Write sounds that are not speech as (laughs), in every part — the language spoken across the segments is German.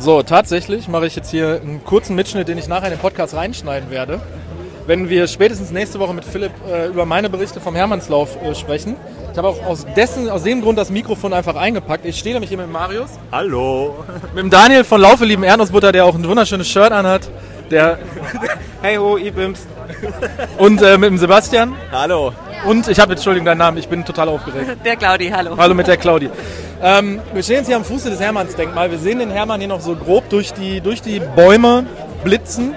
So, tatsächlich mache ich jetzt hier einen kurzen Mitschnitt, den ich nachher in den Podcast reinschneiden werde. Wenn wir spätestens nächste Woche mit Philipp äh, über meine Berichte vom Hermannslauf äh, sprechen. Ich habe auch aus, dessen, aus dem Grund das Mikrofon einfach eingepackt. Ich stehe nämlich hier mit Marius. Hallo. Mit dem Daniel von Laufe lieben Erdnussbutter, der auch ein wunderschönes Shirt anhat. Der (laughs) Hey ho, Ibims. und äh, mit dem Sebastian. Hallo. Und ich habe, Entschuldigung, deinen Namen, ich bin total aufgeregt. Der Claudi, hallo. Hallo mit der Claudi. Ähm, wir stehen jetzt hier am Fuße des Hermannsdenkmal. Wir sehen den Hermann hier noch so grob durch die, durch die Bäume blitzen.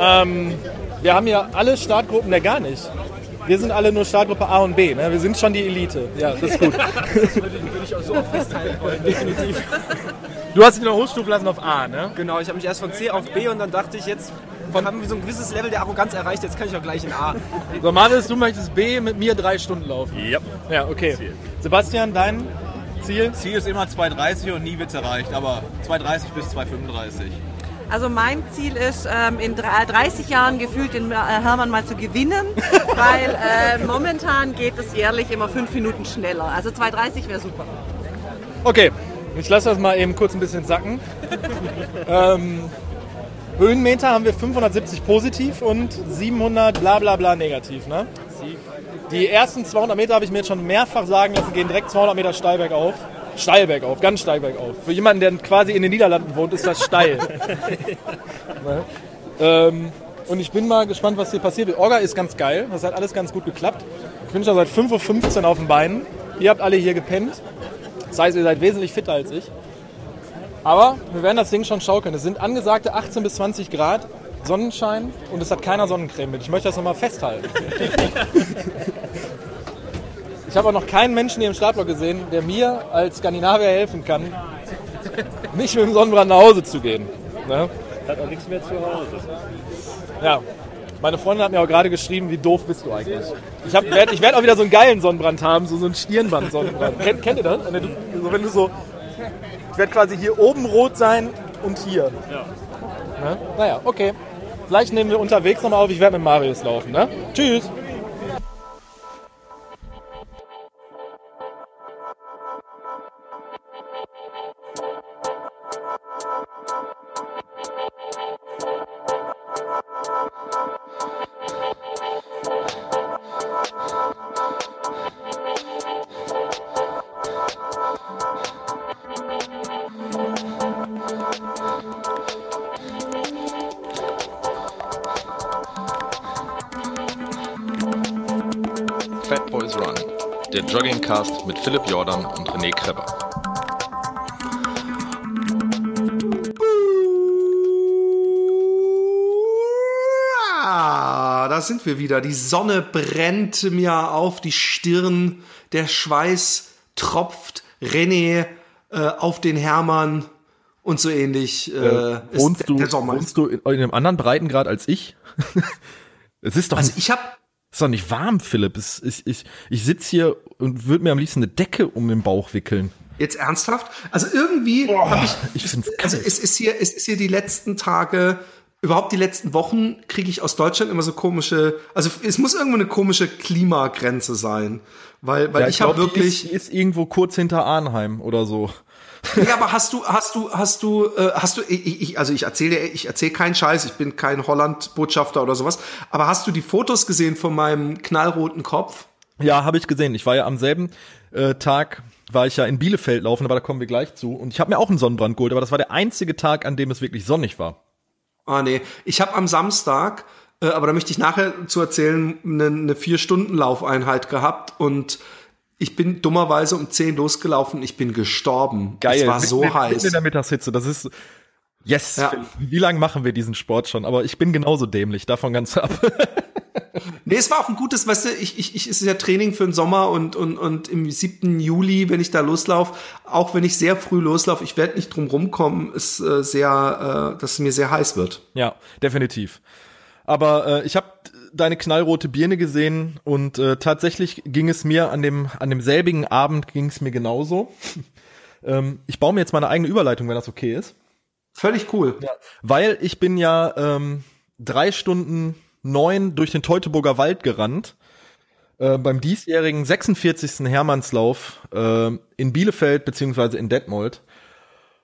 Ähm, wir haben hier alle Startgruppen, der gar nicht. Wir sind alle nur Startgruppe A und B. Ne? Wir sind schon die Elite. Ja, das ist gut. Würde ich auch (laughs) so festhalten wollen, definitiv. Du hast dich noch hochstufen lassen auf A, ne? Genau, ich habe mich erst von C auf B und dann dachte ich jetzt, von haben wir so ein gewisses Level der Arroganz erreicht, jetzt kann ich auch gleich in A. So, Marius, du möchtest B mit mir drei Stunden laufen. Ja. Ja, okay. Sebastian, dein Ziel? Ziel ist immer 2,30 und nie wird's erreicht, aber 2,30 bis 2,35. Also mein Ziel ist, ähm, in drei- 30 Jahren gefühlt den äh, Hermann mal zu gewinnen, (laughs) weil äh, momentan geht es jährlich immer fünf Minuten schneller. Also 2,30 wäre super. Okay, ich lasse das mal eben kurz ein bisschen sacken. (laughs) ähm, Höhenmeter haben wir 570 positiv und 700 bla bla bla negativ. Ne? Die ersten 200 Meter habe ich mir jetzt schon mehrfach sagen lassen, gehen direkt 200 Meter steil bergauf. Steil bergauf, ganz steil bergauf. Für jemanden, der quasi in den Niederlanden wohnt, ist das steil. (laughs) ne? ähm, und ich bin mal gespannt, was hier passiert. Die Orga ist ganz geil, das hat alles ganz gut geklappt. Ich bin schon seit 5.15 Uhr auf den Beinen. Ihr habt alle hier gepennt. Das heißt, ihr seid wesentlich fitter als ich. Aber wir werden das Ding schon schaukeln. Es sind angesagte 18 bis 20 Grad, Sonnenschein und es hat keiner Sonnencreme mit. Ich möchte das nochmal festhalten. (laughs) Ich habe auch noch keinen Menschen hier im Startblock gesehen, der mir als Skandinavier helfen kann, nicht mit dem Sonnenbrand nach Hause zu gehen. Ne? Hat auch nichts mehr zu Hause. Ja. Meine Freundin hat mir auch gerade geschrieben, wie doof bist du eigentlich. Ich, hab- werd, werde auch wieder so einen geilen Sonnenbrand haben, so, so einen Stirnband-Sonnenbrand. Kennt, kennt ihr das? Wenn du, so, wenn du so, ich werde quasi hier oben rot sein und hier. Ja. Ne? Naja, okay. Vielleicht nehmen wir unterwegs nochmal auf. Ich werde mit Marius laufen. Ne? Tschüss. Philipp Jordan und René Kreber. Ah, da sind wir wieder. Die Sonne brennt mir auf die Stirn, der Schweiß tropft René äh, auf den Hermann und so ähnlich. Äh, ist Wohnst du, der Sommer. wohnst du in, in einem anderen Breitengrad als ich? (laughs) es ist doch, Also ich habe ist doch nicht warm, Philipp. Es, ich ich, ich sitze hier und würde mir am liebsten eine Decke um den Bauch wickeln. jetzt ernsthaft, also irgendwie habe ich Ich finde es Also es ist hier, es ist hier die letzten Tage, überhaupt die letzten Wochen kriege ich aus Deutschland immer so komische, also es muss irgendwo eine komische Klimagrenze sein, weil, weil ich, habe wirklich, Die ist, die ist irgendwo kurz hinter Arnheim oder so. Ja, aber hast du, hast du, hast du, äh, hast du, ich, ich, also ich erzähle, ich erzähle keinen Scheiß, ich bin kein Holland-Botschafter oder sowas, aber hast du die Fotos gesehen von meinem knallroten Kopf? Ja, habe ich gesehen. Ich war ja am selben äh, Tag, war ich ja in Bielefeld laufen, aber da kommen wir gleich zu. Und ich habe mir auch einen Sonnenbrand geholt, aber das war der einzige Tag, an dem es wirklich sonnig war. Ah nee, ich habe am Samstag, äh, aber da möchte ich nachher zu erzählen, eine, eine vier Stunden Laufeinheit gehabt und ich bin dummerweise um 10 losgelaufen, ich bin gestorben. Es war so Mitten- heiß. Mitten in der Mittagshitze, das ist Yes, Ja. Wie lange machen wir diesen Sport schon? Aber ich bin genauso dämlich, davon ganz ab. (laughs) Nee, es war auch ein gutes, weißt du, ich, ich, ich es ist ja Training für den Sommer und, und, und im 7. Juli, wenn ich da loslaufe, auch wenn ich sehr früh loslaufe, ich werde nicht drum rumkommen, ist äh, sehr, äh, dass es mir sehr heiß wird. Ja, definitiv. Aber äh, ich habe deine knallrote Birne gesehen und äh, tatsächlich ging es mir an dem an demselbigen Abend ging es mir genauso. (laughs) ähm, ich baue mir jetzt meine eigene Überleitung, wenn das okay ist, Völlig cool. weil ich bin ja ähm, drei Stunden neun durch den Teutoburger Wald gerannt. Äh, beim diesjährigen 46. Hermannslauf äh, in Bielefeld beziehungsweise in Detmold.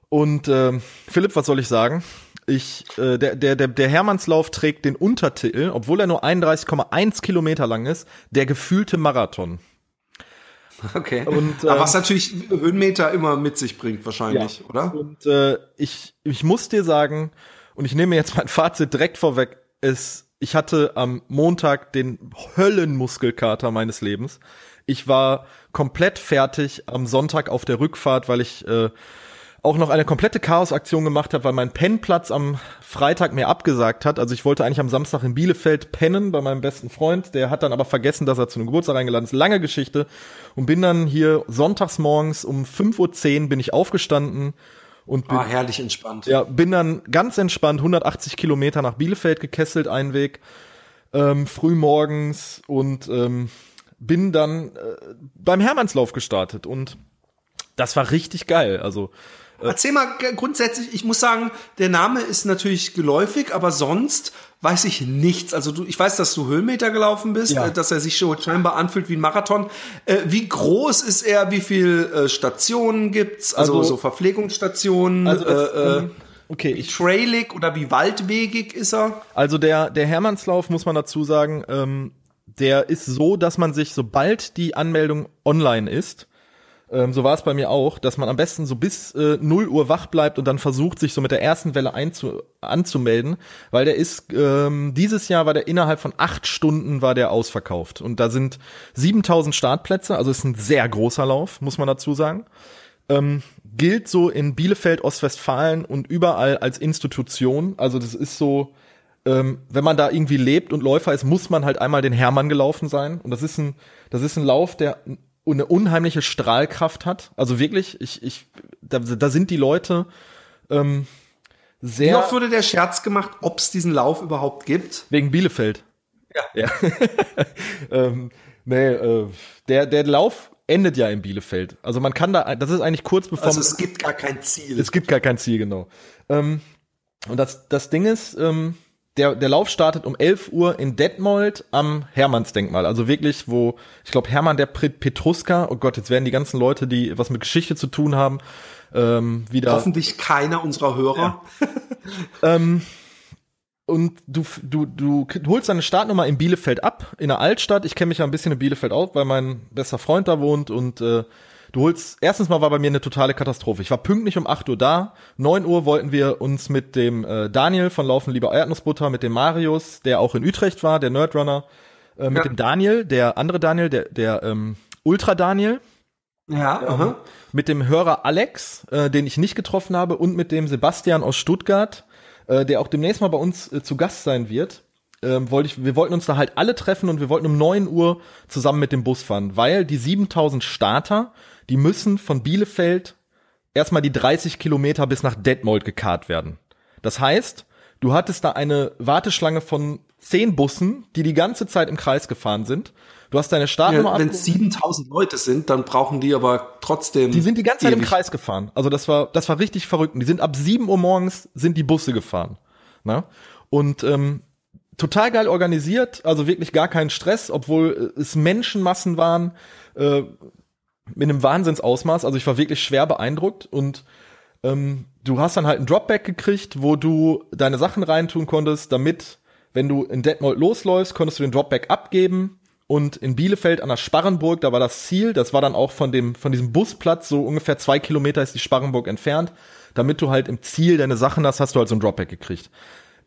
Und äh, Philipp, was soll ich sagen? Ich, äh, der, der, der, der Hermannslauf trägt den Untertitel, obwohl er nur 31,1 Kilometer lang ist, der gefühlte Marathon. Okay. Und, Aber ähm, was natürlich Höhenmeter immer mit sich bringt, wahrscheinlich, oder? Und äh, ich, ich muss dir sagen, und ich nehme jetzt mein Fazit direkt vorweg, es, ich hatte am Montag den Höllenmuskelkater meines Lebens. Ich war komplett fertig am Sonntag auf der Rückfahrt, weil ich äh, auch noch eine komplette Chaosaktion gemacht habe, weil mein Pennplatz am Freitag mir abgesagt hat. Also ich wollte eigentlich am Samstag in Bielefeld pennen bei meinem besten Freund. Der hat dann aber vergessen, dass er zu einem Geburtstag eingeladen ist. Lange Geschichte. Und bin dann hier sonntags morgens um 5.10 Uhr bin ich aufgestanden und bin, Ah, herrlich entspannt. ja, bin dann ganz entspannt 180 Kilometer nach Bielefeld gekesselt, ein Weg, ähm, früh morgens und ähm, bin dann äh, beim Hermannslauf gestartet und das war richtig geil. Also Erzähl mal grundsätzlich, ich muss sagen, der Name ist natürlich geläufig, aber sonst weiß ich nichts. Also du, ich weiß, dass du Höhenmeter gelaufen bist, Ja. äh, dass er sich scheinbar anfühlt wie ein Marathon. Äh, wie groß ist er? Wie viel äh, Stationen gibt's? Also, Also- so Verpflegungsstationen. Also das, äh, äh, ähm, okay, ich trailig oder wie waldwegig ist er? Also der, der Hermannslauf, muss man dazu sagen, ähm, der ist so, dass man sich, sobald die Anmeldung online ist, ähm, so war es bei mir auch, dass man am besten so bis äh, 0 Uhr wach bleibt und dann versucht, sich so mit der ersten Welle einzu anzumelden, weil der ist, ähm, dieses Jahr war der innerhalb von acht Stunden war der ausverkauft und da sind 7000 Startplätze, also ist ein sehr großer Lauf, muss man dazu sagen ähm, gilt so in Bielefeld, Ostwestfalen und überall als Institution. Also das ist so, ähm, wenn man da irgendwie lebt und Läufer ist, muss man halt einmal den Hermann gelaufen sein. Und das ist ein, das ist ein Lauf, der eine unheimliche Strahlkraft hat. Also wirklich, ich, ich, da, da sind die Leute ähm, Wie sehr oft wurde der Scherz gemacht, ob es diesen Lauf überhaupt gibt? wegen Bielefeld. Ja. (laughs) ähm, nee, äh, der, der Lauf endet ja in Bielefeld. Also man kann da, das ist eigentlich kurz bevor Also es gibt gar kein Ziel. es gibt gar kein Ziel, genau. Ähm, und das, das Ding ist, ähm, der, der Lauf startet um 11 Uhr in Detmold am Hermannsdenkmal. Also wirklich, wo, ich glaube, Hermann der Pet- Petruska, oh Gott, jetzt werden die ganzen Leute, die was mit Geschichte zu tun haben, ähm, wieder. Hoffentlich keiner unserer Hörer. Ähm, und du, du, du holst deine Startnummer in Bielefeld ab, in der Altstadt. Ich kenne mich ja ein bisschen in Bielefeld aus, weil mein bester Freund da wohnt und äh, du holst, erstens mal war bei mir eine totale Katastrophe. Ich war pünktlich um 8 Uhr da, 9 Uhr wollten wir uns mit dem äh, Daniel von Laufen lieber Erdnussbutter, mit dem Marius, der auch in Utrecht war, der Nerdrunner, äh, mit Ja. dem Daniel, der andere Daniel, der, der ähm, Ultra Daniel, Ja, aha. mit dem Hörer Alex, äh, den ich nicht getroffen habe, und mit dem Sebastian aus Stuttgart, äh, der auch demnächst mal bei uns äh, zu Gast sein wird. Ähm, wollte ich, wir wollten uns da halt alle treffen und wir wollten um 9 Uhr zusammen mit dem Bus fahren, weil die 7000 Starter, die müssen von Bielefeld erstmal die 30 Kilometer bis nach Detmold gekarrt werden. Das heißt, du hattest da eine Warteschlange von 10 Bussen, die die ganze Zeit im Kreis gefahren sind. Du hast deine Startnummer Ja, Wenn es 7000 Leute sind, dann brauchen die aber trotzdem. die sind die ganze Zeit im. Kreis gefahren. Also das war, das war richtig verrückt. Und Die sind ab 7 Uhr morgens sind die Busse gefahren. Ne? Und ähm, total geil organisiert, also wirklich gar keinen Stress, obwohl äh, es Menschenmassen waren, äh, mit einem Wahnsinnsausmaß. Also ich war wirklich schwer beeindruckt und ähm, du hast dann halt ein Dropback gekriegt, wo du deine Sachen reintun konntest, damit, wenn du in Detmold losläufst, konntest du den Dropback abgeben und in Bielefeld an der Sparrenburg, da war das Ziel, das war dann auch von dem, von diesem Busplatz, so ungefähr zwei Kilometer ist die Sparrenburg entfernt, damit du halt im Ziel deine Sachen hast, hast du halt so ein Dropback gekriegt.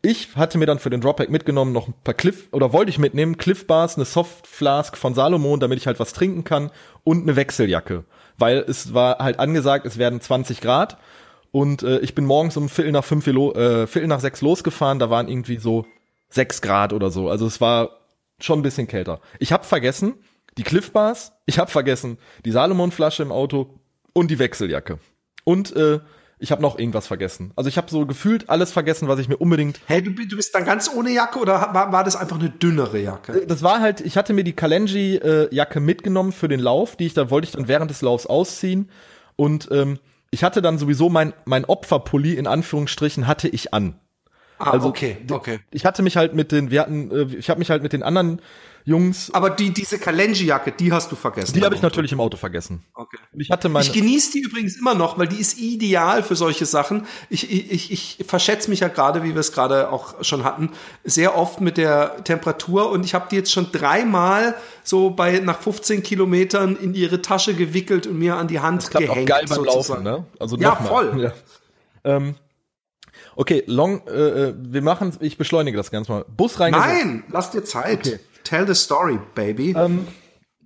Ich hatte mir dann für den Dropback mitgenommen noch ein paar Cliff, oder wollte ich mitnehmen, Cliff Bars, eine Soft Flask von Salomon, damit ich halt was trinken kann und eine Wechseljacke. Weil es war halt angesagt, es werden 20 Grad und äh, ich bin morgens um Viertel nach fünf, äh, Viertel nach sechs losgefahren, da waren irgendwie so sechs Grad oder so. Also es war schon ein bisschen kälter. Ich habe vergessen die Cliff Bars, ich habe vergessen die Salomon-Flasche im Auto und die Wechseljacke. Und äh, ich habe noch irgendwas vergessen. Also ich habe so gefühlt alles vergessen, was ich mir unbedingt. Hey, du, du bist dann ganz ohne Jacke oder war, war das einfach eine dünnere Jacke? Das war halt, ich hatte mir die Kalenji-Jacke mitgenommen für den Lauf, die ich da wollte ich dann während des Laufs ausziehen. Und ähm, ich hatte dann sowieso mein, mein Opferpulli in Anführungsstrichen hatte ich an. Ah, also okay, okay. ich hatte mich halt mit den, wir hatten, äh, ich habe mich halt mit den anderen Jungs, Aber die, diese Kalenji-Jacke, die hast du vergessen. die habe ich natürlich im Auto vergessen. Okay. Ich hatte meine, Ich genieße die übrigens immer noch, weil die ist ideal für solche Sachen. Ich, ich, ich, verschätze mich ja gerade, wie wir es gerade auch schon hatten, sehr oft mit der Temperatur und ich habe die jetzt schon dreimal so bei nach 15 Kilometern in ihre Tasche gewickelt und mir an die Hand klappt auch gehängt. geil beim sozusagen. Laufen, ne? Also Ja, mal. voll. Ja. Ähm, okay, long, äh, äh, wir machen, ich beschleunige das Ganze mal. Bus reingesetzt. Nein, lass dir Zeit. Tell the story, baby.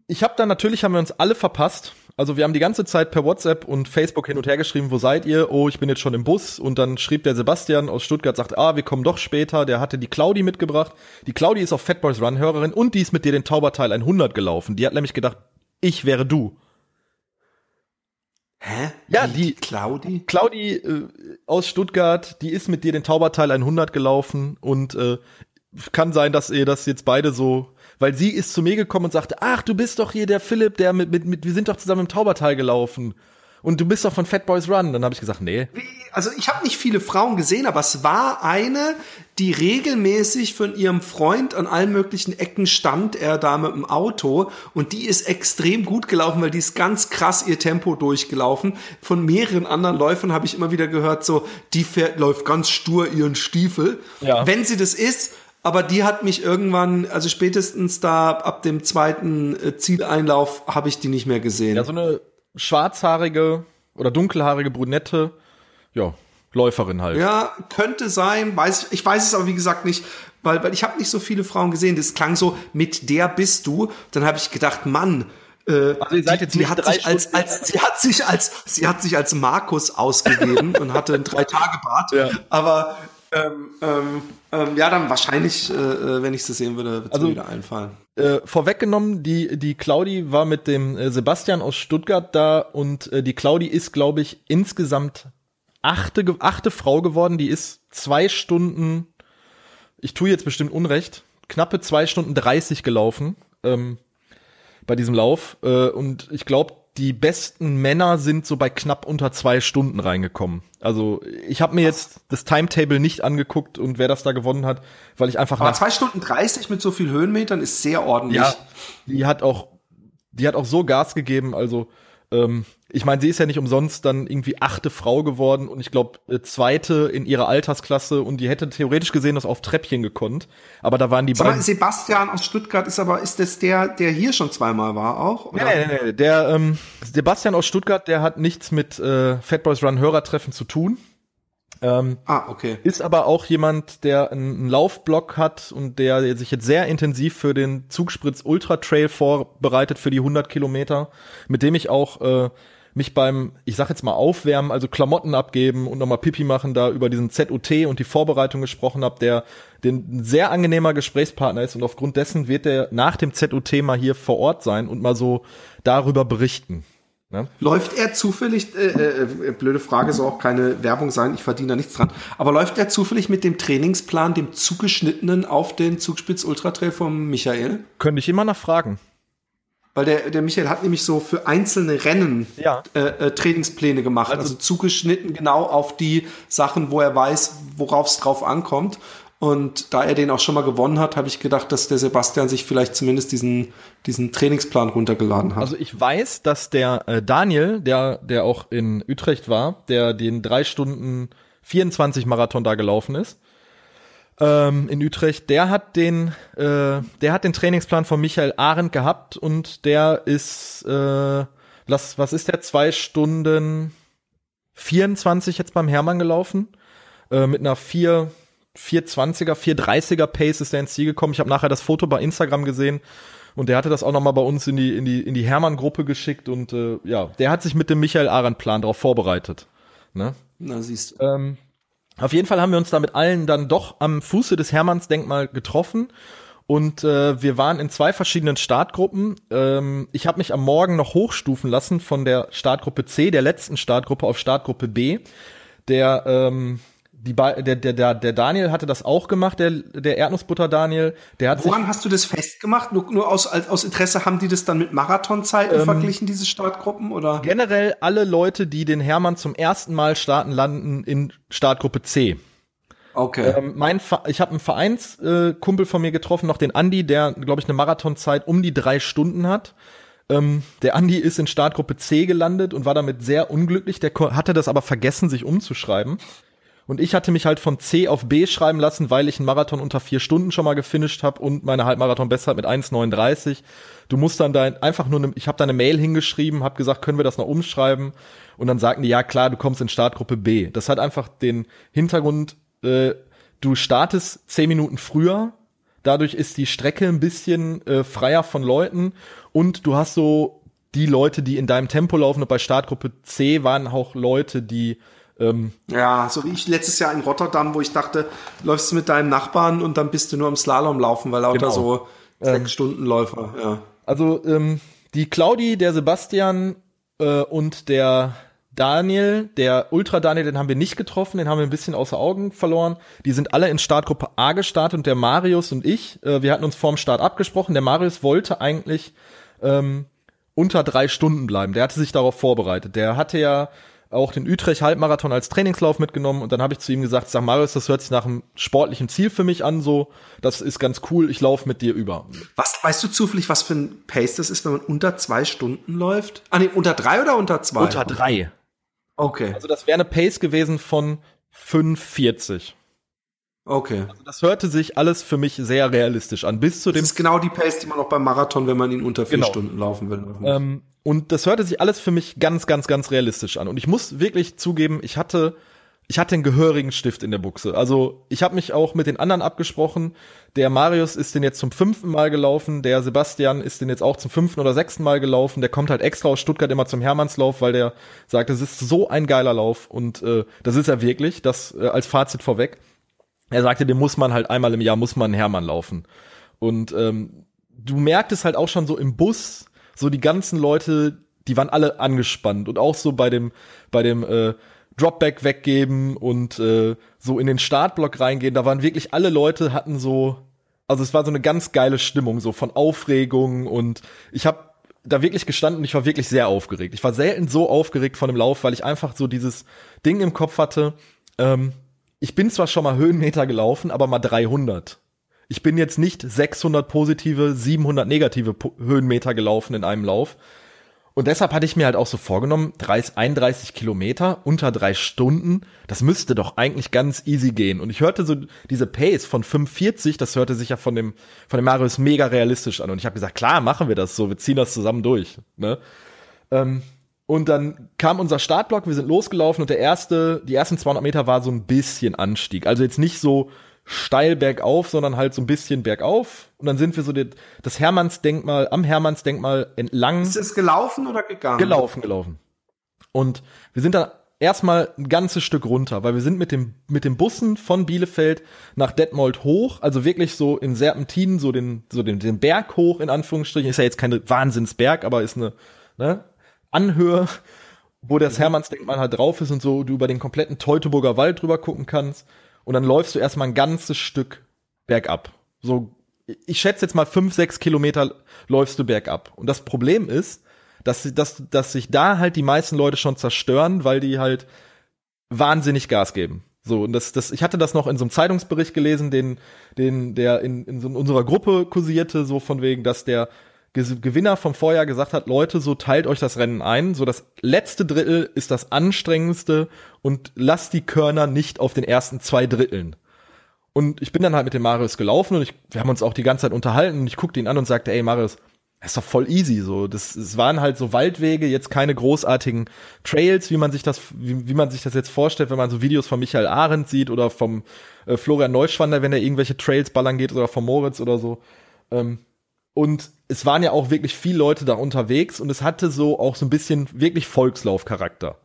Ich habe dann natürlich haben wir uns alle verpasst. Also wir haben die ganze Zeit per WhatsApp und Facebook hin und her geschrieben, wo seid ihr? Oh, ich bin jetzt schon im Bus. Und dann schrieb der Sebastian aus Stuttgart, sagt, ah, wir kommen doch später. Der hatte die Claudi mitgebracht. Die Claudi ist auf Fatboys Run Hörerin und die ist mit dir den Tauberteil 100 gelaufen. Die hat nämlich gedacht, ich wäre du. Hä? Ja, Wie, die- Claudi. Claudi äh, aus Stuttgart, die ist mit dir den Tauberteil 100 gelaufen und äh, kann sein, dass ihr das jetzt beide so, weil sie ist zu mir gekommen und sagte, ach, du bist doch hier der Philipp, der mit, mit, mit wir sind doch zusammen im Tauberteil gelaufen und du bist doch von Fat Boys Run. Dann habe ich gesagt, nee, Also ich habe nicht viele Frauen gesehen, aber es war eine, die regelmäßig von ihrem Freund an allen möglichen Ecken stand, er da mit dem Auto und die ist extrem gut gelaufen, weil die ist ganz krass ihr Tempo durchgelaufen. Von mehreren anderen Läufern habe ich immer wieder gehört, so die fährt, läuft ganz stur ihren Stiefel. Ja. Wenn sie das ist, aber die hat mich irgendwann, also spätestens da ab dem zweiten äh, Zieleinlauf habe ich die nicht mehr gesehen. ja, so eine schwarzhaarige oder dunkelhaarige Brünette, ja, Läuferin halt. Ja, könnte sein, weiß ich, ich weiß es aber wie gesagt nicht, weil, weil ich habe nicht so viele Frauen gesehen. Das klang so, mit der bist du. Dann habe ich gedacht, Mann, äh, Also ihr seid jetzt die nicht hat drei sich als, Stunden- als sie hat sich als sie hat sich als Markus ausgegeben und hatte einen drei Tage Bart. Ja. Aber ähm, ähm, ähm, ja, dann wahrscheinlich, äh, äh, wenn ich sie sehen würde, wird es Also- mir wieder einfallen. äh, vorweggenommen, die, die Claudi war mit dem äh, Sebastian aus Stuttgart da und äh, die Claudi ist, glaube ich, insgesamt achte, achte Frau geworden. Die ist zwei Stunden, ich tue jetzt bestimmt Unrecht, knappe zwei Stunden 30 gelaufen ähm, bei diesem Lauf. Äh, und ich glaube, die besten Männer sind so bei knapp unter zwei Stunden reingekommen. Also ich habe mir jetzt das Timetable nicht angeguckt und wer das da gewonnen hat, weil ich einfach Aber zwei Stunden 30 mit so viel Höhenmetern ist sehr ordentlich. ja, die hat auch, die hat auch so Gas gegeben. Also, ähm, ich meine, sie ist ja nicht umsonst dann irgendwie achte Frau geworden und ich glaube äh, zweite in ihrer Altersklasse und die hätte theoretisch gesehen das auf Treppchen gekonnt. Aber da waren die Sag beiden. Sebastian aus Stuttgart ist aber, ist das der, der hier schon zweimal war auch? Oder? Nee, nee, nee, der ähm, Sebastian aus Stuttgart, der hat nichts mit äh, Fat Boys Run Hörertreffen zu tun. Ähm, Ah, okay. ist aber auch jemand, der einen einen Laufblock hat und der sich jetzt sehr intensiv für den Zugspritz Ultra Trail vorbereitet für die 100 Kilometer, mit dem ich auch äh, mich beim, ich sag jetzt mal aufwärmen, also Klamotten abgeben und nochmal Pipi machen, da über diesen ZUT und die Vorbereitung gesprochen habe, der den ein sehr angenehmer Gesprächspartner ist und aufgrund dessen wird er nach dem ZUT mal hier vor Ort sein und mal so darüber berichten. Ne? Läuft er zufällig, äh, äh, blöde Frage, soll auch keine Werbung sein, ich verdiene da nichts dran, aber läuft er zufällig mit dem Trainingsplan, dem zugeschnittenen auf den Zugspitz Ultra Trail vom Michael? Könnte ich immer nach fragen. Weil der, der Michael hat nämlich so für einzelne Rennen Ja. äh, äh, Trainingspläne gemacht, also, zugeschnitten genau auf die Sachen, wo er weiß, worauf es drauf ankommt. Und da er den auch schon mal gewonnen hat, habe ich gedacht, dass der Sebastian sich vielleicht zumindest diesen, diesen Trainingsplan runtergeladen hat. Also ich weiß, dass der äh, Daniel, der, der auch in Utrecht war, der den drei Stunden 24 Marathon da gelaufen ist, ähm, in Utrecht, der hat den, äh, der hat den Trainingsplan von Michael Arendt gehabt und der ist, äh, lass, was ist der, zwei Stunden 24 jetzt beim Hermann gelaufen, äh, mit einer 4, 420er, 430er Pace ist der ins Ziel gekommen. Ich habe nachher das Foto bei Instagram gesehen und der hatte das auch noch mal bei uns in die in die in die Hermann Gruppe geschickt und äh, ja, der hat sich mit dem Michael Arendt Plan darauf vorbereitet. Ne? Na, siehst du. Ähm, auf jeden Fall haben wir uns da mit allen dann doch am Fuße des Hermannsdenkmal getroffen. Und äh, wir waren in zwei verschiedenen Startgruppen. Ähm, ich habe mich am Morgen noch hochstufen lassen von der Startgruppe C, der letzten Startgruppe, auf Startgruppe B. Der, ähm, die, Ba- der, der, der, der Daniel hatte das auch gemacht, der, der Erdnussbutter Daniel. Der hat Woran hast du das festgemacht? Nur, nur aus, aus Interesse haben die das dann mit Marathonzeiten verglichen, diese Startgruppen? Oder? generell alle Leute, die den Hermann zum ersten Mal starten, landen in Startgruppe C. Okay. Ähm, mein Ver ich habe einen Vereinskumpel äh, von mir getroffen, noch den Andi, der, glaube ich, eine Marathonzeit um die drei Stunden hat. Ähm, der Andi ist in Startgruppe C gelandet und war damit sehr unglücklich. Der hatte das aber vergessen, sich umzuschreiben. Und ich hatte mich halt von C auf B schreiben lassen, weil ich einen Marathon unter vier Stunden schon mal gefinisht habe und meine Halbmarathon-Bestzeit mit 1,39. Du musst dann da einfach nur, ne, ich habe da eine Mail hingeschrieben, habe gesagt, können wir das noch umschreiben? Und dann sagten die, ja klar, du kommst in Startgruppe B. Das hat einfach den Hintergrund, äh, du startest zehn Minuten früher, dadurch ist die Strecke ein bisschen äh, freier von Leuten und du hast so die Leute, die in deinem Tempo laufen und bei Startgruppe C waren auch Leute, die ähm, Ja, so wie ich letztes Jahr in Rotterdam, wo ich dachte, läufst du mit deinem Nachbarn und dann bist du nur im Slalom laufen, weil lauter Genau. so sechs Stundenläufer, ja. Also ähm, die Claudi, der Sebastian äh, und der Daniel, der Ultra Daniel, den haben wir nicht getroffen, den haben wir ein bisschen außer Augen verloren. Die sind alle in Startgruppe A gestartet und der Marius und ich, äh, wir hatten uns vorm Start abgesprochen. Der Marius wollte eigentlich ähm, unter drei Stunden bleiben. Der hatte sich darauf vorbereitet. Der hatte ja auch den Utrecht Halbmarathon als Trainingslauf mitgenommen und dann habe ich zu ihm gesagt, sag Marius, das hört sich nach einem sportlichen Ziel für mich an, so, das ist ganz cool, ich laufe mit dir über. Was, weißt du zufällig, was für ein Pace das ist, wenn man unter zwei Stunden läuft? Ah, nee, unter drei oder unter zwei? Unter drei. Okay, Also das wäre eine Pace gewesen von 45. okay. Das hörte sich alles für mich sehr realistisch an, bis zu Das dem ist genau die Pace, die man auch beim Marathon, wenn man ihn unter vier Genau. Stunden laufen will. ähm, und das hörte sich alles für mich ganz, ganz, ganz realistisch an. Und ich muss wirklich zugeben, ich hatte, ich hatte einen gehörigen Stift in der Buchse. Also ich habe mich auch mit den anderen abgesprochen. Der Marius ist den jetzt zum fünften Mal gelaufen, der Sebastian ist den jetzt auch zum fünften oder sechsten Mal gelaufen. Der kommt halt extra aus Stuttgart immer zum Hermannslauf, weil der sagt, es ist so ein geiler Lauf. Und äh, das ist er wirklich, das äh, als Fazit vorweg. Er sagte, den muss man halt einmal im Jahr, muss man Hermann laufen. Und ähm, du merktest halt auch schon so im Bus, so die ganzen Leute, die waren alle angespannt und auch so bei dem, bei dem äh, Dropback weggeben und äh, so in den Startblock reingehen, da waren wirklich alle Leute hatten so, also es war so eine ganz geile Stimmung, so von Aufregung und ich habe da wirklich gestanden ich war wirklich sehr aufgeregt. Ich war selten so aufgeregt von dem Lauf, weil ich einfach so dieses Ding im Kopf hatte, ähm, ich bin zwar schon mal Höhenmeter gelaufen, aber mal 300. Ich bin jetzt nicht 600 positive, 700 negative Po- Höhenmeter gelaufen in einem Lauf. Und deshalb hatte ich mir halt auch so vorgenommen, 30, 31 Kilometer unter drei Stunden, das müsste doch eigentlich ganz easy gehen. Und ich hörte so diese Pace von 45, das hörte sich ja von dem, von dem Marius mega realistisch an. Und ich habe gesagt, klar, machen wir das so, wir ziehen das zusammen durch. Ne? Ähm, und dann kam unser Startblock, wir sind losgelaufen und der erste, die ersten 200 Meter war so ein bisschen Anstieg. Also jetzt nicht so steil bergauf, sondern halt so ein bisschen bergauf. Und dann sind wir so die, das Hermannsdenkmal, am Hermannsdenkmal entlang ist es gelaufen oder gegangen? gelaufen, gelaufen. Und wir sind dann erstmal ein ganzes Stück runter, weil wir sind mit dem, mit dem Bussen von Bielefeld nach Detmold hoch, also wirklich so in Serpentinen, so den, so den, den Berg hoch, in Anführungsstrichen. Ist ja jetzt keine Wahnsinnsberg, aber ist eine, ne, Anhöhe, wo das Hermannsdenkmal halt drauf ist und so du über den kompletten Teutoburger Wald drüber gucken kannst. Und dann läufst du erstmal ein ganzes Stück bergab. So, ich schätze jetzt mal fünf, sechs Kilometer läufst du bergab. Und das Problem ist, dass, dass, dass sich da halt die meisten Leute schon zerstören, weil die halt wahnsinnig Gas geben. So, und das, das, ich hatte das noch in so einem Zeitungsbericht gelesen, den, den, der in, in so unserer Gruppe kursierte, so von wegen, dass der Gewinner vom Vorjahr gesagt hat, Leute, so teilt euch das Rennen ein, so das letzte Drittel ist das anstrengendste und lasst die Körner nicht auf den ersten zwei Dritteln. Und ich bin dann halt mit dem Marius gelaufen und ich, wir haben uns auch die ganze Zeit unterhalten und ich guckte ihn an und sagte, ey Marius, das ist doch voll easy so. Das, es waren halt so Waldwege, jetzt keine großartigen Trails, wie man sich das, wie, wie man sich das jetzt vorstellt, wenn man so Videos von Michael Arendt sieht oder vom äh, Florian Neuschwander, wenn er irgendwelche Trails ballern geht oder vom Moritz oder so. Ähm, und es waren ja auch wirklich viele Leute da unterwegs und es hatte so auch so ein bisschen wirklich Volkslaufcharakter.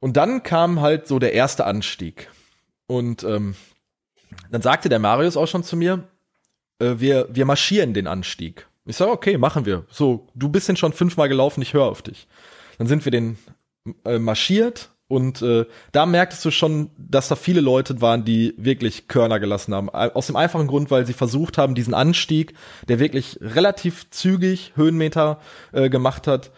Und dann kam halt so der erste Anstieg. Und ähm, dann sagte der Marius auch schon zu mir, äh, wir, wir marschieren den Anstieg. Ich sage, okay, machen wir. So, du bist den schon fünfmal gelaufen, ich höre auf dich. Dann sind wir den äh, marschiert und äh, da merktest du schon, dass da viele Leute waren, die wirklich Körner gelassen haben. Äh, Aus dem einfachen Grund, weil sie versucht haben, diesen Anstieg, der wirklich relativ zügig Höhenmeter äh, gemacht hat,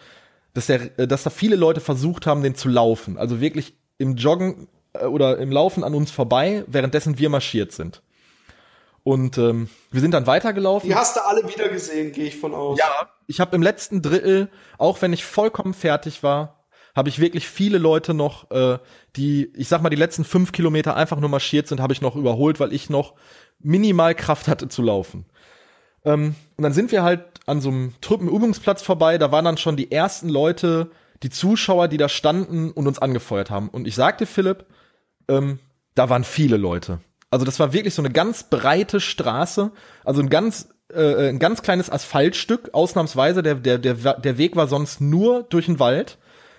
dass, der, äh, dass da viele Leute versucht haben, den zu laufen. Also wirklich im Joggen äh, oder im Laufen an uns vorbei, währenddessen wir marschiert sind. Und ähm, wir sind dann weitergelaufen. Die hast du alle wieder gesehen, gehe ich von aus. Ja, ich habe im letzten Drittel, auch wenn ich vollkommen fertig war, habe ich wirklich viele Leute noch, äh, die, ich sag mal, die letzten fünf Kilometer einfach nur marschiert sind, habe ich noch überholt, weil ich noch minimal Kraft hatte zu laufen. Ähm, und dann sind wir halt an so einem Truppenübungsplatz vorbei, da waren dann schon die ersten Leute, die Zuschauer, die da standen und uns angefeuert haben. Und ich sagte Philipp, ähm, da waren viele Leute. Also das war wirklich so eine ganz breite Straße, also ein ganz äh, ein ganz kleines Asphaltstück, ausnahmsweise. Der, der, der, der Weg war sonst nur durch den Wald.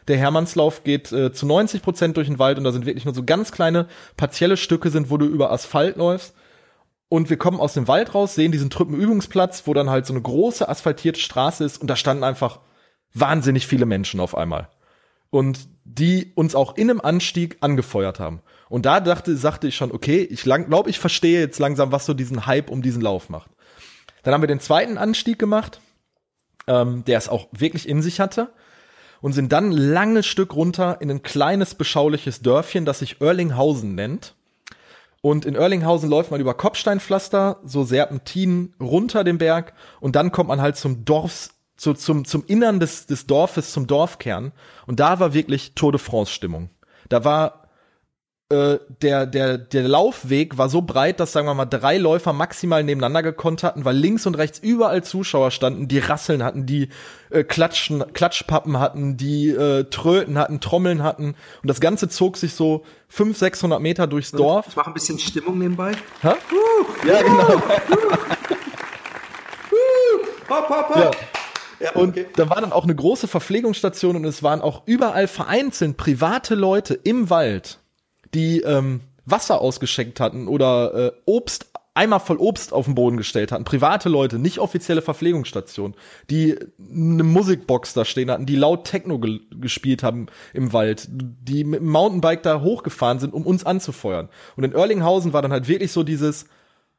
Der Hermannslauf geht äh, zu 90 Prozent durch den Wald und da sind wirklich nur so ganz kleine partielle Stücke sind, wo du über Asphalt läufst. Und wir kommen aus dem Wald raus, sehen diesen Truppenübungsplatz, wo dann halt so eine große asphaltierte Straße ist und da standen einfach wahnsinnig viele Menschen auf einmal. Und die uns auch in einem Anstieg angefeuert haben. Und da dachte, sagte ich schon, okay, ich glaube, ich verstehe jetzt langsam, was so diesen Hype um diesen Lauf macht. Dann haben wir den zweiten Anstieg gemacht, ähm, der es auch wirklich in sich hatte. Und sind dann ein langes Stück runter in ein kleines, beschauliches Dörfchen, das sich Erlinghausen nennt. Und in Erlinghausen läuft man über Kopfsteinpflaster, so Serpentinen runter den Berg und dann kommt man halt zum Dorfs, zu, zum, zum Innern des, des Dorfes, zum Dorfkern. Und da war wirklich Tour de France-Stimmung. Da war äh, der, der, der Laufweg war so breit, dass, sagen wir mal, drei Läufer maximal nebeneinander gekonnt hatten, weil links und rechts überall Zuschauer standen, die Rasseln hatten, die äh, Klatschen, Klatschpappen hatten, die äh, Tröten hatten, Trommeln hatten. Und das Ganze zog sich so 500, 600 Meter durchs Dorf. Ich mache ein bisschen Stimmung nebenbei. Hä? Uh, Ja, genau. hopp, hopp, hopp. Ja. Ja, Und okay. da war dann auch eine große Verpflegungsstation und es waren auch überall vereinzelt private Leute im Wald, die ähm, Wasser ausgeschenkt hatten oder äh, Obst, Eimer voll Obst auf den Boden gestellt hatten. Private Leute, nicht offizielle Verpflegungsstationen, die eine Musikbox da stehen hatten, die laut Techno ge gespielt haben im Wald, die mit dem Mountainbike da hochgefahren sind, um uns anzufeuern. Und in Erlinghausen war dann halt wirklich so dieses,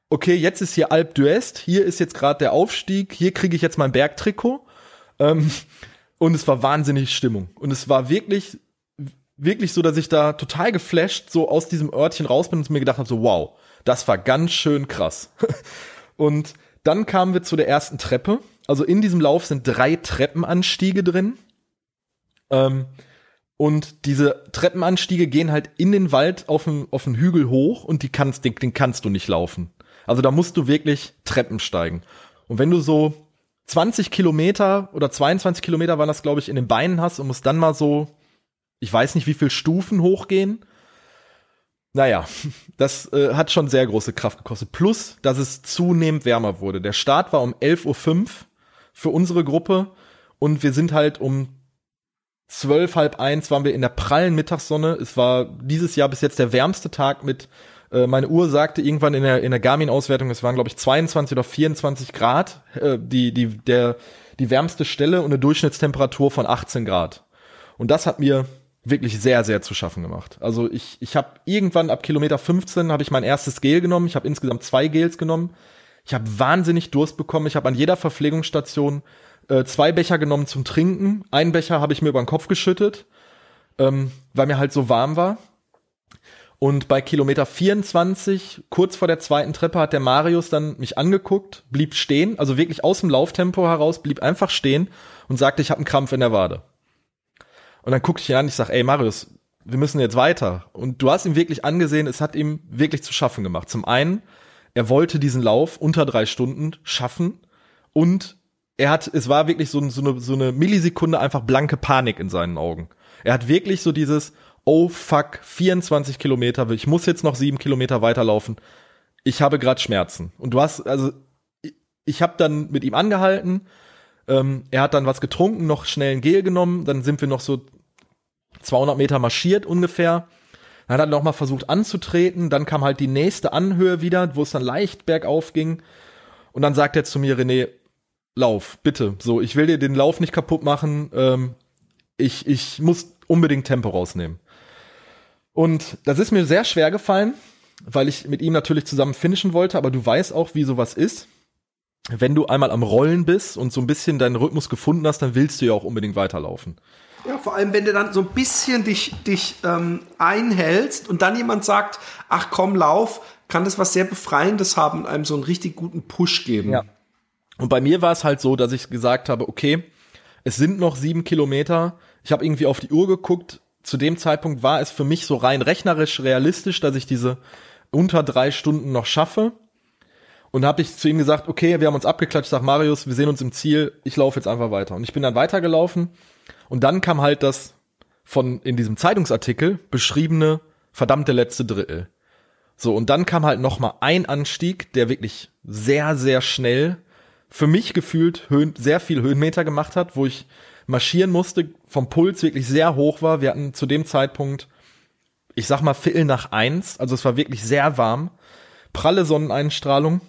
okay, jetzt ist hier Alp d'Huez, hier ist jetzt gerade der Aufstieg, hier kriege ich jetzt mein Bergtrikot. Ähm, und es war wahnsinnig Stimmung. Und es war wirklich, wirklich so, dass ich da total geflasht so aus diesem Örtchen raus bin und mir gedacht habe, so wow, das war ganz schön krass. (laughs) und dann kamen wir zu der ersten Treppe. Also in diesem Lauf sind drei Treppenanstiege drin. Ähm, und diese Treppenanstiege gehen halt in den Wald auf den, auf den Hügel hoch und die kannst, den, den kannst du nicht laufen. Also da musst du wirklich Treppen steigen. Und wenn du so 20 Kilometer oder 22 Kilometer waren das, glaube ich, in den Beinen hast und musst dann mal so, ich weiß nicht, wie viel Stufen hochgehen. Naja, (laughs) das äh, hat schon sehr große Kraft gekostet. Plus, dass es zunehmend wärmer wurde. Der Start war um 11.05 Uhr für unsere Gruppe und wir sind halt um zwölf, halb eins waren wir in der prallen Mittagssonne. Es war dieses Jahr bis jetzt der wärmste Tag mit, äh, meine Uhr sagte irgendwann in der, in der Garmin-Auswertung, es waren glaube ich 22 oder 24 Grad, äh, die, die, der, die wärmste Stelle und eine Durchschnittstemperatur von 18 Grad. Und das hat mir wirklich sehr, sehr zu schaffen gemacht. Also ich, ich habe irgendwann ab Kilometer 15 habe ich mein erstes Gel genommen. Ich habe insgesamt zwei Gels genommen. Ich habe wahnsinnig Durst bekommen. Ich habe an jeder Verpflegungsstation äh, zwei Becher genommen zum Trinken. Einen Becher habe ich mir über den Kopf geschüttet, ähm, weil mir halt so warm war. Und bei Kilometer 24, kurz vor der zweiten Treppe, hat der Marius dann mich angeguckt, blieb stehen, also wirklich aus dem Lauftempo heraus, blieb einfach stehen und sagte, ich habe einen Krampf in der Wade. Und dann guckte ich ihn an, ich sag, ey Marius, wir müssen jetzt weiter. Und du hast ihm wirklich angesehen, es hat ihm wirklich zu schaffen gemacht. Zum einen, er wollte diesen Lauf unter drei Stunden schaffen und er hat, es war wirklich so, so, eine, so eine Millisekunde einfach blanke Panik in seinen Augen. Er hat wirklich so dieses, oh fuck, 24 Kilometer, ich muss jetzt noch sieben Kilometer weiterlaufen. Ich habe gerade Schmerzen. Und du hast, also, ich, ich habe dann mit ihm angehalten. Ähm, er hat dann was getrunken, noch schnell ein Gel genommen. Dann sind wir noch so 200 Meter marschiert ungefähr. Dann hat er noch mal versucht anzutreten. Dann kam halt die nächste Anhöhe wieder, wo es dann leicht bergauf ging. Und dann sagt er zu mir, René, Lauf, bitte. So, ich will dir den Lauf nicht kaputt machen. Ähm, ich, ich muss unbedingt Tempo rausnehmen. Und das ist mir sehr schwer gefallen, weil ich mit ihm natürlich zusammen finishen wollte, aber du weißt auch, wie sowas ist. Wenn du einmal am Rollen bist und so ein bisschen deinen Rhythmus gefunden hast, dann willst du ja auch unbedingt weiterlaufen. Ja, vor allem, wenn du dann so ein bisschen dich, dich ähm, einhältst und dann jemand sagt, ach komm, lauf, kann das was sehr Befreiendes haben und einem so einen richtig guten Push geben. Ja. Und bei mir war es halt so, dass ich gesagt habe, okay, es sind noch sieben Kilometer. Ich habe irgendwie auf die Uhr geguckt. Zu dem Zeitpunkt war es für mich so rein rechnerisch realistisch, dass ich diese unter drei Stunden noch schaffe. Und habe ich zu ihm gesagt, okay, wir haben uns abgeklatscht, sag Marius, wir sehen uns im Ziel, ich laufe jetzt einfach weiter. Und ich bin dann weitergelaufen und dann kam halt das von in diesem Zeitungsartikel beschriebene verdammte letzte Drittel. So, und dann kam halt noch mal ein Anstieg, der wirklich sehr, sehr schnell für mich gefühlt Höhen, sehr viel Höhenmeter gemacht hat, wo ich marschieren musste, vom Puls wirklich sehr hoch war. Wir hatten zu dem Zeitpunkt, ich sag mal, Viertel nach eins, also es war wirklich sehr warm, pralle Sonneneinstrahlung.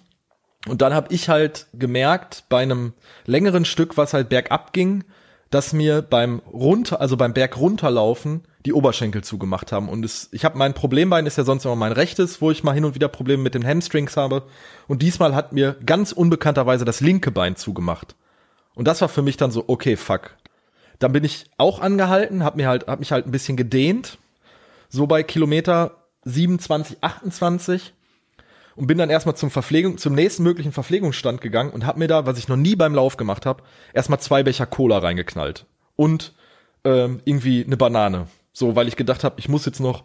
Und dann habe ich halt gemerkt, bei einem längeren Stück, was halt bergab ging, dass mir beim runter, also beim Berg runterlaufen, die Oberschenkel zugemacht haben. Und es, ich habe mein Problembein ist ja sonst immer mein rechtes, wo ich mal hin und wieder Probleme mit den Hamstrings habe. Und diesmal hat mir ganz unbekannterweise das linke Bein zugemacht. Und das war für mich dann so, okay, fuck. Dann bin ich auch angehalten, hab mir halt, hab mich halt ein bisschen gedehnt. So bei Kilometer 27, 28 und bin dann erstmal zum Verpflegung, zum nächsten möglichen Verpflegungsstand gegangen und habe mir da, was ich noch nie beim Lauf gemacht habe, erstmal zwei Becher Cola reingeknallt und ähm, irgendwie eine Banane. So, weil ich gedacht habe, ich muss jetzt noch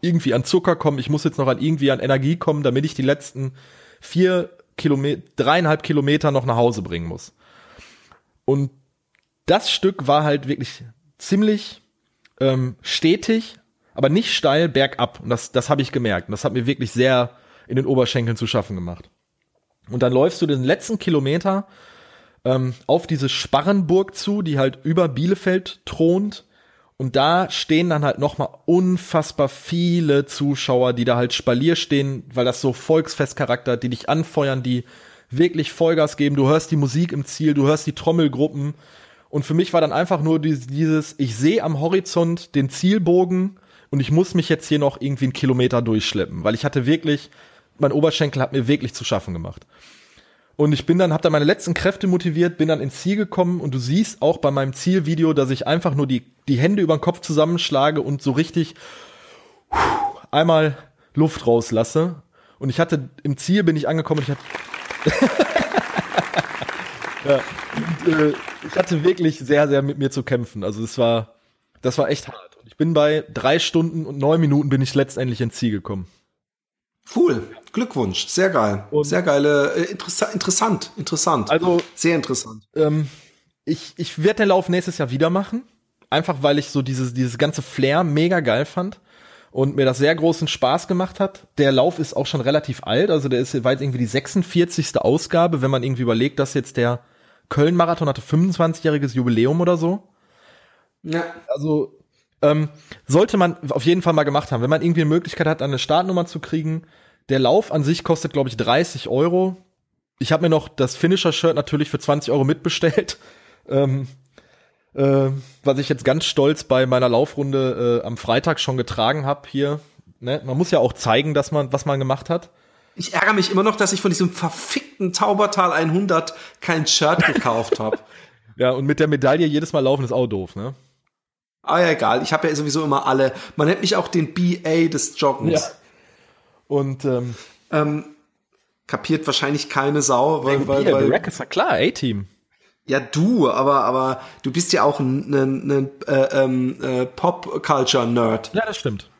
irgendwie an Zucker kommen, ich muss jetzt noch an irgendwie an Energie kommen, damit ich die letzten vier Kilometer, dreieinhalb Kilometer noch nach Hause bringen muss. Und das Stück war halt wirklich ziemlich ähm, stetig, aber nicht steil bergab. Und das, das habe ich gemerkt. Und das hat mir wirklich sehr in den Oberschenkeln zu schaffen gemacht. Und dann läufst du den letzten Kilometer ähm, auf diese Sparrenburg zu, die halt über Bielefeld thront. Und da stehen dann halt nochmal unfassbar viele Zuschauer, die da halt Spalier stehen, weil das so Volksfestcharakter hat, die dich anfeuern, die wirklich Vollgas geben. Du hörst die Musik im Ziel, du hörst die Trommelgruppen. Und für mich war dann einfach nur dieses, ich sehe am Horizont den Zielbogen und ich muss mich jetzt hier noch irgendwie einen Kilometer durchschleppen, weil ich hatte wirklich, mein Oberschenkel hat mir wirklich zu schaffen gemacht. Und ich bin dann, habe dann meine letzten Kräfte motiviert, bin dann ins Ziel gekommen und du siehst auch bei meinem Zielvideo, dass ich einfach nur die, die Hände über den Kopf zusammenschlage und so richtig einmal Luft rauslasse. Und ich hatte, im Ziel bin ich angekommen und ich hatte, (laughs) ja, und, äh, ich hatte wirklich sehr, sehr mit mir zu kämpfen. Also es war, das war echt hart. Und ich bin bei drei Stunden und neun Minuten bin ich letztendlich ins Ziel gekommen. Cool. Glückwunsch. Sehr geil. Und- Sehr geile, äh, interessa interessant, interessant. Also sehr interessant. ähm, ich, ich werde den Lauf nächstes Jahr wieder machen. Einfach weil ich so dieses, dieses ganze Flair mega geil fand und mir das sehr großen Spaß gemacht hat. Der Lauf ist auch schon relativ alt, also der ist war jetzt irgendwie die 46. Ausgabe, wenn man irgendwie überlegt, dass jetzt der Köln-Marathon hatte 25-jähriges Jubiläum oder so. Ja. Also ähm, sollte man auf jeden Fall mal gemacht haben. Wenn man irgendwie eine Möglichkeit hat, eine Startnummer zu kriegen. Der Lauf an sich kostet, glaube ich, 30 Euro. Ich habe mir noch das Finisher-Shirt natürlich für 20 Euro mitbestellt. (laughs) Ähm, äh, was ich jetzt ganz stolz bei meiner Laufrunde äh, am Freitag schon getragen habe hier. Ne? Man muss ja auch zeigen, dass man, was man gemacht hat. Ich ärgere mich immer noch, dass ich von diesem verfickten Taubertal 100 kein Shirt gekauft habe. (laughs) Ja, und mit der Medaille jedes Mal laufen ist auch doof, ne? Ah ja, egal. Ich habe ja sowieso immer alle. Man nennt mich auch den BA des Joggens. Und ähm, Ähm, kapiert wahrscheinlich keine Sau, weil, weil, hier, weil Barack ist ja klar, A-Team. ja du, aber aber du bist ja auch ein, ein, ein äh, ähm, äh, Pop Culture Nerd. Ja, das stimmt.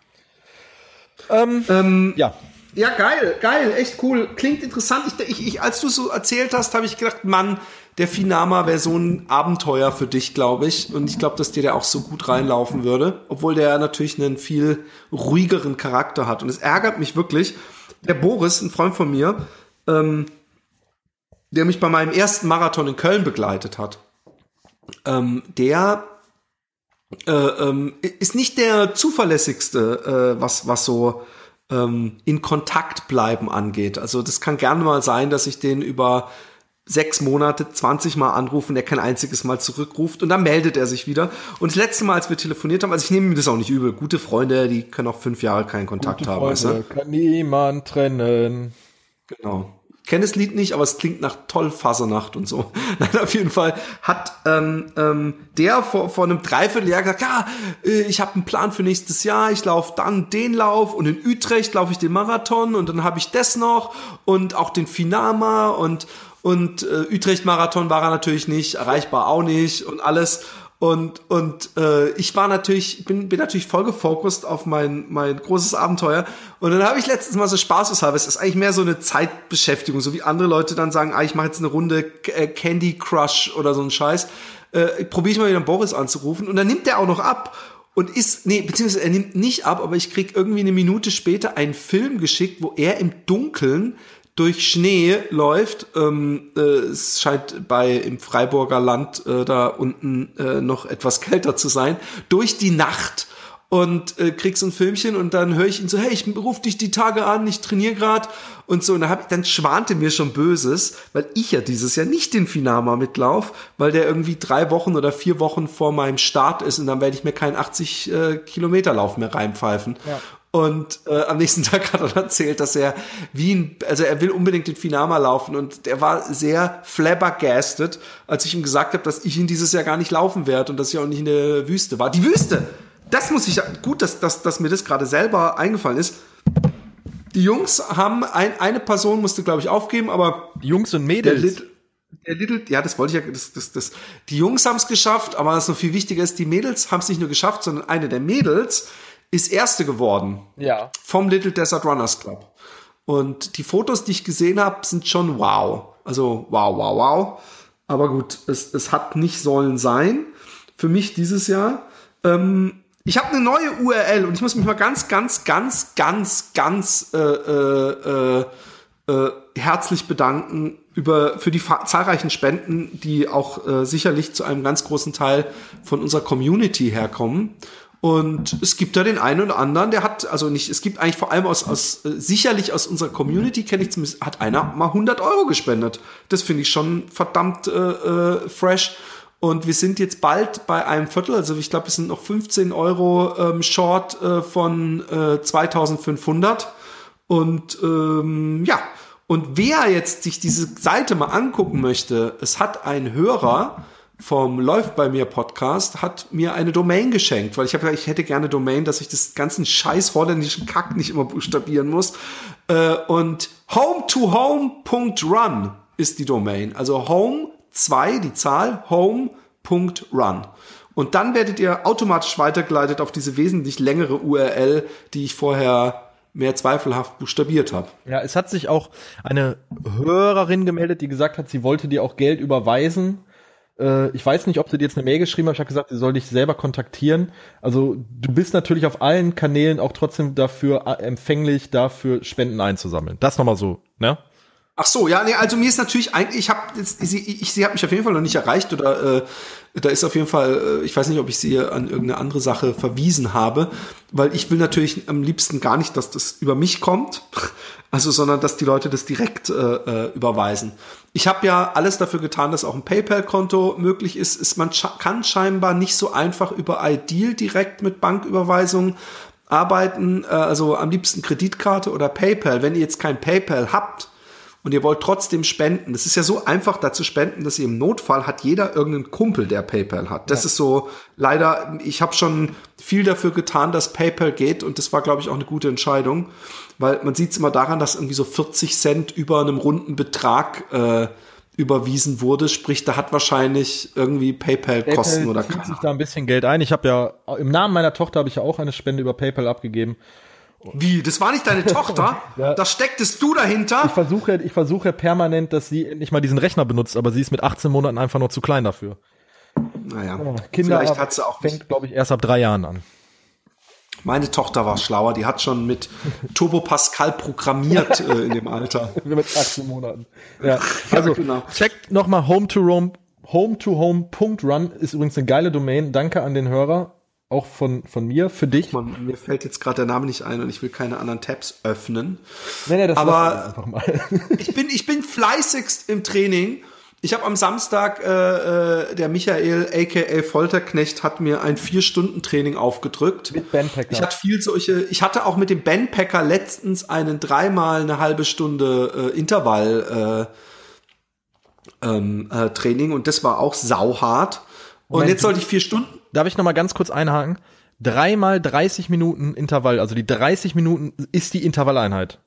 Ähm, Ähm, ja, Ja, geil, geil, echt cool. Klingt interessant. Ich, ich, ich, als du so erzählt hast, habe ich gedacht, Mann, der Finama wäre so ein Abenteuer für dich, glaube ich. Und ich glaube, dass dir der auch so gut reinlaufen würde. Obwohl der natürlich einen viel ruhigeren Charakter hat. Und es ärgert mich wirklich. Der Boris, ein Freund von mir, ähm, der mich bei meinem ersten Marathon in Köln begleitet hat, ähm, der äh, ähm, ist nicht der zuverlässigste, äh, was, was so ähm, in Kontakt bleiben angeht. Also das kann gerne mal sein, dass ich den über sechs Monate 20 Mal anrufe und er kein einziges Mal zurückruft und dann meldet er sich wieder. Und das letzte Mal, als wir telefoniert haben, also ich nehme mir das auch nicht übel. Gute Freunde, die können auch fünf Jahre keinen Kontakt haben. Weißt du? kann niemand trennen. Genau. Kenne das Lied nicht, aber es klingt nach toll Fasernacht und so. (laughs) Nein, auf jeden Fall hat ähm, ähm, der vor, vor einem Dreivierteljahr gesagt, ja, äh, ich habe einen Plan für nächstes Jahr, ich laufe dann den Lauf und in Utrecht laufe ich den Marathon und dann habe ich das noch und auch den Finama und und äh, Utrecht-Marathon war er natürlich nicht, erreichbar auch nicht und alles. Und, und äh, ich war natürlich, bin, bin natürlich voll gefokust auf mein, mein großes Abenteuer. Und dann habe ich letztens mal so spaßeshalber, es ist eigentlich mehr so eine Zeitbeschäftigung, so wie andere Leute dann sagen, ah, ich mache jetzt eine Runde äh, Candy Crush oder so ein Scheiß. Äh, Probiere ich mal wieder Boris anzurufen. Und dann nimmt der auch noch ab und ist, nee, beziehungsweise er nimmt nicht ab, aber ich krieg irgendwie eine Minute später einen Film geschickt, wo er im Dunkeln durch Schnee läuft. Ähm, äh, es scheint bei im Freiburger Land äh, da unten äh, noch etwas (laughs) kälter zu sein. Durch die Nacht und äh, krieg so ein Filmchen und dann höre ich ihn so, hey, ich ruf dich die Tage an, ich trainiere grad und so. Und dann, hab dann schwante mir schon Böses, weil ich ja dieses Jahr nicht den Finama mitlauf, weil der irgendwie drei Wochen oder vier Wochen vor meinem Start ist und dann werde ich mir keinen 80 äh, Kilometer Lauf mehr reinpfeifen. Ja. Und äh, am nächsten (laughs) Tag hat er dann erzählt, dass er Wien, also er will unbedingt den Finama laufen und der war sehr flabbergasted, als ich ihm gesagt habe, dass ich ihn dieses Jahr gar nicht laufen werde und dass ich auch nicht in der Wüste war. Die Wüste! Das muss ich, gut, dass, dass, dass mir das gerade selber eingefallen ist. Die Jungs haben, ein, eine Person musste, glaube ich, aufgeben, aber. Jungs und Mädels. Der Little, der Little, ja, das wollte ich ja, das, das, das, die Jungs haben es geschafft, aber was noch viel wichtiger ist, die Mädels haben es nicht nur geschafft, sondern eine der Mädels, ist Erste geworden. Ja. Vom Little Desert Runners Club. Und die Fotos, die ich gesehen habe, sind schon wow. Also wow, wow, wow. Aber gut, es, es hat nicht sollen sein. Für mich dieses Jahr. Ähm, ich habe eine neue URL und ich muss mich mal ganz, ganz, ganz, ganz, ganz äh, äh, äh, äh herzlich bedanken über für die zahlreichen Spenden, die auch äh, sicherlich zu einem ganz großen Teil von unserer Community herkommen. Und es gibt da den einen oder anderen, der hat, also nicht, es gibt eigentlich vor allem aus, aus äh, sicherlich aus unserer Community, kenne ich zumindest, hat einer mal 100 Euro gespendet. Das finde ich schon verdammt äh, äh, fresh. Und wir sind jetzt bald bei einem Viertel, also ich glaube, es sind noch 15 Euro ähm, Short äh, von äh, 2500. Und ähm, ja, und wer jetzt sich diese Seite mal angucken möchte, es hat ein Hörer, vom Läuft bei mir Podcast hat mir eine Domain geschenkt, weil ich habe gesagt, ich hätte gerne Domain, dass ich das ganzen scheiß holländischen Kack nicht immer buchstabieren muss. Äh, und home2home.run ist die Domain. Also home 2, die Zahl, home.run. Und dann werdet ihr automatisch weitergeleitet auf diese wesentlich längere URL, die ich vorher mehr zweifelhaft buchstabiert habe. Ja, es hat sich auch eine Hörerin gemeldet, die gesagt hat, sie wollte dir auch Geld überweisen äh, ich weiß nicht, ob sie dir jetzt eine Mail geschrieben hat. Ich habe gesagt, sie soll dich selber kontaktieren. Also du bist natürlich auf allen Kanälen auch trotzdem dafür äh, empfänglich, dafür Spenden einzusammeln. Das nochmal so, ne? Ach so, ja, nee, also mir ist natürlich eigentlich, ich habe sie, ich, sie hat mich auf jeden Fall noch nicht erreicht oder äh, da ist auf jeden Fall, äh, ich weiß nicht, ob ich sie an irgendeine andere Sache verwiesen habe, weil ich will natürlich am liebsten gar nicht, dass das über mich kommt, (laughs) also sondern dass die Leute das direkt äh, äh überweisen. Ich habe ja alles dafür getan, dass auch ein PayPal-Konto möglich ist. ist man kann scheinbar nicht so einfach über iDeal direkt mit Banküberweisungen arbeiten, äh, also am liebsten Kreditkarte oder PayPal. Wenn ihr jetzt kein PayPal habt, und ihr wollt trotzdem spenden. Es ist ja so einfach, da zu spenden, dass ihr im Notfall hat jeder irgendeinen Kumpel, der PayPal hat. Das ja. ist so leider, ich habe schon viel dafür getan, dass PayPal geht und das war, glaube ich, auch eine gute Entscheidung, weil man sieht es immer daran, dass irgendwie so 40 Cent über einem runden Betrag äh, überwiesen wurde, sprich, da hat wahrscheinlich irgendwie PayPal, PayPal Kosten oder zieht sich da ein bisschen Geld ein. Ich habe ja im Namen meiner Tochter habe ich ja auch eine Spende über PayPal abgegeben wie? Das war nicht deine (laughs) Tochter? ja. Da stecktest du dahinter? Ich versuche, ich versuche permanent, dass sie nicht mal diesen Rechner benutzt, aber sie ist mit 18 Monaten einfach noch zu klein dafür. Naja, Kinder vielleicht hat sie auch fängt, glaube ich, erst ab drei Jahren an. Meine Tochter war schlauer, die hat schon mit Turbo Pascal programmiert (laughs) äh, in dem Alter. (laughs) mit 18 Monaten. Ja, also ja, genau. checkt nochmal home to home, home to home.run ist übrigens eine geile Domain. Danke an den Hörer auch von, von mir, für dich. Man, mir fällt jetzt gerade der Name nicht ein und ich will keine anderen Tabs öffnen. Nee, nee, das Aber einfach mal. (laughs) ich bin, ich bin fleißigst im Training. Ich habe am Samstag, äh, äh, der Michael, aka Folterknecht, hat mir ein Vier-Stunden-Training aufgedrückt. Mit Bandpacker. Ich hatte viel solche, ich hatte auch mit dem Bandpacker letztens einen dreimal eine halbe Stunde äh, Intervall äh, ähm, äh, Training und das war auch sauhart. Und Moment. jetzt sollte ich vier Stunden. Darf ich noch mal ganz kurz einhaken? Dreimal 30 Minuten Intervall, also die 30 Minuten ist die Intervalleinheit.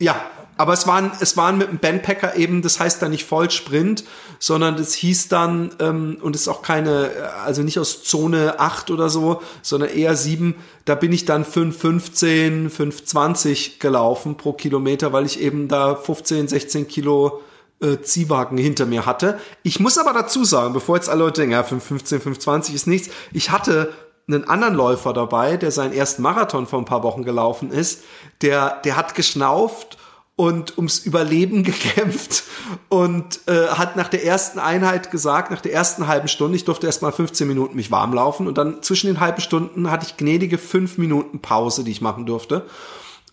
Ja, aber es waren, es waren mit dem Bandpacker eben, das heißt dann nicht Vollsprint, sondern das hieß dann, ähm, und ist auch keine, also nicht aus Zone 8 oder so, sondern eher 7, da bin ich dann 5,15, 5,20 gelaufen pro Kilometer, weil ich eben da 15, 16 Kilo äh, Ziehwagen hinter mir hatte. Ich muss aber dazu sagen, bevor jetzt alle Leute denken, ja, 5,15, 5,20 ist nichts, ich hatte einen anderen Läufer dabei, der seinen ersten Marathon vor ein paar Wochen gelaufen ist, der, der hat geschnauft und ums Überleben (laughs) gekämpft und äh, hat nach der ersten Einheit gesagt, nach der ersten halben Stunde, ich durfte erst mal 15 Minuten mich warm laufen und dann zwischen den halben Stunden hatte ich gnädige fünf Minuten Pause, die ich machen durfte.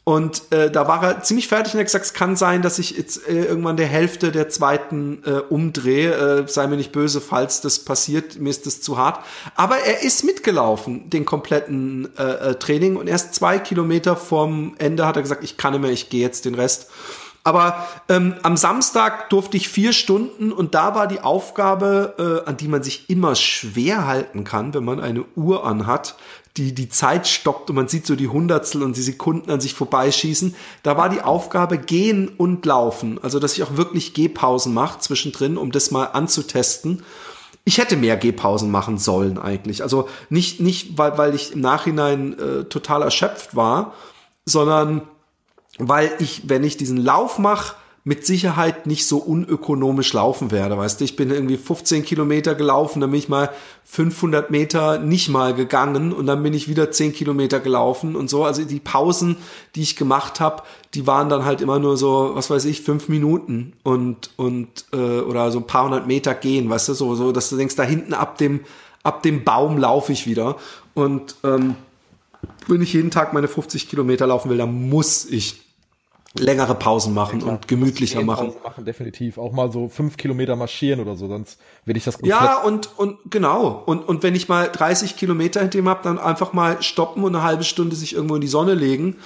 Und äh, da war er ziemlich fertig und hat gesagt, es kann sein, dass ich jetzt äh, irgendwann der Hälfte der zweiten äh, umdrehe. Äh, sei mir nicht böse, falls das passiert, mir ist das zu hart. Aber er ist mitgelaufen, den kompletten äh, äh, Training. Und erst zwei Kilometer vom Ende hat er gesagt, ich kann nicht mehr, ich gehe jetzt den Rest. Aber ähm, am Samstag durfte ich vier Stunden und da war die Aufgabe, äh, an die man sich immer schwer halten kann, wenn man eine Uhr anhat, die die Zeit stoppt und man sieht so die Hundertstel und die Sekunden an sich vorbeischießen. Da war die Aufgabe gehen und laufen. Also, dass ich auch wirklich Gehpausen mache zwischendrin, um das mal anzutesten. Ich hätte mehr Gehpausen machen sollen eigentlich. Also nicht, nicht weil, weil ich im Nachhinein äh, total erschöpft war, sondern weil ich, wenn ich diesen Lauf mache, mit Sicherheit nicht so unökonomisch laufen werde. Weißt du, ich bin irgendwie 15 Kilometer gelaufen, dann bin ich mal 500 Meter nicht mal gegangen und dann bin ich wieder 10 Kilometer gelaufen und so. Also die Pausen, die ich gemacht habe, die waren dann halt immer nur so, was weiß ich, fünf Minuten und und äh, oder so ein paar hundert Meter gehen, weißt du, so so, dass du denkst, da hinten ab dem ab dem Baum laufe ich wieder und ähm, wenn ich jeden Tag meine 50 Kilometer laufen will, dann muss ich längere Pausen machen und gemütlicher machen. Pausen machen. Definitiv. Auch mal so fünf Kilometer marschieren oder so, sonst werde ich das Ja, und, und genau. Und, und wenn ich mal 30 Kilometer hinter ihm habe, dann einfach mal stoppen und eine halbe Stunde sich irgendwo in die Sonne legen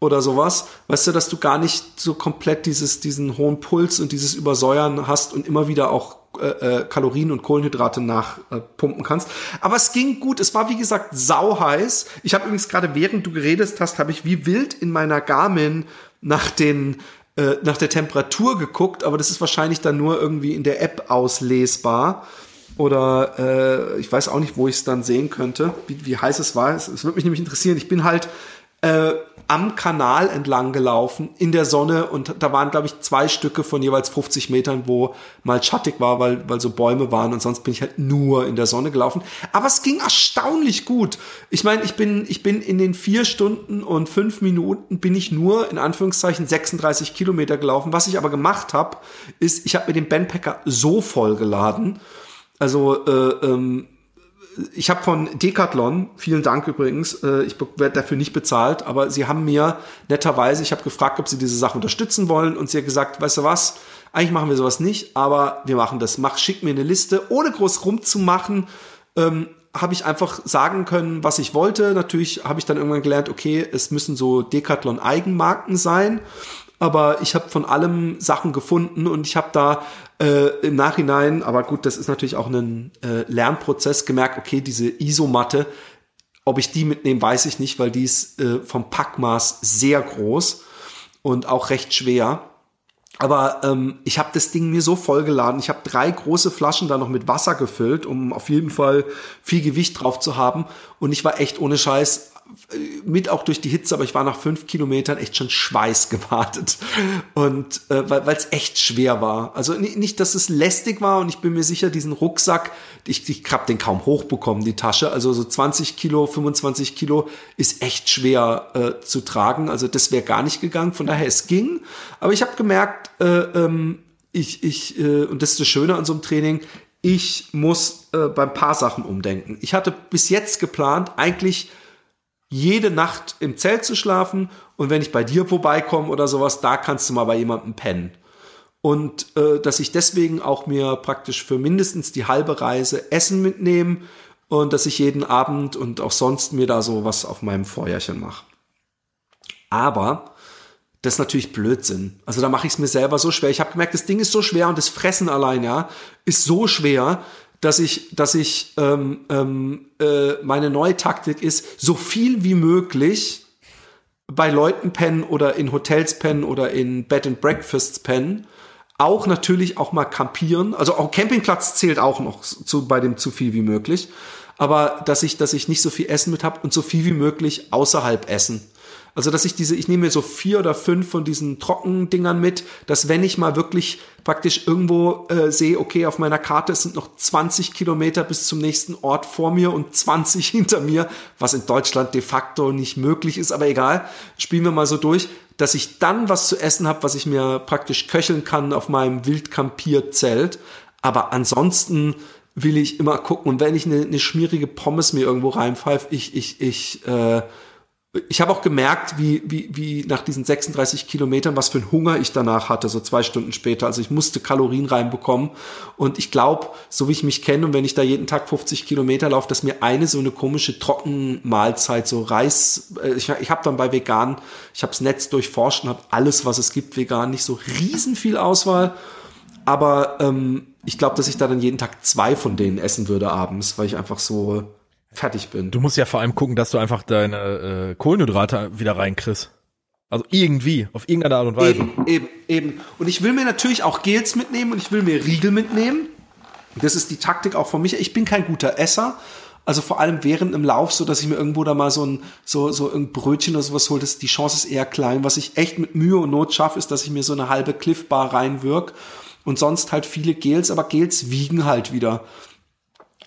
oder sowas. Weißt du, dass du gar nicht so komplett dieses, diesen hohen Puls und dieses Übersäuern hast und immer wieder auch äh, äh, Kalorien und Kohlenhydrate nachpumpen äh, kannst. Aber es ging gut. Es war wie gesagt sau heiß. Ich habe übrigens gerade während du geredet hast, habe ich wie wild in meiner Garmin nach den äh, nach der Temperatur geguckt, aber das ist wahrscheinlich dann nur irgendwie in der App auslesbar. Oder äh, ich weiß auch nicht, wo ich es dann sehen könnte, wie, wie heiß es war. Es, es würde mich nämlich interessieren. Ich bin halt äh, am Kanal entlang gelaufen in der Sonne und da waren, glaube ich, zwei Stücke von jeweils 50 Metern, wo mal schattig war, weil, weil so Bäume waren und sonst bin ich halt nur in der Sonne gelaufen. Aber es ging erstaunlich gut. Ich meine, ich bin, ich bin in den vier Stunden und fünf Minuten bin ich nur in Anführungszeichen 36 Kilometer gelaufen. Was ich aber gemacht habe, ist, ich habe mir den Bandpacker so voll geladen. Also äh, ähm, ich habe von Decathlon, vielen Dank übrigens, äh, ich werde dafür nicht bezahlt, aber sie haben mir netterweise, ich habe gefragt, ob sie diese Sache unterstützen wollen und sie hat gesagt, weißt du was, eigentlich machen wir sowas nicht, aber wir machen das. Mach, schick mir eine Liste, ohne groß rumzumachen, ähm, habe ich einfach sagen können, was ich wollte. Natürlich habe ich dann irgendwann gelernt, okay, es müssen so Decathlon Eigenmarken sein aber ich habe von allem Sachen gefunden und ich habe da äh, im Nachhinein, aber gut, das ist natürlich auch ein äh, Lernprozess, gemerkt, okay, diese Isomatte, ob ich die mitnehme, weiß ich nicht, weil die ist äh, vom Packmaß sehr groß und auch recht schwer. Aber ähm, ich habe das Ding mir so vollgeladen. Ich habe drei große Flaschen da noch mit Wasser gefüllt, um auf jeden Fall viel Gewicht drauf zu haben. Und ich war echt ohne Scheiß mit auch durch die Hitze, aber ich war nach fünf Kilometern echt schon Schweiß gewartet. Und äh, weil es echt schwer war. Also nicht, dass es lästig war und ich bin mir sicher, diesen Rucksack, ich, ich hab den kaum hochbekommen, die Tasche. Also so 20 Kilo, 25 Kilo ist echt schwer äh, zu tragen. Also das wäre gar nicht gegangen. Von daher, es ging. Aber ich habe gemerkt, äh, ähm, ich, ich, äh, und das ist das Schöne an so einem Training, ich muss äh, beim paar Sachen umdenken. Ich hatte bis jetzt geplant, eigentlich jede Nacht im Zelt zu schlafen und wenn ich bei dir vorbeikomme oder sowas, da kannst du mal bei jemandem pennen. und äh, dass ich deswegen auch mir praktisch für mindestens die halbe Reise Essen mitnehme und dass ich jeden Abend und auch sonst mir da so was auf meinem Feuerchen mache. Aber das ist natürlich Blödsinn. Also da mache ich es mir selber so schwer. Ich habe gemerkt, das Ding ist so schwer und das Fressen allein, ja, ist so schwer, dass ich, dass ich ähm, ähm, äh, meine neue Taktik ist, so viel wie möglich bei Leuten pennen oder in Hotels pennen oder in Bed and Breakfasts pennen. Auch natürlich auch mal campieren. Also auch Campingplatz zählt auch noch zu, bei dem zu viel wie möglich. Aber dass ich, dass ich nicht so viel Essen mit habe und so viel wie möglich außerhalb essen. Also, dass ich diese, ich nehme mir so vier oder fünf von diesen Trockendingern mit, dass wenn ich mal wirklich praktisch irgendwo äh, sehe, okay, auf meiner Karte sind noch 20 Kilometer bis zum nächsten Ort vor mir und 20 (laughs) hinter mir, was in Deutschland de facto nicht möglich ist, aber egal, spielen wir mal so durch, dass ich dann was zu essen habe, was ich mir praktisch köcheln kann auf meinem Wildkampierzelt. Aber ansonsten will ich immer gucken und wenn ich eine, eine schmierige Pommes mir irgendwo reinpfeife, ich, ich, ich, äh, ich habe auch gemerkt, wie, wie, wie nach diesen 36 Kilometern, was für einen Hunger ich danach hatte, so zwei Stunden später. Also ich musste Kalorien reinbekommen. Und ich glaube, so wie ich mich kenne und wenn ich da jeden Tag 50 Kilometer laufe, dass mir eine so eine komische Trockenmahlzeit, so Reis, äh, ich, ich habe dann bei vegan, ich habe das Netz durchforscht und habe alles, was es gibt, vegan, nicht so riesen viel Auswahl. Aber ähm, ich glaube, dass ich da dann jeden Tag zwei von denen essen würde abends, weil ich einfach so fertig bin. Du musst ja vor allem gucken, dass du einfach deine äh, Kohlenhydrate wieder reinkriegst. Also irgendwie, auf irgendeine Art und Weise. Eben, eben, eben. Und ich will mir natürlich auch Gels mitnehmen und ich will mir Riegel mitnehmen. Das ist die Taktik auch von mich. Ich bin kein guter Esser. Also vor allem während im Lauf, so dass ich mir irgendwo da mal so ein, so, so ein Brötchen oder sowas hole, das, die Chance ist eher klein. Was ich echt mit Mühe und Not schaffe, ist, dass ich mir so eine halbe Cliff-Bar reinwirk und sonst halt viele Gels, aber Gels wiegen halt wieder.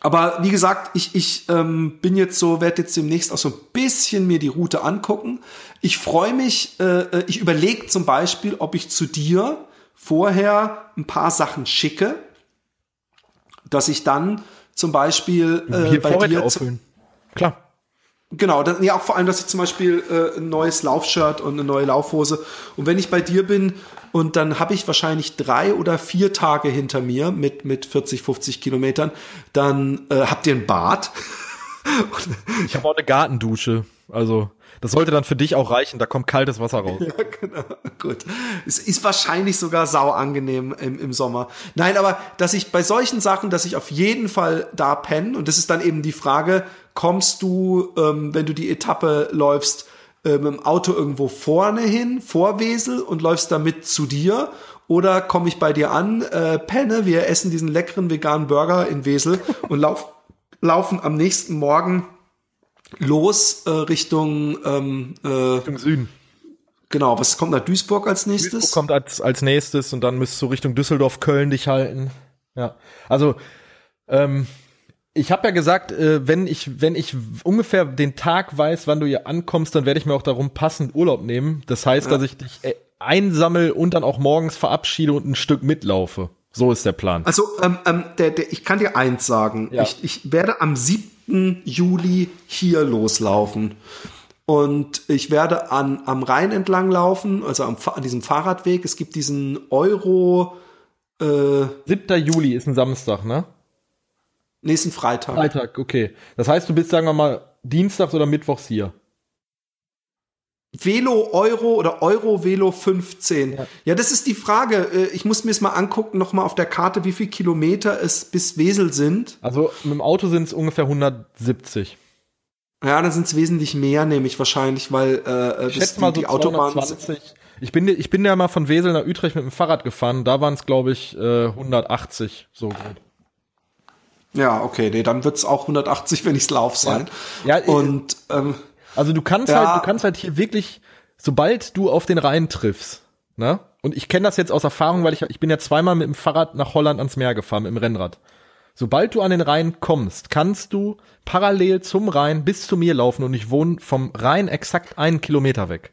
Aber wie gesagt, ich, ich ähm, bin jetzt so, werde jetzt demnächst auch so ein bisschen mir die Route angucken. Ich freue mich, äh, äh ich überlege zum Beispiel, ob ich zu dir vorher ein paar Sachen schicke, dass ich dann zum Beispiel äh, Hier bei dir auffüllen. Klar. Genau, dann, ja auch vor allem, dass ich zum Beispiel äh, ein neues Laufshirt und eine neue Laufhose. Und wenn ich bei dir bin und dann habe ich wahrscheinlich drei oder vier Tage hinter mir mit, mit 40, 50 Kilometern, dann äh, habt ihr ein Bad. (laughs) ich habe auch eine Gartendusche. Also das sollte dann für dich auch reichen, da kommt kaltes Wasser raus. (laughs) Ja, genau. Gut. Es ist wahrscheinlich sogar sau angenehm im, im Sommer. Nein, aber dass ich bei solchen Sachen, dass ich auf jeden Fall da penne, und das ist dann eben die Frage, kommst du, ähm, wenn du die Etappe läufst, äh, mit dem Auto irgendwo vorne hin, vor Wesel und läufst damit zu dir? Oder komme ich bei dir an, äh, penne, wir essen diesen leckeren veganen Burger in Wesel (laughs) und lauf, laufen am nächsten Morgen los äh, Richtung, ähm, äh, Richtung Süden. Genau, was kommt nach Duisburg als nächstes? Duisburg kommt als, als nächstes und dann müsstest du Richtung Düsseldorf, Köln dich halten. Ja, also ähm, ich habe ja gesagt, äh, wenn ich wenn ich ungefähr den Tag weiß, wann du hier ankommst, dann werde ich mir auch darum passend Urlaub nehmen. Das heißt, ja. dass ich dich äh, einsammel und dann auch morgens verabschiede und ein Stück mitlaufe. So ist der Plan. Also ähm, ähm, der, der, ich kann dir eins sagen. Ja. Ich, ich werde am 7. Juli hier loslaufen. Und ich werde an, am Rhein entlang laufen, also am, an diesem Fahrradweg. Es gibt diesen Euro. Äh, 7. Juli ist ein Samstag, ne? Nächsten Freitag. Freitag, okay. Das heißt, du bist, sagen wir mal, Dienstags oder Mittwochs hier. Velo Euro oder Euro Velo 15. Ja. ja, das ist die Frage. Äh, ich muss mir es mal angucken, noch mal auf der Karte, wie viele Kilometer es bis Wesel sind. Also mit dem Auto sind es ungefähr 170. Ja, dann sind es wesentlich mehr, nämlich wahrscheinlich, weil äh, ich das die, mal so die Autobahn. Ich bin, ich bin ja mal von Wesel nach Utrecht mit dem Fahrrad gefahren. Da waren es, glaube ich, äh, 180 so gut. Ja, okay, nee, dann wird's auch 180, wenn ich's lauf sein. Ja, ja und ähm, also du kannst ja. halt, du kannst halt hier wirklich, sobald du auf den Rhein triffst, ne? Und ich kenne das jetzt aus Erfahrung, weil ich ich bin ja zweimal mit dem Fahrrad nach Holland ans Meer gefahren mit dem Rennrad. Sobald du an den Rhein kommst, kannst du parallel zum Rhein bis zu mir laufen und ich wohne vom Rhein exakt einen Kilometer weg.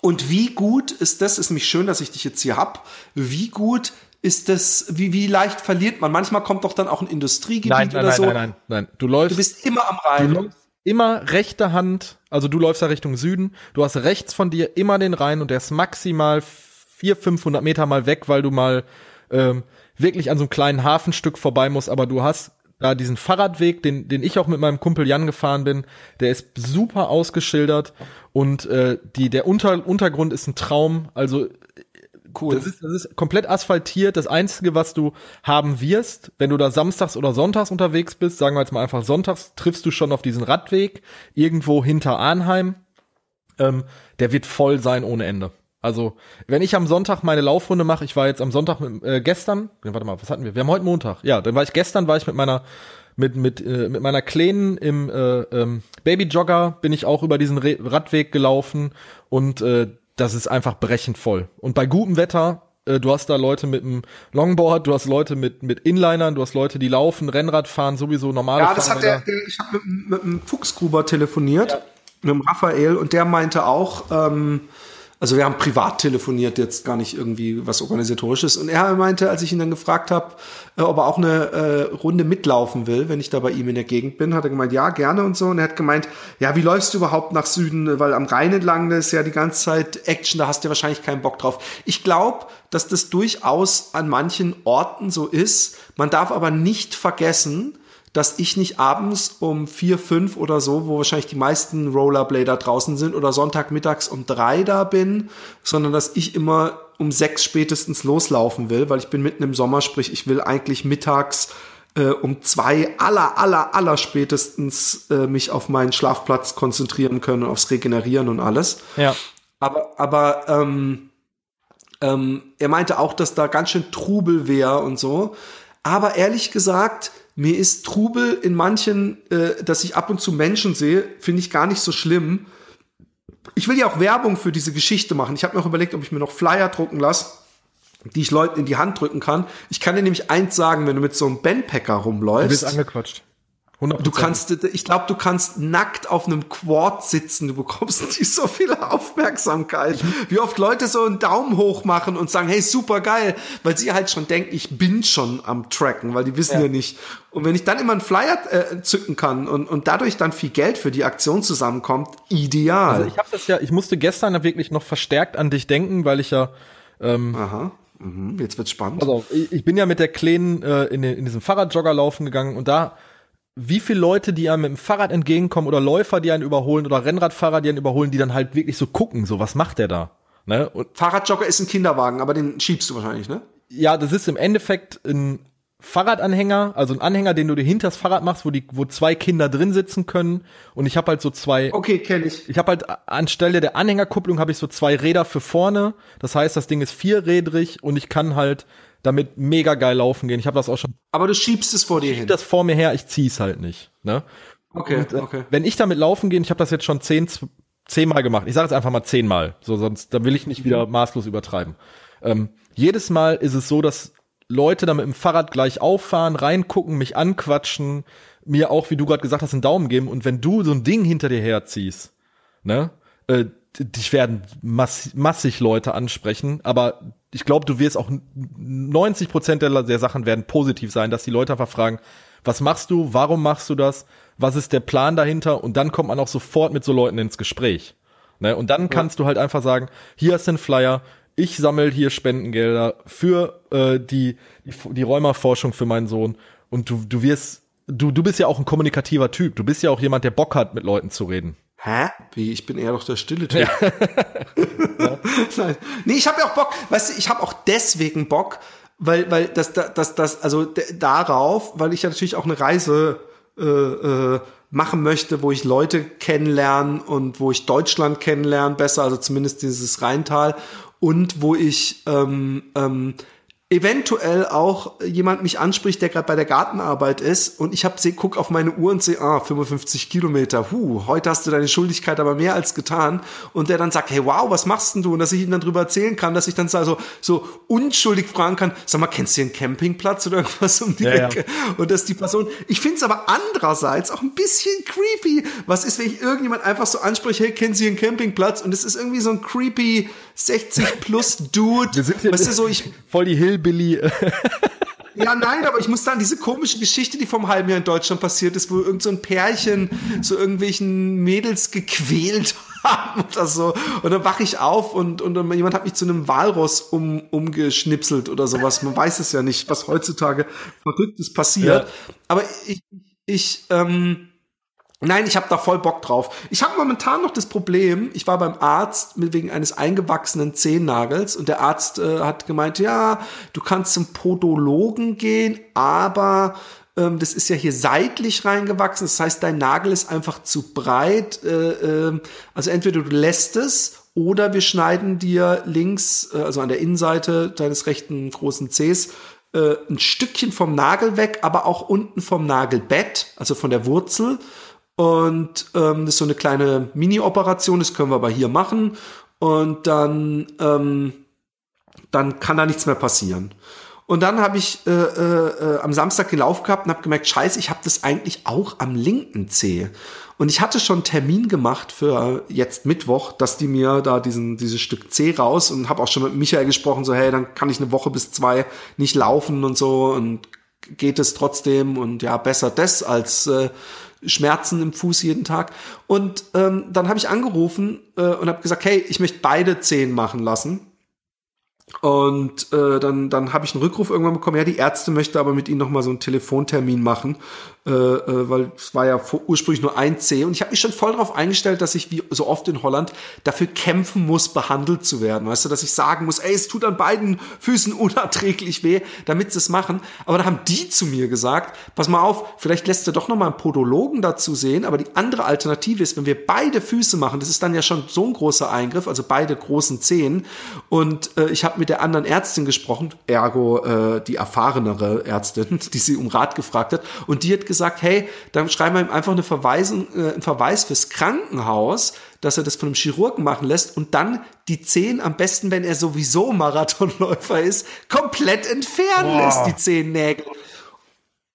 Und wie gut ist das, ist mich schön, dass ich dich jetzt hier hab, wie gut ist das, wie, wie leicht verliert man? Manchmal kommt doch dann auch ein Industriegebiet nein, nein, oder nein, so. Nein, nein, nein, Du läufst. Du bist immer am Rhein. Du läufst immer rechte Hand, also du läufst ja Richtung Süden, du hast rechts von dir immer den Rhein und der ist maximal 400, 500 Meter mal weg, weil du mal ähm, wirklich an so einem kleinen Hafenstück vorbei musst, aber du hast da diesen Fahrradweg, den, den ich auch mit meinem Kumpel Jan gefahren bin, der ist super ausgeschildert und äh, die, der Unter, Untergrund ist ein Traum. Also Cool. das ist, das ist komplett asphaltiert. Das Einzige, was du haben wirst, wenn du da samstags oder sonntags unterwegs bist, sagen wir jetzt mal einfach sonntags, triffst du schon auf diesen Radweg irgendwo hinter Arnheim. Ähm, der wird voll sein ohne Ende. Also, wenn ich am Sonntag meine Laufrunde mache, ich war jetzt am Sonntag mit, äh, gestern, warte mal, was hatten wir? Wir haben heute Montag. Ja, dann war ich gestern, war ich mit meiner mit mit äh, mit meiner Kleinen im äh, ähm, Babyjogger bin ich auch über diesen Re Radweg gelaufen und äh, das ist einfach brechend voll. Und bei gutem Wetter, äh, du hast da Leute mit einem Longboard, du hast Leute mit mit Inlinern, du hast Leute, die laufen, Rennrad fahren, sowieso normale Ja, das hat der, Fahrräder. der ich habe mit, mit dem Fuchsgruber telefoniert, mit dem Raphael, und der meinte auch, ähm, also wir haben privat telefoniert, jetzt gar nicht irgendwie was organisatorisches. Und er meinte, als ich ihn dann gefragt habe, äh, ob er auch eine äh, Runde mitlaufen will, wenn ich da bei ihm in der Gegend bin, hat er gemeint, ja, gerne und so. Und er hat gemeint, ja, wie läufst du überhaupt nach Süden? Weil am Rhein entlang, ist ja die ganze Zeit Action, da hast du ja wahrscheinlich keinen Bock drauf. Ich glaube, dass das durchaus an manchen Orten so ist. Man darf aber nicht vergessen, dass ich nicht abends um vier, fünf oder so, wo wahrscheinlich die meisten Rollerblader draußen sind, oder Sonntagmittags um drei da bin, sondern dass ich immer um sechs spätestens loslaufen will, weil ich bin mitten im Sommer, sprich, ich will eigentlich mittags äh, um zwei aller, aller, aller spätestens äh, mich auf meinen Schlafplatz konzentrieren können, aufs Regenerieren und alles. Ja. Aber, aber ähm, ähm, er meinte auch, dass da ganz schön Trubel wäre und so. Aber ehrlich gesagt, mir ist Trubel in manchen, äh, dass ich ab und zu Menschen sehe, finde ich gar nicht so schlimm. Ich will ja auch Werbung für diese Geschichte machen. Ich habe mir auch überlegt, ob ich mir noch Flyer drucken lasse, die ich Leuten in die Hand drücken kann. Ich kann dir nämlich eins sagen, wenn du mit so einem Bandpacker Du bist rumläufst. angequatscht. 100%. Du kannst, ich glaube, du kannst nackt auf einem Quad sitzen. Du bekommst (laughs) nicht so viel Aufmerksamkeit. Wie oft Leute so einen Daumen hoch machen und sagen, hey, super geil, weil sie halt schon denken, ich bin schon am Tracken, weil die wissen ja, nicht. Und wenn ich dann immer einen Flyer äh, zücken kann und, und dadurch dann viel Geld für die Aktion zusammenkommt, ideal. Also ich habe das ja, ich musste gestern wirklich noch verstärkt an dich denken, weil ich ja Aha. Mhm, jetzt wird's spannend. Also ich, ich bin ja mit der Kleinen äh, in, in diesem Fahrradjogger laufen gegangen und da wie viele Leute, die einem mit dem Fahrrad entgegenkommen oder Läufer, die einen überholen oder Rennradfahrer, die einen überholen, die dann halt wirklich so gucken, so was macht der da? Ne? Und Fahrradjogger ist ein Kinderwagen, aber den schiebst du wahrscheinlich, ne? ja, das ist im Endeffekt ein Fahrradanhänger, also ein Anhänger, den du dir hinters Fahrrad machst, wo die, wo zwei Kinder drin sitzen können. Und ich habe halt so zwei. Okay, kenne ich. Ich habe halt anstelle der Anhängerkupplung habe ich so zwei Räder für vorne. Das heißt, das Ding ist vierrädrig und ich kann halt damit mega geil laufen gehen. Ich habe das auch schon Aber du schiebst es vor dir hin. das vor mir her, ich zieh's halt nicht. Ne? Okay, Und, äh, okay. Wenn ich damit laufen gehe, ich habe das jetzt schon zehn, zehnmal gemacht. Ich sage jetzt einfach mal zehnmal, so sonst dann will ich nicht wieder maßlos übertreiben. Ähm, jedes Mal ist es so, dass Leute da mit dem Fahrrad gleich auffahren, reingucken, mich anquatschen, mir auch, wie du gerade gesagt hast, einen Daumen geben. Und wenn du so ein Ding hinter dir herziehst, ne, äh, dich werden mass massig Leute ansprechen, aber ich glaube, du wirst auch 90 Prozent der, der Sachen werden positiv sein, dass die Leute einfach fragen, was machst du, warum machst du das, was ist der Plan dahinter und dann kommt man auch sofort mit so Leuten ins Gespräch. Ne? Und dann kannst du halt einfach sagen, hier du einen Flyer, ich sammle hier Spendengelder für äh, die, die, die Rheumaforschung für meinen Sohn und du, du wirst, du, du bist ja auch ein kommunikativer Typ, du bist ja auch jemand, der Bock hat, mit Leuten zu reden. Hä? Wie? Ich bin eher doch der stille Typ. (laughs) (laughs) Nein. Nee, ich habe ja auch Bock. Weißt du, ich habe auch deswegen Bock, weil, weil das, das, das, also darauf, weil ich ja natürlich auch eine Reise äh, äh, machen möchte, wo ich Leute kennenlerne und wo ich Deutschland kennenlerne, besser, also zumindest dieses Rheintal und wo ich ähm, ähm, eventuell auch jemand mich anspricht, der gerade bei der Gartenarbeit ist und ich hab, seh, guck auf meine Uhr und sehe, ah, 55 Kilometer, huh, heute hast du deine Schuldigkeit aber mehr als getan und der dann sagt, hey, wow, was machst denn du? Und dass ich ihm dann drüber erzählen kann, dass ich dann so, so unschuldig fragen kann, sag mal, kennst du hier einen Campingplatz oder irgendwas um die Ja, ja. Ecke? Und dass die Person, ich finde es aber andererseits auch ein bisschen creepy. Was ist, wenn ich irgendjemand einfach so anspreche, hey, kennen Sie einen Campingplatz? Und es ist irgendwie so ein creepy 60 plus Dude. Wir sind hier- weißt du, so ich, Voll die Hillbilly. (laughs) Ja, nein, aber ich muss dann diese komische Geschichte, die vom halben Jahr in Deutschland passiert ist, wo irgend so ein Pärchen so irgendwelchen Mädels gequält (laughs) haben oder so. Und dann wache ich auf und, und dann jemand hat mich zu einem Walross um, umgeschnipselt oder sowas. Man weiß es ja nicht, was heutzutage Verrücktes passiert. Ja. Aber ich, ich, ähm, Nein, ich habe da voll Bock drauf. Ich habe momentan noch das Problem, ich war beim Arzt mit wegen eines eingewachsenen Zehennagels und der Arzt äh, hat gemeint, ja, du kannst zum Podologen gehen, aber ähm, das ist ja hier seitlich reingewachsen, das heißt, dein Nagel ist einfach zu breit. Äh, äh, also entweder du lässt es oder wir schneiden dir links, äh, also an der Innenseite deines rechten großen Zehs, äh, ein Stückchen vom Nagel weg, aber auch unten vom Nagelbett, also von der Wurzel. Und ähm, das ist so eine kleine Mini-Operation, das können wir aber hier machen. Und dann, ähm, dann kann da nichts mehr passieren. Und dann habe ich äh, äh, am Samstag den Lauf gehabt und habe gemerkt, scheiße, ich habe das eigentlich auch am linken Zeh. Und ich hatte schon einen Termin gemacht für jetzt Mittwoch, dass die mir da diesen dieses Stück C raus und habe auch schon mit Michael gesprochen, so hey, dann kann ich eine Woche bis zwei nicht laufen und so und geht es trotzdem und ja besser das als äh, Schmerzen im Fuß jeden Tag. Und ähm, dann habe ich angerufen äh, und habe gesagt, hey, ich möchte beide Zehen machen lassen. Und äh, dann, dann habe ich einen Rückruf irgendwann bekommen, ja, die Ärzte möchte aber mit Ihnen nochmal so einen Telefontermin machen, äh, äh, weil es war ja ursprünglich nur ein C. Und ich habe mich schon voll darauf eingestellt, dass ich, wie so oft in Holland, dafür kämpfen muss, behandelt zu werden. Weißt du, dass ich sagen muss, ey, es tut an beiden Füßen (laughs) unerträglich weh, damit sie es machen. Aber da haben die zu mir gesagt, pass mal auf, vielleicht lässt du doch nochmal einen Podologen dazu sehen, aber die andere Alternative ist, wenn wir beide Füße machen, das ist dann ja schon so ein großer Eingriff, also beide großen Zehen. Und äh, ich habe mit der anderen Ärztin gesprochen, ergo äh, die erfahrenere Ärztin, (laughs) die sie um Rat gefragt hat. Und die hat gesagt, hey, dann schreiben wir ihm einfach eine Verweisung, äh, einen Verweis fürs Krankenhaus, dass er das von einem Chirurgen machen lässt und dann die Zehen am besten, wenn er sowieso Marathonläufer ist, komplett entfernen Boah. lässt, die Zehennägel.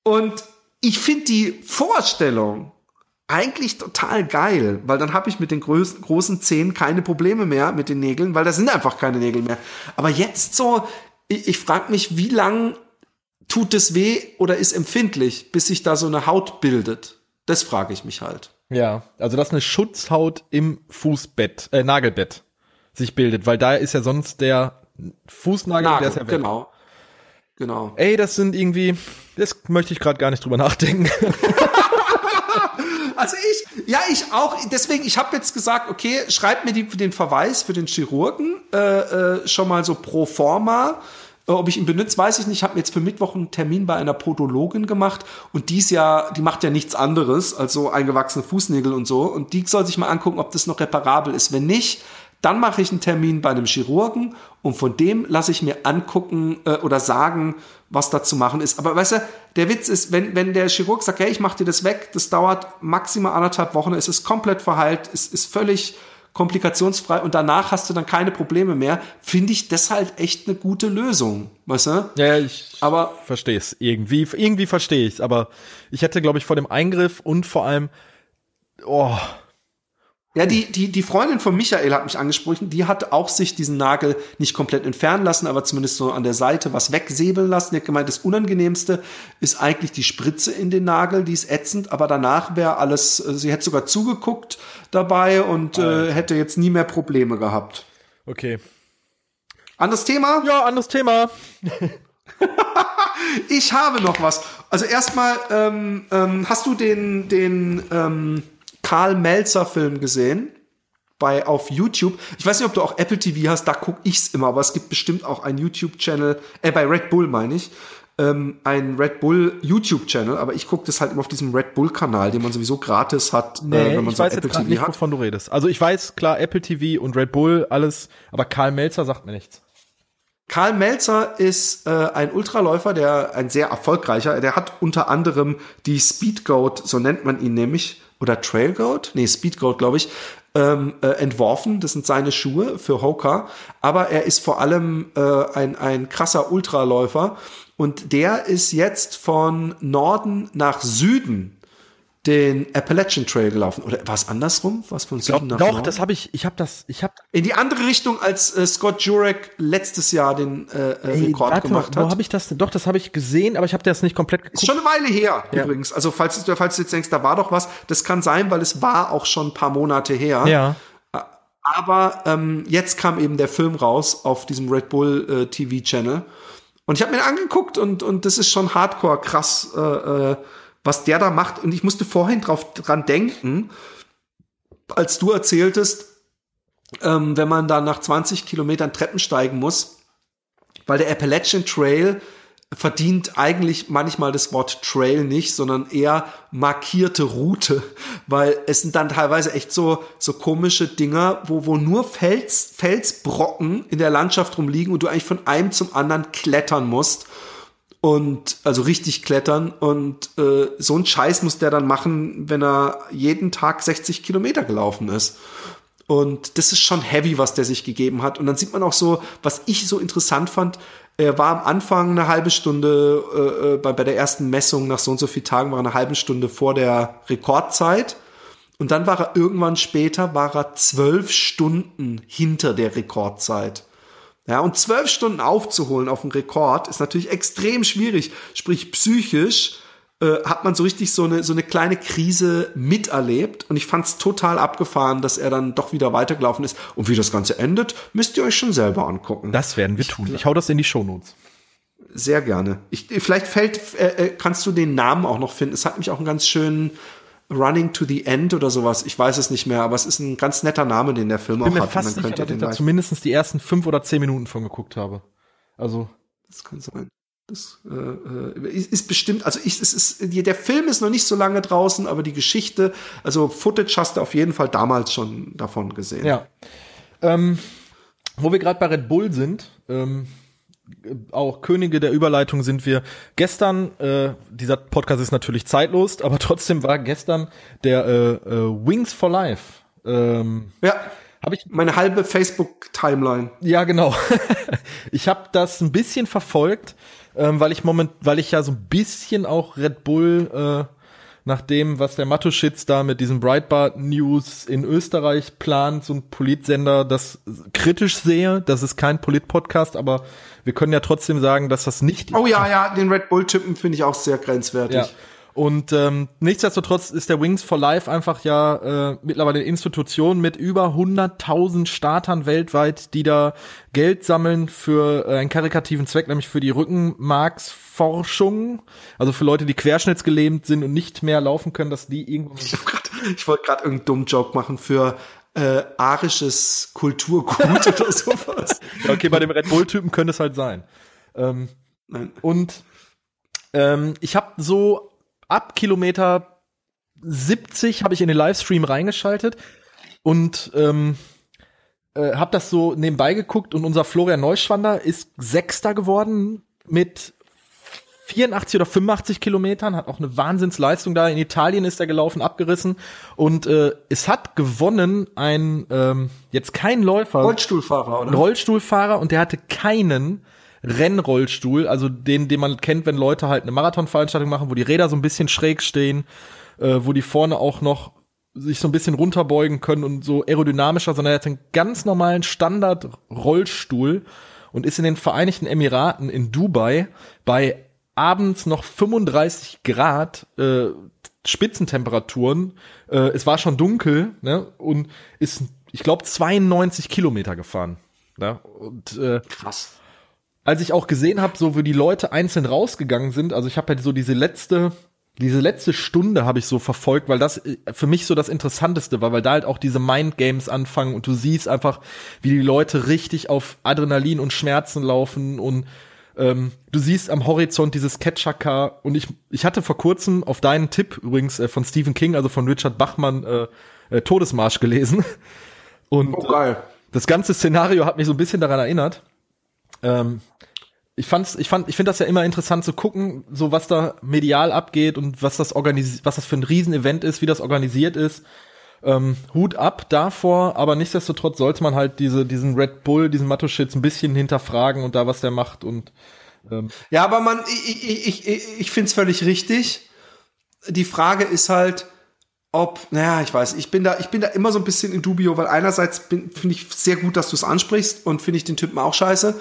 Und ich finde die Vorstellung eigentlich total geil, weil dann habe ich mit den großen, großen Zehen keine Probleme mehr mit den Nägeln, weil da sind einfach keine Nägel mehr. Aber jetzt so, ich, ich frage mich, wie lang tut es weh oder ist empfindlich, bis sich da so eine Haut bildet? Das frage ich mich halt. Ja, also dass eine Schutzhaut im Fußbett, äh, Nagelbett sich bildet, weil da ist ja sonst der Fußnagel, der Nagel, ist ja weg. genau. Genau. Ey, das sind irgendwie, das möchte ich gerade gar nicht drüber nachdenken. (laughs) Also ich, ja, ich auch. Deswegen, ich habe jetzt gesagt, okay, schreibt mir die, den Verweis für den Chirurgen äh, äh, schon mal so pro forma. Äh, Ob ich ihn benutze, weiß ich nicht. Ich habe mir jetzt für Mittwoch einen Termin bei einer Podologin gemacht und die ist ja, die macht ja nichts anderes als so eingewachsene Fußnägel und so. Und die soll sich mal angucken, ob das noch reparabel ist. Wenn nicht, dann mache ich einen Termin bei einem Chirurgen und von dem lasse ich mir angucken äh, oder sagen, was da zu machen ist. Aber weißt du, der Witz ist, wenn, wenn der Chirurg sagt, hey, ich mache dir das weg, das dauert maximal anderthalb Wochen, es ist komplett verheilt, es ist völlig komplikationsfrei und danach hast du dann keine Probleme mehr, finde ich das halt echt eine gute Lösung, weißt du? Ja, ich Aber verstehe es irgendwie. Irgendwie verstehe ich es, aber ich hätte, glaube ich, vor dem Eingriff und vor allem, oh, Ja, die, die, die Freundin von Michael hat mich angesprochen, die hat auch sich diesen Nagel nicht komplett entfernen lassen, aber zumindest so an der Seite was wegsäbeln lassen. Die hat gemeint, das Unangenehmste ist eigentlich die Spritze in den Nagel, die ist ätzend, aber danach wäre alles, äh, sie hätte sogar zugeguckt dabei und äh, hätte jetzt nie mehr Probleme gehabt. okay. Anderes Thema? Ja, anderes Thema. (laughs) Ich habe noch was. Also erstmal, ähm, ähm, hast du den, den ähm, Karl Melzer Film gesehen? Bei, auf YouTube. Ich weiß nicht, ob du auch Apple TV hast, da gucke ich's immer, aber es gibt bestimmt auch einen YouTube-Channel, äh, bei Red Bull meine ich, ähm, ein Red Bull YouTube-Channel, aber ich gucke das halt immer auf diesem Red Bull-Kanal, den man sowieso gratis hat, Nee, äh, wenn man ich so weiß Apple TV nicht, hat. wovon du redest. Also ich weiß, klar, Apple TV und Red Bull, alles, aber Karl Melzer sagt mir nichts. Karl Melzer ist äh, ein Ultraläufer, der ein sehr erfolgreicher, der hat unter anderem die Speedgoat, so nennt man ihn nämlich, oder Trailgoat, nee, Speedgoat, glaube ich, ähm, äh, entworfen. Das sind seine Schuhe für Hoka. Aber er ist vor allem äh, ein, ein krasser Ultraläufer. Und der ist jetzt von Norden nach Süden den Appalachian Trail gelaufen. Oder war es andersrum? Was von Süden nach Doch, Norden? das habe ich, ich habe das, ich habe In die andere Richtung, als äh, Scott Jurek letztes Jahr den äh, äh, Rekord warte gemacht wo hat. habe ich das denn? Doch, das habe ich gesehen, aber ich habe das nicht komplett geguckt. Ist schon eine Weile her, übrigens. Also, falls du, falls du jetzt denkst, da war doch was, das kann sein, weil es war auch schon ein paar Monate her. ja. Aber ähm, jetzt kam eben der Film raus auf diesem Red Bull äh, TV Channel. Und ich habe mir angeguckt und, und das ist schon hardcore krass, äh, äh, was der da macht. Und ich musste vorhin drauf dran denken, als du erzähltest, ähm, wenn man da nach 20 Kilometern Treppen steigen muss, weil der Appalachian Trail verdient eigentlich manchmal das Wort Trail nicht, sondern eher markierte Route, weil es sind dann teilweise echt so so komische Dinger, wo wo nur Fels Felsbrocken in der Landschaft rumliegen und du eigentlich von einem zum anderen klettern musst und also richtig klettern und äh, so ein Scheiß muss der dann machen, wenn er jeden Tag 60 Kilometer gelaufen ist. Und das ist schon heavy, was der sich gegeben hat. Und dann sieht man auch so, was ich so interessant fand, er war am Anfang eine halbe Stunde, äh, äh, bei, bei der ersten Messung nach so und so vielen Tagen war er eine halbe Stunde vor der Rekordzeit. Und dann war er irgendwann später, war er zwölf Stunden hinter der Rekordzeit. Ja, und zwölf Stunden aufzuholen auf einen Rekord ist natürlich extrem schwierig. Sprich, psychisch äh, hat man so richtig so eine, so eine kleine Krise miterlebt. Und ich fand es total abgefahren, dass er dann doch wieder weitergelaufen ist. Und wie das Ganze endet, müsst ihr euch schon selber angucken. Das werden wir tun. Ich hau das in die Shownotes. Sehr gerne. Ich, vielleicht fällt, äh, äh, kannst du den Namen auch noch finden. Es hat mich auch einen ganz schönen Running to the End oder sowas. Ich weiß es nicht mehr, aber es ist ein ganz netter Name, den der Film Ich bin auch mir hat. fast sicher, dass ich da zumindest die ersten fünf oder zehn Minuten von geguckt habe. Also, Das kann sein. Das äh, äh, ist, ist bestimmt, also ich, es ist, der Film ist noch nicht so lange draußen, aber die Geschichte, also Footage hast du auf jeden Fall damals schon davon gesehen. ja. Ähm, wo wir gerade bei Red Bull sind, ähm, auch Könige der Überleitung sind wir. Gestern, äh, dieser Podcast ist natürlich zeitlos, aber (laughs) trotzdem war gestern der äh, äh, Wings for Life. Ähm, ja. habe ich Meine halbe Facebook-Timeline. Ja, genau. (laughs) ich habe das ein bisschen verfolgt, ähm, weil ich moment, weil ich ja so ein bisschen auch Red Bull äh, nach dem, was der Matuschitz da mit diesem Breitbart News in Österreich plant, so ein Politsender, das kritisch sehe. Das ist kein Polit-Podcast, aber wir können ja trotzdem sagen, dass das nicht Oh ja, ja, den Red Bull-Typen finde ich auch sehr grenzwertig. ja. Und ähm, nichtsdestotrotz ist der Wings for Life einfach ja äh, mittlerweile eine Institution mit über 100.000 Startern weltweit, die da Geld sammeln für äh, einen karikativen Zweck, nämlich für die Rückenmarksforschung. Also für Leute, die querschnittsgelähmt sind und nicht mehr laufen können, dass die irgendwo Ich, grad- ich wollte gerade irgendeinen dummen Joke machen für äh, arisches Kulturgut oder (laughs) sowas. Ja, okay, bei dem Red Bull-Typen könnte es halt sein. Ähm, Nein. und ähm, ich habe so ab Kilometer 70 habe ich in den Livestream reingeschaltet und ähm, äh, habe das so nebenbei geguckt und unser Florian Neuschwander ist Sechster geworden mit 84 oder 85 Kilometern, hat auch eine Wahnsinnsleistung da. In Italien ist er gelaufen, abgerissen und äh, es hat gewonnen ein ähm, jetzt kein Läufer, Rollstuhlfahrer, ein oder? Rollstuhlfahrer und der hatte keinen Rennrollstuhl, also den, den man kennt, wenn Leute halt eine Marathonveranstaltung machen, wo die Räder so ein bisschen schräg stehen, äh, wo die vorne auch noch sich so ein bisschen runterbeugen können und so aerodynamischer, sondern er hat einen ganz normalen Standard-Rollstuhl und ist in den Vereinigten Emiraten in Dubai bei abends noch 35 Grad äh, Spitzentemperaturen. Äh, es war schon dunkel ne? und ist, ich glaube, 92 Kilometer gefahren. Ja? Und äh, Krass. als ich auch gesehen habe, so wie die Leute einzeln rausgegangen sind, also ich habe halt so diese letzte, diese letzte Stunde habe ich so verfolgt, weil das äh, für mich so das Interessanteste war, weil da halt auch diese Mindgames anfangen und du siehst einfach, wie die Leute richtig auf Adrenalin und Schmerzen laufen und ähm, du siehst am Horizont dieses Catcher-Car und ich, ich hatte vor kurzem auf deinen Tipp übrigens äh, von Stephen King, also von Richard Bachmann, äh, äh, Todesmarsch gelesen. (laughs) Und Oh, geil. das ganze Szenario hat mich so ein bisschen daran erinnert. Ähm, ich fand's, ich fand, ich finde das ja immer interessant zu gucken, so was da medial abgeht und was das organis was das für ein Riesenevent ist, wie das organisiert ist. Ähm, Hut ab davor, aber nichtsdestotrotz sollte man halt diese, diesen Red Bull, diesen Matuschitz ein bisschen hinterfragen und da was der macht und Ja, aber man, ich, ich, ich, ich, ich finde es völlig richtig. die Frage ist halt, ob, naja, ich weiß, ich bin da, ich bin da immer so ein bisschen in dubio, weil einerseits finde ich sehr gut, dass du es ansprichst und finde ich den Typen auch scheiße.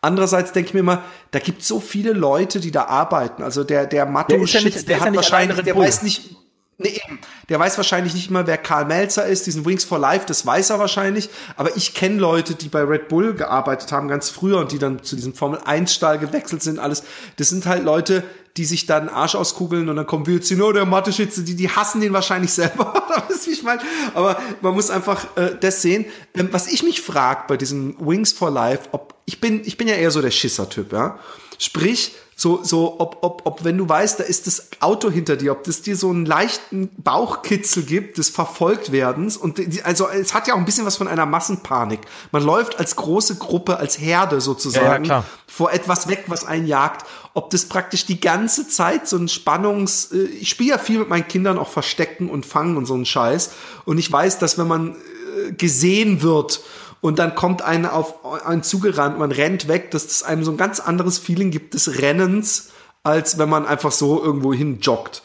Andererseits denke ich mir immer, da gibt so viele Leute, die da arbeiten. Also der, der Matto, Der ja nicht- der der hat wahrscheinlich, der weiß nicht, nee, eben, der weiß wahrscheinlich nicht mal, wer Karl Melzer ist. Diesen Wings for Life, das weiß er wahrscheinlich. Aber ich kenne Leute, die bei Red Bull gearbeitet haben, ganz früher und die dann zu diesem Formel-1-Stall gewechselt sind, alles. Das sind halt Leute, die sich dann Arsch auskugeln und dann kommen wir hin, oh, der Mathe-Schütze, die, die hassen den wahrscheinlich selber. (laughs) Weißt wie ich meine? Aber man muss einfach äh, das sehen. Ähm, was ich mich frage bei diesem Wings for Life, ob ich bin, ich bin ja eher so der Schisser-Typ, ja. Sprich, so, so, ob, ob, ob, wenn du weißt, da ist das Auto hinter dir, ob das dir so einen leichten Bauchkitzel gibt des Verfolgtwerdens und die, also es hat ja auch ein bisschen was von einer Massenpanik. Man läuft als große Gruppe, als Herde sozusagen klar. vor etwas weg, was einen jagt. Ob das praktisch die ganze Zeit so ein Spannungs, äh, ich spiele ja viel mit meinen Kindern auch Verstecken und Fangen und so einen Scheiß und ich weiß, dass wenn man äh, gesehen wird und dann kommt einer auf einen zugerannt, man rennt weg, dass das einem so ein ganz anderes Feeling gibt des Rennens, als wenn man einfach so irgendwo hin joggt.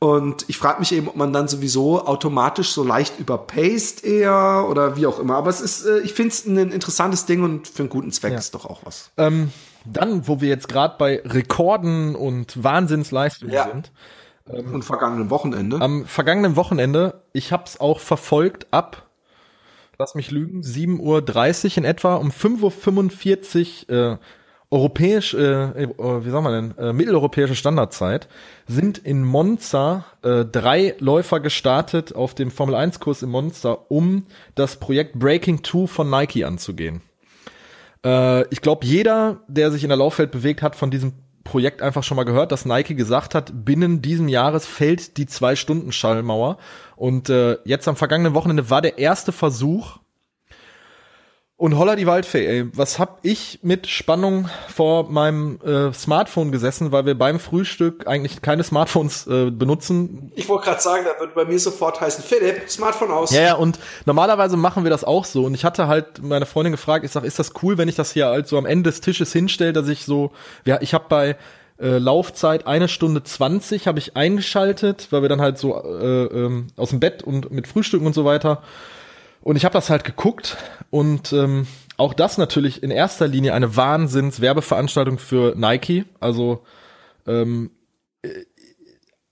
Und ich frage mich eben, ob man dann sowieso automatisch so leicht überpaced eher oder wie auch immer. Aber es ist, äh, ich finde es ein interessantes Ding und für einen guten Zweck ist doch auch was. Ähm, dann, wo wir jetzt gerade bei Rekorden und Wahnsinnsleistungen Ja. sind, Und vergangenen Wochenende. am vergangenen Wochenende, ich habe es auch verfolgt ab, lass mich lügen, 7.30 Uhr in etwa, um 5.45 Uhr äh, europäisch, äh, äh, wie sagen wir denn, äh, mitteleuropäische Standardzeit, sind in Monza äh, drei Läufer gestartet auf dem Formel-1-Kurs in Monza, um das Projekt Breaking 2 von Nike anzugehen. Äh, ich glaube, jeder, der sich in der Laufwelt bewegt, hat von diesem Projekt einfach schon mal gehört, dass Nike gesagt hat, binnen diesem Jahres fällt die Zwei-Stunden-Schallmauer. Und äh, jetzt am vergangenen Wochenende war der erste Versuch. Und holla die Waldfee, ey. Was hab ich mit Spannung vor meinem äh, Smartphone gesessen, weil wir beim Frühstück eigentlich keine Smartphones äh, benutzen, Ich wollte gerade sagen, da wird bei mir sofort heißen, Philipp, Smartphone aus. ja, ja, und normalerweise machen wir das auch so. Und ich hatte halt meine Freundin gefragt, ich sag, ist das cool, wenn ich das hier halt so am Ende des Tisches hinstelle, dass ich so, ja, ich habe bei äh, Laufzeit eine Stunde 20 habe ich eingeschaltet, weil wir dann halt so äh, ähm, aus dem Bett und mit Frühstücken und so weiter. Und ich habe das halt geguckt und ähm, auch das natürlich in erster Linie eine Wahnsinns-Werbeveranstaltung für Nike. Also ähm,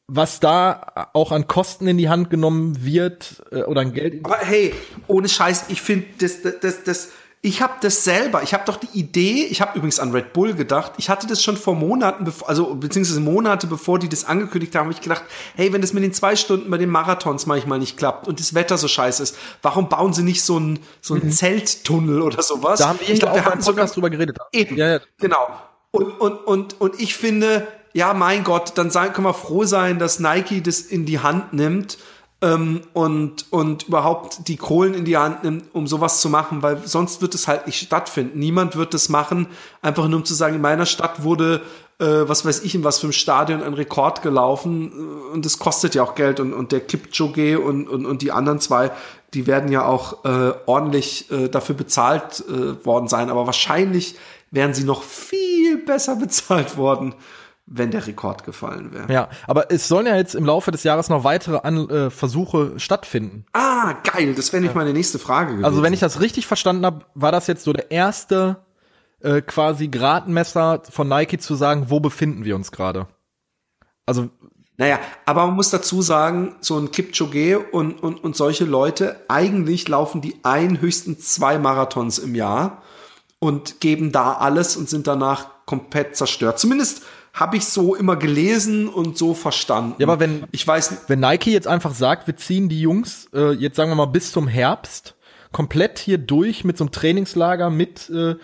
was da auch an Kosten in die Hand genommen wird äh, oder an Geld. Aber hey, ohne Scheiß, ich finde, das, das, das, das, ich habe das selber, ich habe doch die Idee, ich habe übrigens an Red Bull gedacht, ich hatte das schon vor Monaten, also beziehungsweise Monate bevor die das angekündigt haben, habe ich gedacht, hey, wenn das mit den zwei Stunden bei den Marathons manchmal nicht klappt und das Wetter so scheiße ist, warum bauen sie nicht so einen so einen Zelttunnel oder sowas? Mhm. da haben wir, ich glaub, auch wir hatten sogar drüber geredet. Eben, Ja, ja. genau. Und, und, und, und ich finde, ja, mein Gott, dann sein, können wir froh sein, dass Nike das in die Hand nimmt ähm, und, und überhaupt die Kohlen in die Hand nimmt, um sowas zu machen, weil sonst wird es halt nicht stattfinden. Niemand wird das machen, einfach nur um zu sagen, in meiner Stadt wurde, äh, was weiß ich, in was für einem Stadion ein Rekord gelaufen äh, und das kostet ja auch Geld und, und der Kipchoge und, und, und die anderen zwei, die werden ja auch äh, ordentlich äh, dafür bezahlt äh, worden sein, aber wahrscheinlich wären sie noch viel besser (laughs) bezahlt worden, wenn der Rekord gefallen wäre. Ja, aber es sollen ja jetzt im Laufe des Jahres noch weitere An äh, Versuche stattfinden. Ah, geil, das wäre nicht meine nächste Frage gewesen. Also wenn ich das richtig verstanden habe, war das jetzt so der erste äh, quasi Gradmesser von Nike zu sagen, wo befinden wir uns gerade? Also Naja, aber man muss dazu sagen, so ein Kipchoge und, und, und solche Leute, eigentlich laufen die ein, höchstens zwei Marathons im Jahr und geben da alles und sind danach komplett zerstört. Zumindest habe ich so immer gelesen und so verstanden. Ja, aber wenn- ich weiß, wenn Nike jetzt einfach sagt, wir ziehen die Jungs äh, jetzt sagen wir mal bis zum Herbst komplett hier durch mit so einem Trainingslager mit äh,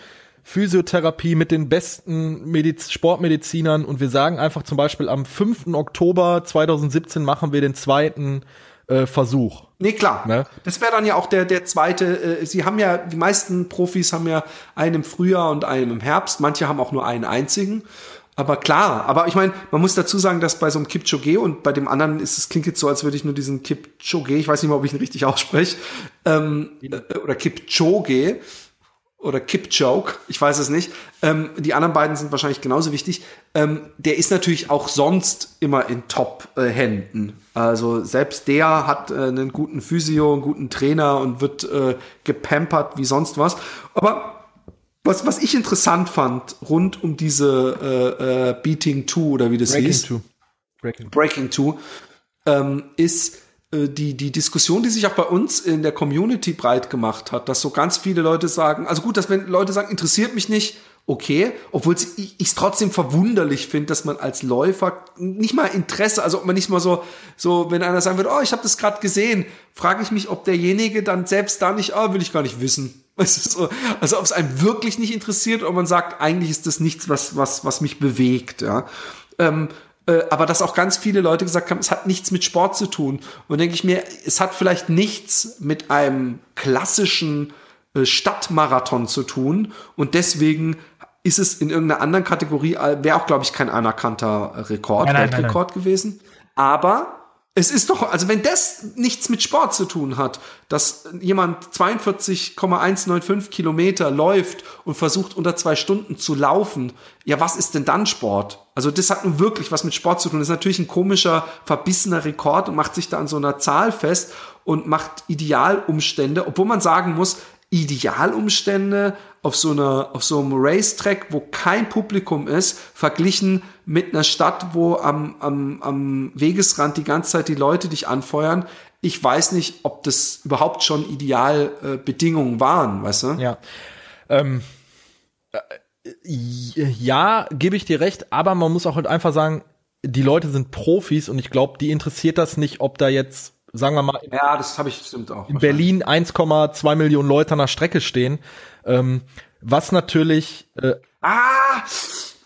Physiotherapie mit den besten Mediz Sportmedizinern und wir sagen einfach zum Beispiel am 5. Oktober 2017 machen wir den zweiten äh, Versuch. Nee, klar. Ne? Das wäre dann ja auch der, der zweite. Äh, sie haben ja, die meisten Profis haben ja einen im Frühjahr und einen im Herbst. Manche haben auch nur einen einzigen. Aber klar, aber ich meine, man muss dazu sagen, dass bei so einem Kipchoge und bei dem anderen ist es klingt jetzt so, als würde ich nur diesen Kipchoge, ich weiß nicht mal, ob ich ihn richtig ausspreche, ähm, äh, oder Kipchoge. oder Kipchoge, ich weiß es nicht. Ähm, die anderen beiden sind wahrscheinlich genauso wichtig. Ähm, der ist natürlich auch sonst immer in Top-Händen. also selbst der hat äh, einen guten Physio, einen guten Trainer und wird äh, gepampert wie sonst was. Aber was, was ich interessant fand rund um diese äh, äh, Beating 2 oder wie das Breaking hieß, Two. Breaking. Breaking 2, ähm, ist äh, die, die Diskussion, die sich auch bei uns in der Community breit gemacht hat, dass so ganz viele Leute sagen, also gut, dass wenn Leute sagen, interessiert mich nicht, okay, obwohl ich es trotzdem verwunderlich finde, dass man als Läufer nicht mal Interesse, also ob man nicht mal so, so wenn einer sagen würde, oh, ich habe das gerade gesehen, frage ich mich, ob derjenige dann selbst da nicht, oh, will ich gar nicht wissen. (laughs) So, also ob es einem wirklich nicht interessiert oder man sagt, eigentlich ist das nichts, was, was, was mich bewegt, ja. Ähm, äh, aber dass auch ganz viele Leute gesagt haben, es hat nichts mit Sport zu tun. Und denke ich mir, es hat vielleicht nichts mit einem klassischen äh, Stadtmarathon zu tun. Und deswegen ist es in irgendeiner anderen Kategorie, äh, wäre auch, glaube ich, kein anerkannter Rekord, Nein, nein, nein, Weltrekord gewesen. Aber es ist doch, also wenn das nichts mit Sport zu tun hat, dass jemand 42,195 Kilometer läuft und versucht unter zwei Stunden zu laufen, ja, was ist denn dann Sport? Also das hat nun wirklich was mit Sport zu tun. Das ist natürlich ein komischer, verbissener Rekord und macht sich da an so einer Zahl fest und macht Idealumstände, obwohl man sagen muss, Idealumstände auf so einer, auf so einem Racetrack, wo kein Publikum ist, verglichen mit einer Stadt, wo am, am, am Wegesrand die ganze Zeit die Leute dich anfeuern. Ich weiß nicht, ob das überhaupt schon Idealbedingungen äh, waren, weißt du? Ja. Ähm, äh, ja, gebe ich dir recht, aber man muss auch halt einfach sagen, die Leute sind Profis und ich glaube, die interessiert das nicht, ob da jetzt, sagen wir mal, Ja, das habe ich stimmt auch. in Berlin 1,2 Millionen Leute an der Strecke stehen. Ähm, was natürlich äh, Ah,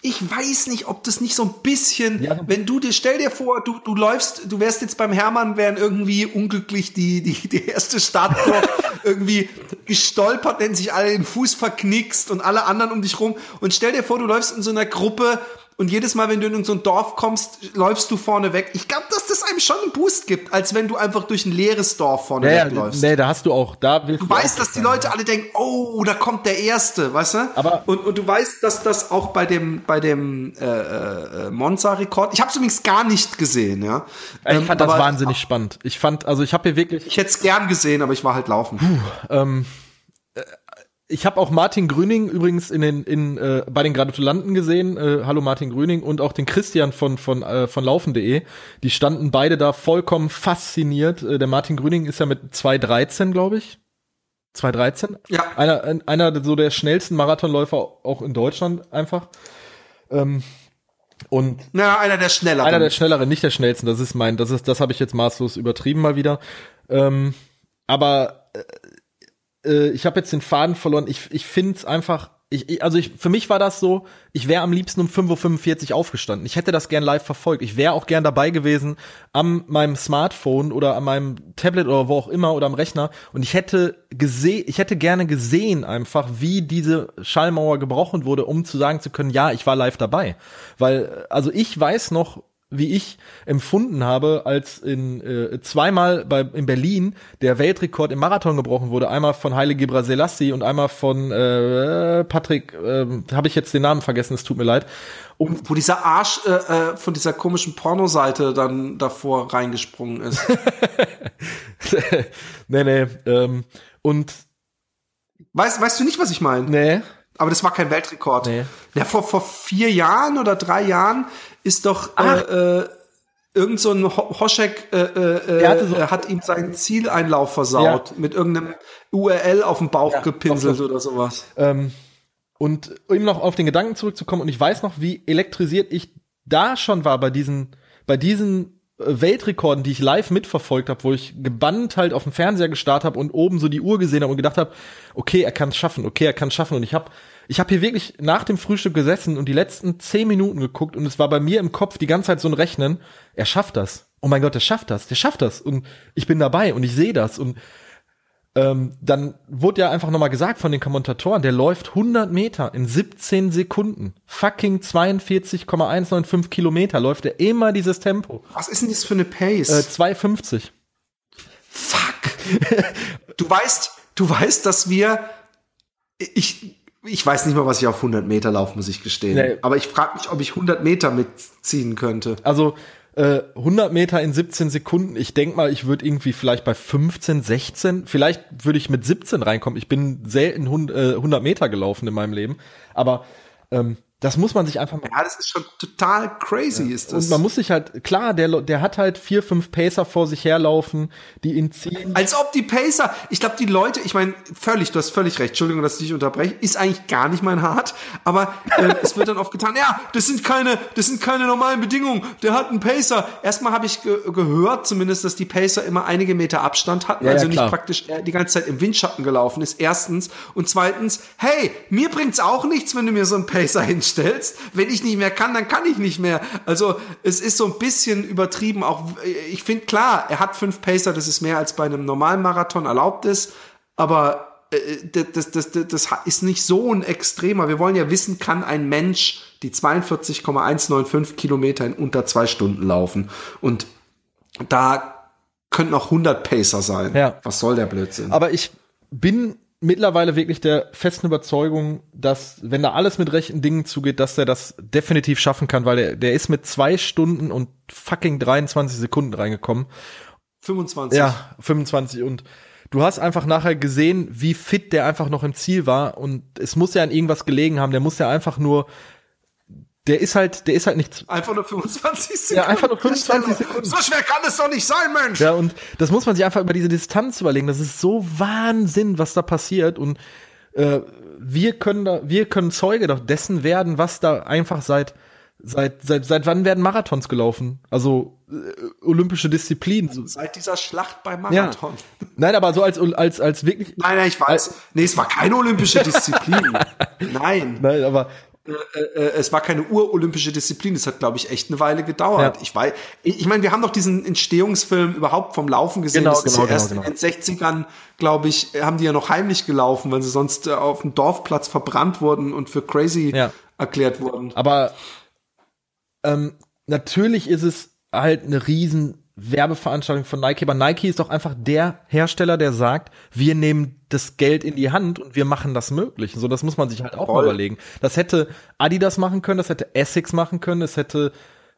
ich weiß nicht, ob das nicht so ein bisschen, Ja, wenn du dir, stell dir vor, du, du läufst, du wärst jetzt beim Hermann, wären irgendwie unglücklich die, die, die erste Startblock (laughs) irgendwie gestolpert, nennen sich alle den Fuß verknickst und alle anderen um dich rum. Und stell dir vor, du läufst in so einer Gruppe und jedes Mal, wenn du in so ein Dorf kommst, läufst du vorne weg. Ich glaube, dass das einem schon einen Boost gibt, als wenn du einfach durch ein leeres Dorf vorne ja, wegläufst. nee, da hast du auch, da willst Du du weißt, dass die Leute alle denken, oh, da kommt der Erste, weißt du? Aber- und, und du weißt, dass das auch bei dem bei dem äh, äh, Monza-Rekord, ich habe es übrigens gar nicht gesehen, ja. Ich Ähm, fand das aber wahnsinnig spannend. Ich fand, also ich habe hier wirklich, Ich hätte es gern gesehen, aber ich war halt laufen. ähm, äh, ich habe auch Martin Grüning übrigens in den in äh, bei den Gratulanten gesehen. Äh, hallo Martin Grüning und auch den Christian von von äh, von laufen.de. Die standen beide da vollkommen fasziniert. Äh, der Martin Grüning ist ja mit 2:13, glaube ich. 2:13. Ja. Einer ein- einer so der schnellsten Marathonläufer auch in Deutschland einfach. Ähm, und Na, einer der schnelleren. einer der schnelleren, nicht der schnellsten. Das ist mein, das ist, das habe ich jetzt maßlos übertrieben mal wieder. Ähm, aber äh, ich habe jetzt den Faden verloren. Ich, ich finde es einfach. Ich, ich, also ich, für mich war das so, ich wäre am liebsten um 5.45 Uhr aufgestanden. Ich hätte das gern live verfolgt. Ich wäre auch gern dabei gewesen an meinem Smartphone oder an meinem Tablet oder wo auch immer oder am Rechner. Und ich hätte gesehen, ich hätte gerne gesehen einfach, wie diese Schallmauer gebrochen wurde, um zu sagen zu können, ja, ich war live dabei. Weil, also ich weiß noch, wie ich empfunden habe, als in äh, zweimal bei in Berlin der Weltrekord im Marathon gebrochen wurde, einmal von Haile Gebrselassie und einmal von äh, Patrick, äh, habe ich jetzt den Namen vergessen, es tut mir leid. Um, wo dieser Arsch äh, äh, von dieser komischen Pornoseite dann davor reingesprungen ist. (laughs) nee, nee, ähm, und weißt, weißt du nicht, was ich meine? nee, Aber das war kein Weltrekord. Nee. Ja, vor, vor vier Jahren oder drei Jahren ist doch äh, äh, irgend so ein Ho Hoschek äh, äh, hatte so- äh, hat ihm seinen Zieleinlauf versaut mit irgendeinem URL auf den Bauch gepinselt oder sowas. Ähm, und um noch auf den Gedanken zurückzukommen, und ich weiß noch, wie elektrisiert ich da schon war bei diesen, bei diesen äh, Weltrekorden, die ich live mitverfolgt habe, wo ich gebannt halt auf dem Fernseher gestarrt habe und oben so die Uhr gesehen habe und gedacht habe, okay, er kann es schaffen, okay, er kann es schaffen. Und ich habe ich hab hier wirklich nach dem Frühstück gesessen und die letzten zehn Minuten geguckt und es war bei mir im Kopf die ganze Zeit so ein Rechnen, er schafft das. Oh mein Gott, der schafft das, der schafft das. Und ich bin dabei und ich sehe das. Und ähm, dann wurde ja einfach nochmal gesagt von den Kommentatoren, der läuft 100 Meter in 17 Sekunden. Fucking 42,195 Kilometer läuft er immer dieses Tempo. Was ist denn das für eine Pace? Äh, 2,50. Fuck. du weißt, du weißt, dass wir ich, ich weiß nicht mal, was ich auf 100 Meter laufe, muss ich gestehen. Nee. Aber ich frage mich, ob ich 100 Meter mitziehen könnte. Also äh, 100 Meter in 17 Sekunden. Ich denk mal, ich würde irgendwie vielleicht bei 15, 16, vielleicht würde ich mit 17 reinkommen. Ich bin selten hund- äh, 100 Meter gelaufen in meinem Leben. Aber ähm, das muss man sich einfach mal Ja, das ist schon total crazy, ist das. Und man muss sich halt, klar, der, der hat halt vier, fünf Pacer vor sich herlaufen, die ihn ziehen. Als ob die Pacer, ich glaube, die Leute, ich meine, völlig, du hast völlig recht, Entschuldigung, dass ich dich unterbreche, ist eigentlich gar nicht mein Hart, aber äh, (laughs) es wird dann oft getan, ja, das sind keine, das sind keine normalen Bedingungen, der hat einen Pacer. Erstmal habe ich ge gehört, zumindest, dass die Pacer immer einige Meter Abstand hatten, Ja, ja, also nicht klar. praktisch äh, die ganze Zeit im Windschatten gelaufen ist, erstens. Und zweitens, hey, mir bringt's auch nichts, wenn du mir so einen Pacer hinstellst. Wenn ich nicht mehr kann, dann kann ich nicht mehr. Also es ist so ein bisschen übertrieben. Auch ich finde klar, er hat fünf Pacer, das ist mehr als bei einem normalen Marathon erlaubt ist, aber äh, das, das, das, das ist nicht so ein extremer. Wir wollen ja wissen, kann ein Mensch die 42,195 Kilometer in unter zwei Stunden laufen? Und da könnten auch 100 Pacer sein. Ja. Was soll der Blödsinn? Aber ich bin mittlerweile wirklich der festen Überzeugung, dass, wenn da alles mit rechten Dingen zugeht, dass der das definitiv schaffen kann, weil der, der ist mit zwei Stunden und fucking 23 Sekunden reingekommen. 25. Ja, 25 und du hast einfach nachher gesehen, wie fit der einfach noch im Ziel war und es muss ja an irgendwas gelegen haben, der muss ja einfach nur der ist halt, der ist halt nicht Einfach nur 25 Sekunden. Ja, einfach nur 25 Sekunden. So schwer kann es doch nicht sein, Mensch. Ja, und das muss man sich einfach über diese Distanz überlegen. Das ist so Wahnsinn, was da passiert. Und äh, wir können da, wir können Zeuge doch dessen werden, was da einfach seit seit seit seit wann werden Marathons gelaufen? Also äh, olympische Disziplinen. So- Seit dieser Schlacht beim Marathon. Nein, aber so als als als wirklich. Nein, nein, ich weiß. Nee, es war keine olympische Disziplin. (laughs) Nein. Nein, aber es war keine urolympische Disziplin. Es hat, glaube ich, echt eine Weile gedauert. Ja. Ich weiß, ich meine, wir haben doch diesen Entstehungsfilm überhaupt vom Laufen gesehen. Genau, das ist genau, ja erst genau, in den 60ern, glaube ich, haben die ja noch heimlich gelaufen, weil sie sonst äh, auf dem Dorfplatz verbrannt wurden und für crazy Ja. erklärt wurden. Aber ähm, natürlich ist es halt eine riesen Werbeveranstaltung von Nike, aber Nike ist doch einfach der Hersteller, der sagt, wir nehmen das Geld in die Hand und wir machen das möglich. So, das muss man sich halt auch mal überlegen. Das hätte Adidas machen können, das hätte Essex machen können, das hätte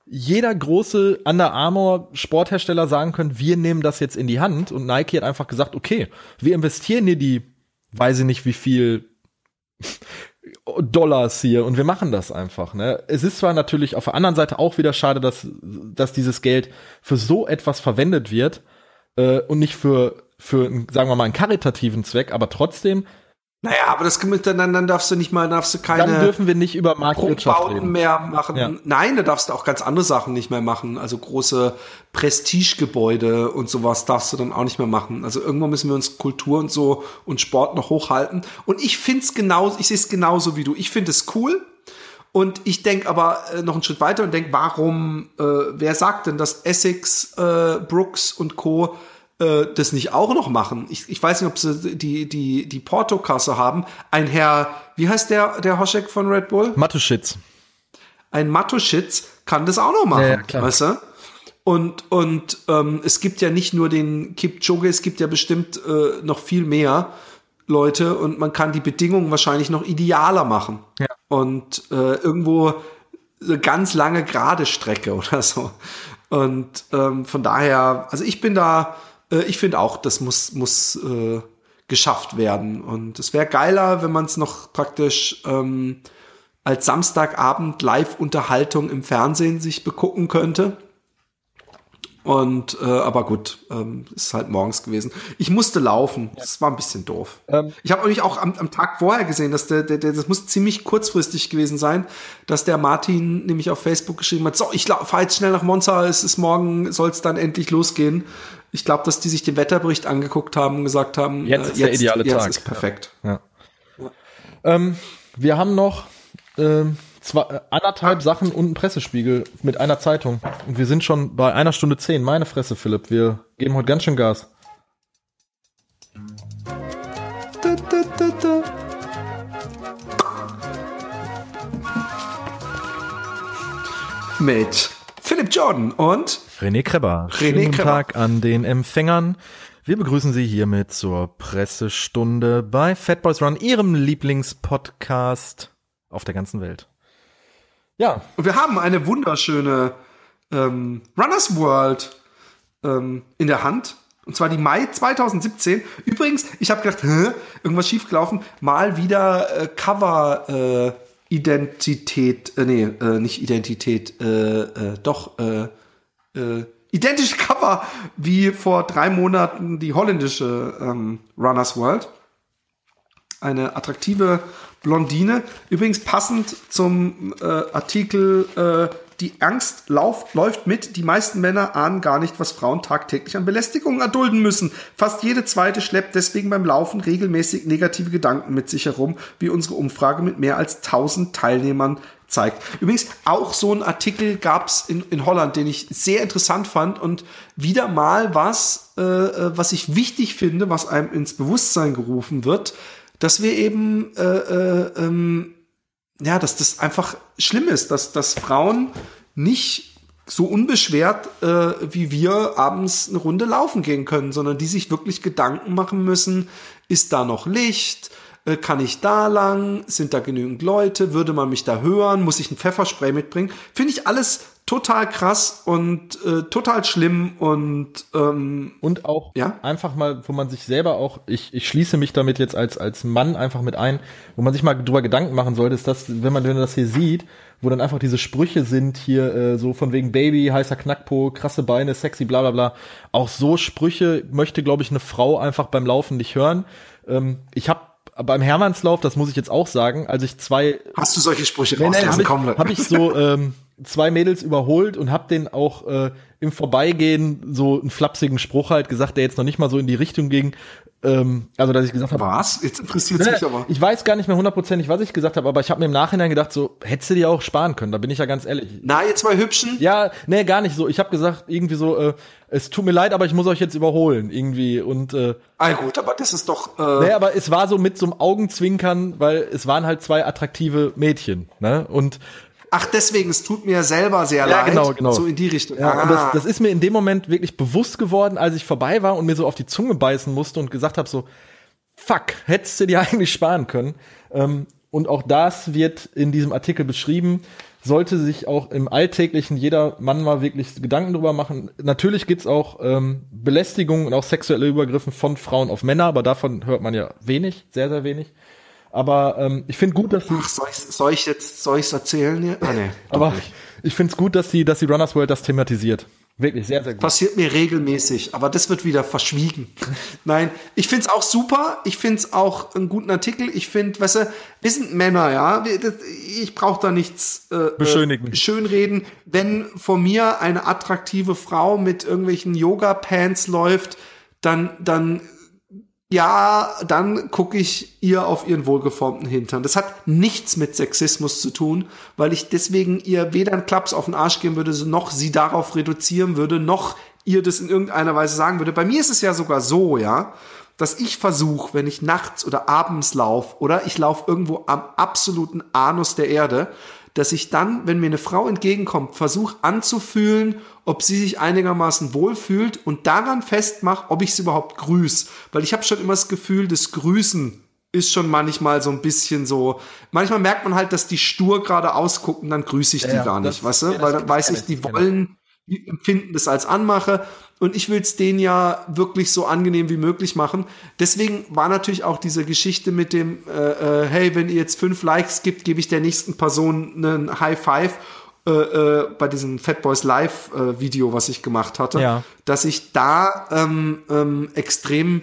jeder große Under Armour Sporthersteller sagen können, wir nehmen das jetzt in die Hand und Nike hat einfach gesagt, okay, wir investieren hier die, weiß ich nicht wie viel Dollars hier und wir machen das einfach. Ne? Es ist zwar natürlich auf der anderen Seite auch wieder schade, dass, dass dieses Geld für so etwas verwendet wird äh, und nicht für, für, sagen wir mal, einen karitativen Zweck, aber trotzdem, Naja, aber das dann darfst du nicht mal, darfst du keine. dann dürfen wir nicht über Marktwirtschaft reden. mehr machen. Ja. Nein, da darfst du auch ganz andere Sachen nicht mehr machen. Also große Prestigegebäude und sowas darfst du dann auch nicht mehr machen. Also irgendwann müssen wir uns Kultur und so und Sport noch hochhalten. Und ich find's genau, ich sehe es genauso wie du. Ich finde es cool. Und ich denke aber äh, noch einen Schritt weiter und denke, warum, äh, wer sagt denn, dass Essex, äh, Brooks und Co. Äh, das nicht auch noch machen? Ich, ich weiß nicht, ob sie die, die, die Portokasse haben. Ein Herr, wie heißt der, der Hoschek von Red Bull? Mathe-Shits. ein Matuschitz kann das auch noch machen, Ja, ja, klar. weißt du? Und, und ähm, es gibt ja nicht nur den Kipchoge, es gibt ja bestimmt äh, noch viel mehr Leute und man kann die Bedingungen wahrscheinlich noch idealer machen. Ja. Und äh, irgendwo eine ganz lange gerade Strecke (laughs) oder so. Und ähm, von daher, also ich bin da, äh, ich finde auch, das muss, muss äh, geschafft werden. Und es wäre geiler, wenn man es noch praktisch ähm, als Samstagabend Live-Unterhaltung im Fernsehen sich begucken könnte. Und äh, aber gut, ähm, ist halt morgens gewesen. Ich musste laufen. Das war ein bisschen doof. Ähm. ich habe nämlich auch am, am Tag vorher gesehen, dass der, der, der, das muss ziemlich kurzfristig gewesen sein, dass der Martin nämlich auf Facebook geschrieben hat: So, ich fahre jetzt schnell nach Monza. Es ist morgen, soll es dann endlich losgehen. Ich glaube, dass die sich den Wetterbericht angeguckt haben und gesagt haben: Jetzt ist der ideale jetzt Tag. ist perfekt. Ähm, wir haben noch ähm, zwei, anderthalb Sachen und einen Pressespiegel mit einer Zeitung. Und wir sind schon bei einer Stunde zehn. Meine Fresse, Philipp. Wir geben heute ganz schön Gas. Da, da, da, da. Mit Philipp Jordan und René Kreber. René Schönen guten Kreber. Tag an den Empfängern. Wir begrüßen Sie hiermit zur Pressestunde bei Fat Boys Run, Ihrem Lieblingspodcast auf der ganzen Welt. Ja. Und wir haben eine wunderschöne ähm, Runners World ähm, in der Hand. Und zwar die Mai 2017. Übrigens, ich habe gedacht, hä, irgendwas schiefgelaufen. Mal wieder äh, Cover äh, Identität, äh, nee, äh, nicht Identität, äh, äh, doch, äh, äh, identische Cover wie vor drei Monaten die holländische ähm, Runners World. Eine attraktive Blondine. Übrigens passend zum äh, Artikel äh, Die Angst lauft, läuft mit. Die meisten Männer ahnen gar nicht, was Frauen tagtäglich an Belästigungen erdulden müssen. Fast jede zweite schleppt deswegen beim Laufen regelmäßig negative Gedanken mit sich herum, wie unsere Umfrage mit mehr als 1000 Teilnehmern zeigt. Übrigens, auch so ein Artikel gab's in, in Holland, den ich sehr interessant fand und wieder mal was, äh, äh, was ich wichtig finde, was einem ins Bewusstsein gerufen wird, dass wir eben, äh, äh, ähm, ja, dass das einfach schlimm ist, dass, dass Frauen nicht so unbeschwert äh, wie wir abends eine Runde laufen gehen können, sondern die sich wirklich Gedanken machen müssen, ist da noch Licht? Äh, kann ich da lang? Sind da genügend Leute? Würde man mich da hören? Muss ich ein Pfefferspray mitbringen? Finde ich alles total krass und äh, total schlimm und ähm, und auch ja? einfach mal, wo man sich selber auch, ich, ich schließe mich damit jetzt als als Mann einfach mit ein, wo man sich mal drüber Gedanken machen sollte, ist das, wenn man wenn man das hier sieht, wo dann einfach diese Sprüche sind hier äh, so von wegen Baby, heißer Knackpo, krasse Beine, sexy, bla bla bla. Auch so Sprüche möchte, glaube ich, eine Frau einfach beim Laufen nicht hören. Ähm, ich habe beim Hermannslauf, das muss ich jetzt auch sagen, als ich zwei Hast du solche Sprüche Nee, nee, rausgelassen? habe ich, hab ich so ähm, zwei Mädels überholt und hab den auch äh, im Vorbeigehen so einen flapsigen Spruch halt gesagt, der jetzt noch nicht mal so in die Richtung ging. Ähm, also dass ich gesagt habe, Was? Jetzt interessiert Nee, mich aber. ich weiß gar nicht mehr hundertprozentig, was ich gesagt habe, aber ich habe mir im Nachhinein gedacht, so hättest du dir auch sparen können. Da bin ich ja ganz ehrlich. Na, ihr zwei Hübschen? Ja, nee, gar nicht so. Ich habe gesagt irgendwie so, äh, es tut mir leid, aber ich muss euch jetzt überholen irgendwie und äh, Ah, gut, aber das ist doch. Äh, Nee, aber es war so mit so einem Augenzwinkern, weil es waren halt zwei attraktive Mädchen, ne? Und Ach, deswegen, es tut mir selber sehr Ja, leid. genau, genau. So in die Richtung. Ja, ah. und das, das ist mir in dem Moment wirklich bewusst geworden, als ich vorbei war und mir so auf die Zunge beißen musste und gesagt habe so, fuck, hättest du dir (laughs) eigentlich sparen können. Ähm, und auch das wird in diesem Artikel beschrieben. Sollte sich auch im Alltäglichen jeder Mann mal wirklich Gedanken drüber machen. Natürlich gibt's auch ähm, Belästigungen und auch sexuelle Übergriffe von Frauen auf Männer, aber davon hört man ja wenig, sehr, sehr wenig. Aber ähm, ich finde gut, dass sie Ach, soll ich, soll ich jetzt, soll ich's erzählen hier? Ah, nee. aber nicht. ich finde es gut, dass die, dass die Runners World das thematisiert. Wirklich sehr, sehr gut. Passiert mir regelmäßig, aber das wird wieder verschwiegen. Nein, ich find's auch super. Ich find's auch einen guten Artikel. Ich find, weißt du, wir sind Männer, ja. Ich brauche da nichts äh, Beschönigen. Äh, schönreden. Wenn vor mir eine attraktive Frau mit irgendwelchen Yoga-Pants läuft, dann, dann ja, dann gucke ich ihr auf ihren wohlgeformten Hintern. Das hat nichts mit Sexismus zu tun, weil ich deswegen ihr weder einen Klaps auf den Arsch geben würde, noch sie darauf reduzieren würde, noch ihr das in irgendeiner Weise sagen würde. Bei mir ist es ja sogar so, ja, dass ich versuche, wenn ich nachts oder abends laufe oder ich laufe irgendwo am absoluten Anus der Erde, dass ich dann, wenn mir eine Frau entgegenkommt, versuche anzufühlen, ob sie sich einigermaßen wohlfühlt und daran festmache, ob ich sie überhaupt grüße. Weil ich habe schon immer das Gefühl, das Grüßen ist schon manchmal so ein bisschen so. Manchmal merkt man halt, dass die stur gerade ausgucken, dann grüße ich die Ja, gar das- nicht, weißt du? ja, Weil das dann weiß ich, die genau. wollen, die empfinden das als Anmache und ich will es denen ja wirklich so angenehm wie möglich machen. Deswegen war natürlich auch diese Geschichte mit dem, äh, äh, hey, wenn ihr jetzt fünf Likes gibt, gebe ich der nächsten Person einen High Five äh, äh, bei diesem Fat Boys Live äh, Video, was ich gemacht hatte, Ja. dass ich da ähm, ähm, extrem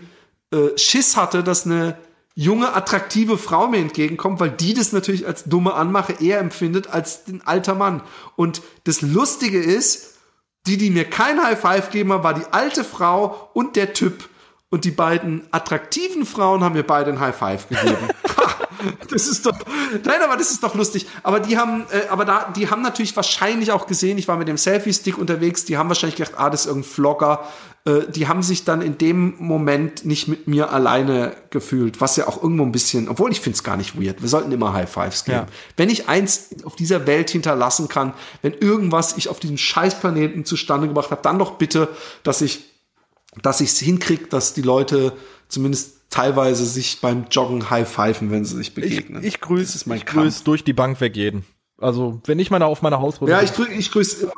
äh, Schiss hatte, dass eine junge, attraktive Frau mir entgegenkommt, weil die das natürlich als dumme Anmache eher empfindet als ein alter Mann. Und das Lustige ist, die, die mir kein High Five geben, war die alte Frau und der Typ. Und die beiden attraktiven Frauen haben mir beide ein High Five gegeben. (laughs) Das ist doch, nein, aber das ist doch lustig. Aber die haben, äh, aber da, die haben natürlich wahrscheinlich auch gesehen, ich war mit dem Selfie-Stick unterwegs, die haben wahrscheinlich gedacht, ah, das ist irgendein Vlogger. Äh, die haben sich dann in dem Moment nicht mit mir alleine gefühlt, was ja auch irgendwo ein bisschen, obwohl ich finde es gar nicht weird. Wir sollten immer High Fives geben. Ja. Wenn ich eins auf dieser Welt hinterlassen kann, wenn irgendwas ich auf diesem Scheißplaneten zustande gebracht habe, dann doch bitte, dass ich dass ich es hinkriege, dass die Leute zumindest teilweise sich beim Joggen high-pfeifen, wenn sie sich begegnen. Ich, ich grüße grüß durch die Bank weg jeden. Also, wenn ich mal auf meiner Hausrunde Ja, ich, drück, ich grüße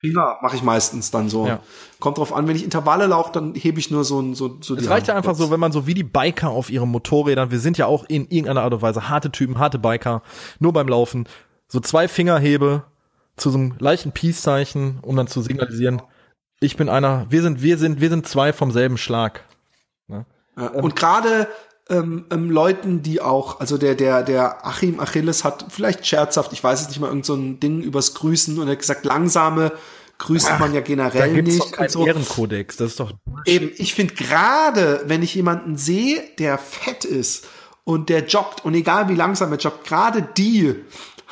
Finger, mache ich meistens dann so. Ja. Kommt drauf an, wenn ich Intervalle laufe, dann hebe ich nur so, ein- so, so Es reicht ja einfach so, wenn man so wie die Biker auf ihren Motorrädern, wir sind ja auch in irgendeiner Art und Weise harte Typen, harte Biker, nur beim Laufen, so zwei Finger hebe zu so einem leichten Peace-Zeichen, um dann zu signalisieren, ich bin einer, wir sind, wir sind, wir sind zwei vom selben Schlag. Ja, und gerade ähm, ähm, Leuten, die auch, also der, der, der Achim Achilles hat vielleicht scherzhaft, ich weiß es nicht mal, irgend so ein Ding übers Grüßen und er hat gesagt, langsame grüßt man ja Da generell gibt's nicht. doch keinen so. Ehrenkodex, das ist doch Eben, ich finde gerade, wenn ich jemanden sehe, der fett ist und der joggt und egal wie langsam er joggt, gerade die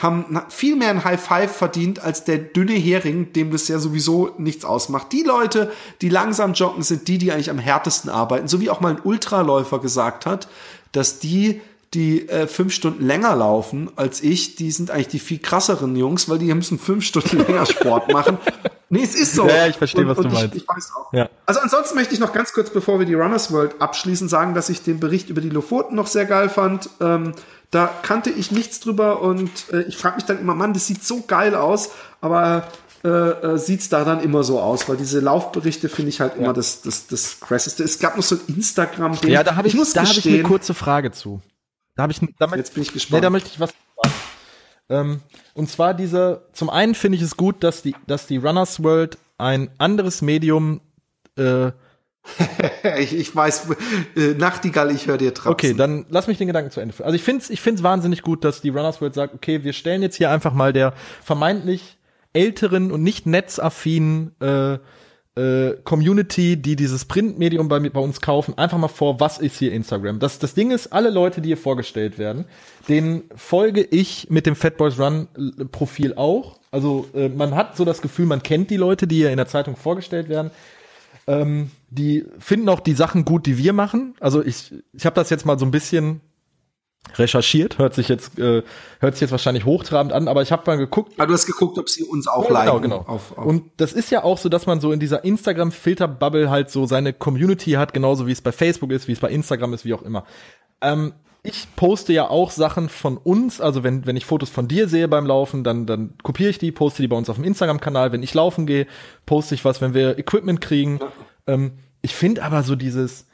haben viel mehr ein High Five verdient als der dünne Hering, dem das ja sowieso nichts ausmacht. Die Leute, die langsam joggen, sind die, die eigentlich am härtesten arbeiten. So wie auch mal ein Ultraläufer gesagt hat, dass die, die äh, fünf Stunden länger laufen als ich, die sind eigentlich die viel krasseren Jungs, weil die müssen fünf Stunden (laughs) länger Sport machen. Nee, es ist so. Ja, ich verstehe, was du ich, meinst. Ich weiß auch. Ja. Also ansonsten möchte ich noch ganz kurz, bevor wir die Runners World abschließen, sagen, dass ich den Bericht über die Lofoten noch sehr geil fand. Ähm, da kannte ich nichts drüber und äh, ich frage mich dann immer, Mann, das sieht so geil aus, aber äh, äh, sieht's da dann immer so aus, weil diese Laufberichte finde ich halt immer das, das, das krasseste. Es gab noch so ein Instagram, -Ding. Ja, da habe ich, muss da habe ich eine kurze Frage zu. Da habe ich, da möcht- Jetzt bin ich Nee, gespannt. da möchte ich was fragen. Ähm, und zwar diese, zum einen finde ich es gut, dass die, dass die Runners World ein anderes Medium, äh, (laughs) ich, ich weiß, äh, Nachtigall, ich höre dir trapsen. okay, dann lass mich den Gedanken zu Ende führen. Also ich finde es ich find's wahnsinnig gut, dass die Runners World sagt, okay, wir stellen jetzt hier einfach mal der vermeintlich älteren und nicht netzaffinen äh, äh, Community, die dieses Printmedium bei, bei uns kaufen, einfach mal vor, was ist hier Instagram? Das, das Ding ist, alle Leute, die hier vorgestellt werden, denen folge ich mit dem Fat Boys Run äh, Profil auch. Also äh, man hat so das Gefühl, man kennt die Leute, die hier in der Zeitung vorgestellt werden. Ähm, die finden auch die Sachen gut, die wir machen. Also ich, ich habe das jetzt mal so ein bisschen recherchiert, hört sich jetzt äh, hört sich jetzt wahrscheinlich hochtrabend an, aber ich habe mal geguckt, Ah, du hast geguckt, ob sie uns auch ja, liken. genau, genau. Auf, auf. Und das ist ja auch so, dass man so in dieser Instagram-Filter-Bubble halt so seine Community hat, genauso wie es bei Facebook ist, wie es bei Instagram ist, wie auch immer. Ähm, ich poste ja auch Sachen von uns, also wenn, wenn ich Fotos von dir sehe beim Laufen, dann, dann kopiere ich die, poste die bei uns auf dem Instagram-Kanal. Wenn ich laufen gehe, poste ich was, wenn wir Equipment kriegen. Ähm, ich finde aber so dieses,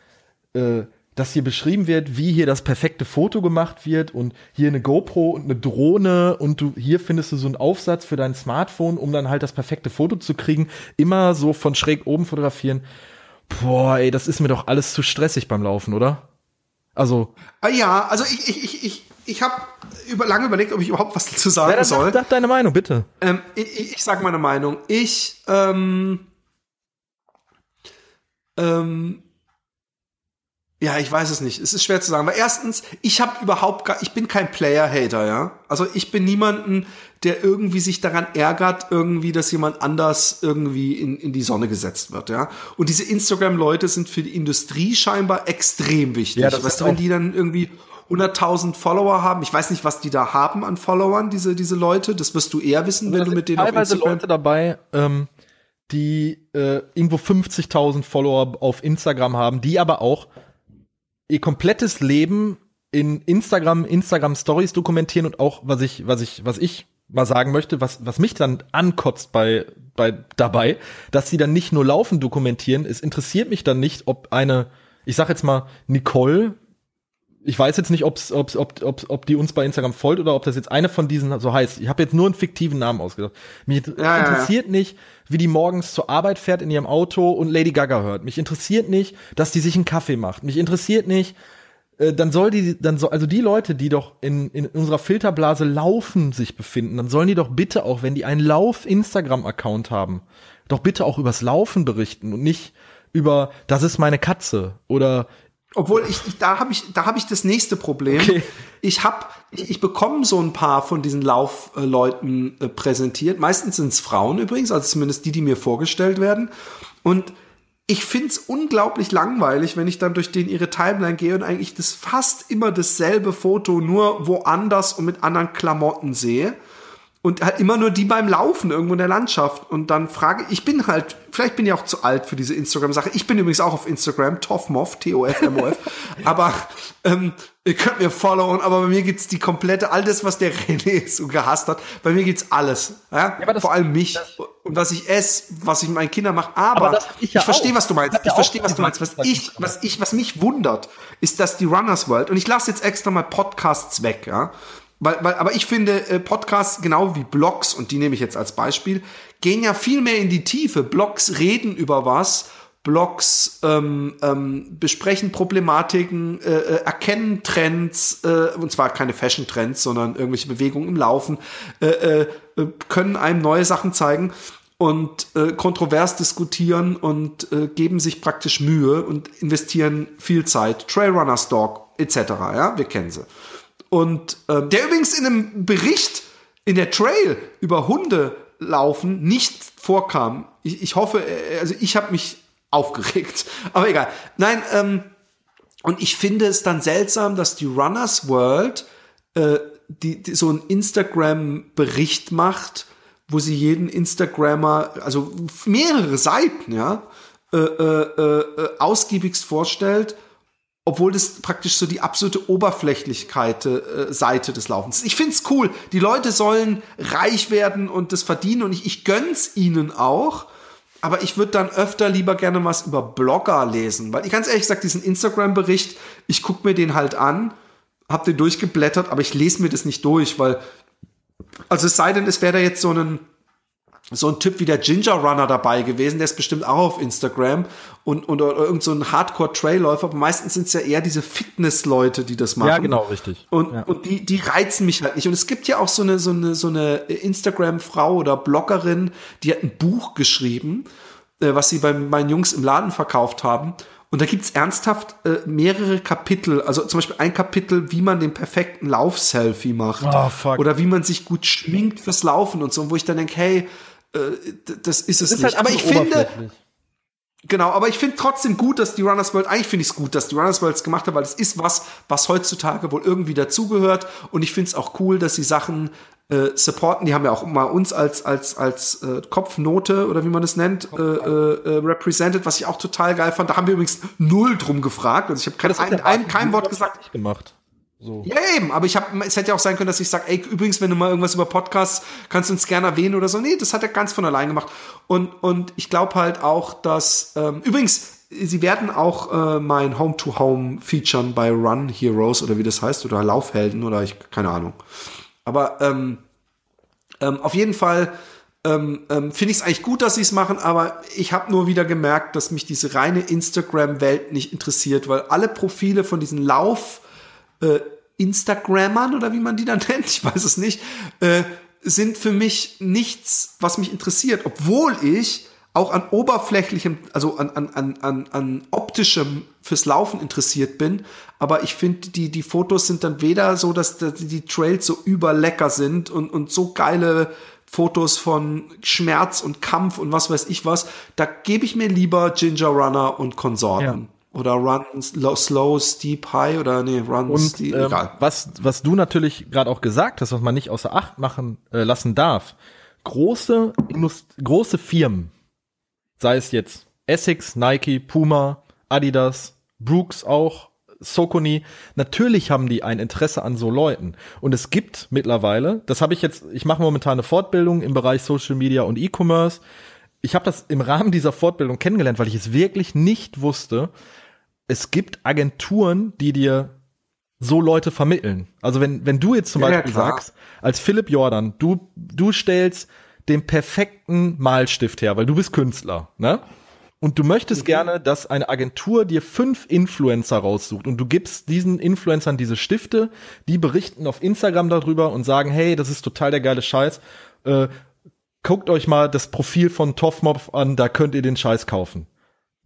äh, dass hier beschrieben wird, wie hier das perfekte Foto gemacht wird und hier eine GoPro und eine Drohne und du hier findest du so einen Aufsatz für dein Smartphone, um dann halt das perfekte Foto zu kriegen, immer so von schräg oben fotografieren. Boah, ey, das ist mir doch alles zu stressig beim Laufen, oder? Also, Ah ja, also ich, ich, ich, ich, ich habe über, lange überlegt, ob ich überhaupt was dazu sagen ja, dann soll. sag, sag deine Meinung, bitte. Ähm, ich, ich, ich sag meine Meinung. Ich, ähm, ähm, ja, ich weiß es nicht. Es ist schwer zu sagen. Weil erstens, ich habe überhaupt gar, ich bin kein Player-Hater, ja. Also ich bin niemanden, der irgendwie sich daran ärgert, irgendwie, dass jemand anders irgendwie in, in die Sonne gesetzt wird, ja. Und diese Instagram-Leute sind für die Industrie scheinbar extrem wichtig. Ja, das weißt du, wenn die dann irgendwie 100.000 Follower haben, ich weiß nicht, was die da haben an Followern, diese, diese Leute. Das wirst du eher wissen, wenn du mit denen auf teilweise Instagram Leute dabei, ähm, die äh, irgendwo 50.000 Follower auf Instagram haben, die aber auch ihr komplettes Leben in Instagram, Instagram Stories dokumentieren und auch was ich, was ich, was ich mal sagen möchte, was, was mich dann ankotzt bei, bei dabei, dass sie dann nicht nur Laufen dokumentieren. Es interessiert mich dann nicht, ob eine, ich sag jetzt mal Nicole, ich weiß jetzt nicht, ob's, ob's, ob, ob, ob die uns bei Instagram folgt oder ob das jetzt eine von diesen so heißt. Ich habe jetzt nur einen fiktiven Namen ausgedacht. Mich ja, ja. interessiert nicht, wie die morgens zur Arbeit fährt in ihrem Auto und Lady Gaga hört. Mich interessiert nicht, dass die sich einen Kaffee macht. Mich interessiert nicht, äh, dann soll die, dann soll, also die Leute, die doch in, in unserer Filterblase laufen sich befinden, dann sollen die doch bitte auch, wenn die einen Lauf-Instagram-Account haben, doch bitte auch übers Laufen berichten und nicht über, das ist meine Katze oder Obwohl ich, ich da habe ich da habe ich das nächste Problem. Okay. Ich habe ich, ich bekomme so ein paar von diesen Laufleuten äh, präsentiert. Meistens sind es Frauen übrigens, also zumindest die, die mir vorgestellt werden. Und ich find's unglaublich langweilig, wenn ich dann durch den ihre Timeline gehe und eigentlich das fast immer dasselbe Foto nur woanders und mit anderen Klamotten sehe. Und halt immer nur die beim Laufen irgendwo in der Landschaft. Und dann frage ich, bin halt, vielleicht bin ich auch zu alt für diese Instagram-Sache. Ich bin übrigens auch auf Instagram, Toffmoff, T-O-F-M-O-F. (laughs) aber ähm, ihr könnt mir followen, aber bei mir gibt's die komplette, all das, was der (laughs) René so gehasst hat, bei mir gibt's alles. Ja? aber das- Vor allem mich das- und was ich esse, was ich mit meinen Kindern mache. Aber, Aber ich ja verstehe, auch. was du meinst. Ich ja Ich verstehe, was du meinst. Was ich, was ich, was mich wundert, ist, dass die Runners World, und ich lasse jetzt extra mal Podcasts weg, ja. Weil, weil, aber ich finde, äh, Podcasts, genau wie Blogs, und die nehme ich jetzt als Beispiel, gehen ja viel mehr in die Tiefe. Blogs reden über was, Blogs ähm, ähm, besprechen Problematiken, äh, äh, erkennen Trends, äh, und zwar keine Fashion-Trends, sondern irgendwelche Bewegungen im Laufen, äh, äh, können einem neue Sachen zeigen und äh, kontrovers diskutieren und äh, geben sich praktisch Mühe und investieren viel Zeit. Trailrunner Stock etc. Ja, wir kennen sie. Und äh, der übrigens in einem Bericht in der Trail über Hunde laufen nicht vorkam. Ich, ich hoffe, äh, also ich habe mich aufgeregt. (laughs) Aber egal. Nein, ähm, und ich finde es dann seltsam, dass die Runners World äh, die, die so einen Instagram-Bericht macht, wo sie jeden Instagrammer, also mehrere Seiten, ja, äh, äh, äh, ausgiebigst vorstellt, obwohl das praktisch so die absolute Oberflächlichkeit äh, Seite des Laufens ist. Ich find's cool. Die Leute sollen reich werden und das verdienen und ich, ich gönn's ihnen auch. Aber ich würde dann öfter lieber gerne was über Blogger lesen, weil ich ganz ehrlich gesagt, diesen Instagram-Bericht, ich guck mir den halt an, hab den durchgeblättert, aber ich lese mir das nicht durch, weil, also es sei denn, es wäre da jetzt so ein, so ein Typ wie der Ginger Runner dabei gewesen, der ist bestimmt auch auf Instagram und, und oder irgend so ein Hardcore-Trailläufer, aber meistens sind es ja eher diese Fitness-Leute, die das machen. Ja, genau, richtig. Und, Ja. und die, die reizen mich halt nicht. Und es gibt ja auch so eine, so eine, so eine Instagram-Frau oder Bloggerin, die hat ein Buch geschrieben, äh, was sie bei meinen Jungs im Laden verkauft haben. Und da gibt's ernsthaft äh, mehrere Kapitel, also zum Beispiel ein Kapitel, wie man den perfekten Lauf-Selfie macht. Oh, fuck. Oder wie man sich gut schminkt fürs Laufen und so, wo ich dann denke, hey, das ist es Das ist nicht. halt Aber ich finde. Genau, aber ich finde trotzdem gut, dass die Runners World, eigentlich finde ich es gut, dass die Runners World es gemacht hat, weil es ist was, was heutzutage wohl irgendwie dazugehört. Und ich finde es auch cool, dass sie Sachen äh, supporten. Die haben ja auch mal uns als, als, als äh, Kopfnote oder wie man das nennt, äh, äh, äh, represented, was ich auch total geil fand. Da haben wir übrigens null drum gefragt. Also ich habe kein, ein, ein, kein Wort gesagt. gemacht. So. Ja, eben, aber ich habe, es hätte ja auch sein können, dass ich sage, ey, übrigens, wenn du mal irgendwas über Podcasts, kannst du uns gerne erwähnen oder so. Nee, das hat er ganz von allein gemacht. Und, und ich glaube halt auch, dass, ähm, übrigens, sie werden auch äh, mein Home-to-Home featuren bei Run Heroes oder wie das heißt, oder Laufhelden oder ich, keine Ahnung. Aber ähm, ähm, auf jeden Fall ähm, ähm, finde ich es eigentlich gut, dass sie es machen, aber ich habe nur wieder gemerkt, dass mich diese reine Instagram-Welt nicht interessiert, weil alle Profile von diesen Lauf- äh, Instagrammern oder wie man die dann (laughs) nennt, ich weiß es nicht, äh, sind für mich nichts, was mich interessiert, obwohl ich auch an oberflächlichem, also an, an, an, an, an optischem fürs Laufen interessiert bin. Aber ich finde, die, die Fotos sind dann weder so, dass die, Trails so überlecker sind und, und so geile Fotos von Schmerz und Kampf und was weiß ich was. Da gebe ich mir lieber Ginger Runner und Konsorten. Oder Run slow, slow, Steep, High oder nee, Run Und Steep, ähm, egal. was, was du natürlich gerade auch gesagt hast, was man nicht außer Acht machen äh, lassen darf, große, Indust große Firmen, sei es jetzt Essex, Nike, Puma, Adidas, Brooks auch, Socony, natürlich haben die ein Interesse an so Leuten. Und es gibt mittlerweile, das habe ich jetzt, ich mache momentan eine Fortbildung im Bereich Social Media und E-Commerce. Ich habe das im Rahmen dieser Fortbildung kennengelernt, weil ich es wirklich nicht wusste. Es gibt Agenturen, die dir so Leute vermitteln. Also wenn, wenn du jetzt zum Ja, Beispiel klar. sagst, als Philipp Jordan, du, du stellst den perfekten Malstift her, weil du bist Künstler, ne? Und du möchtest Mhm. gerne, dass eine Agentur dir fünf Influencer raussucht und du gibst diesen Influencern diese Stifte, die berichten auf Instagram darüber und sagen, hey, das ist total der geile Scheiß. Äh, guckt euch mal das Profil von Toffmob an, da könnt ihr den Scheiß kaufen.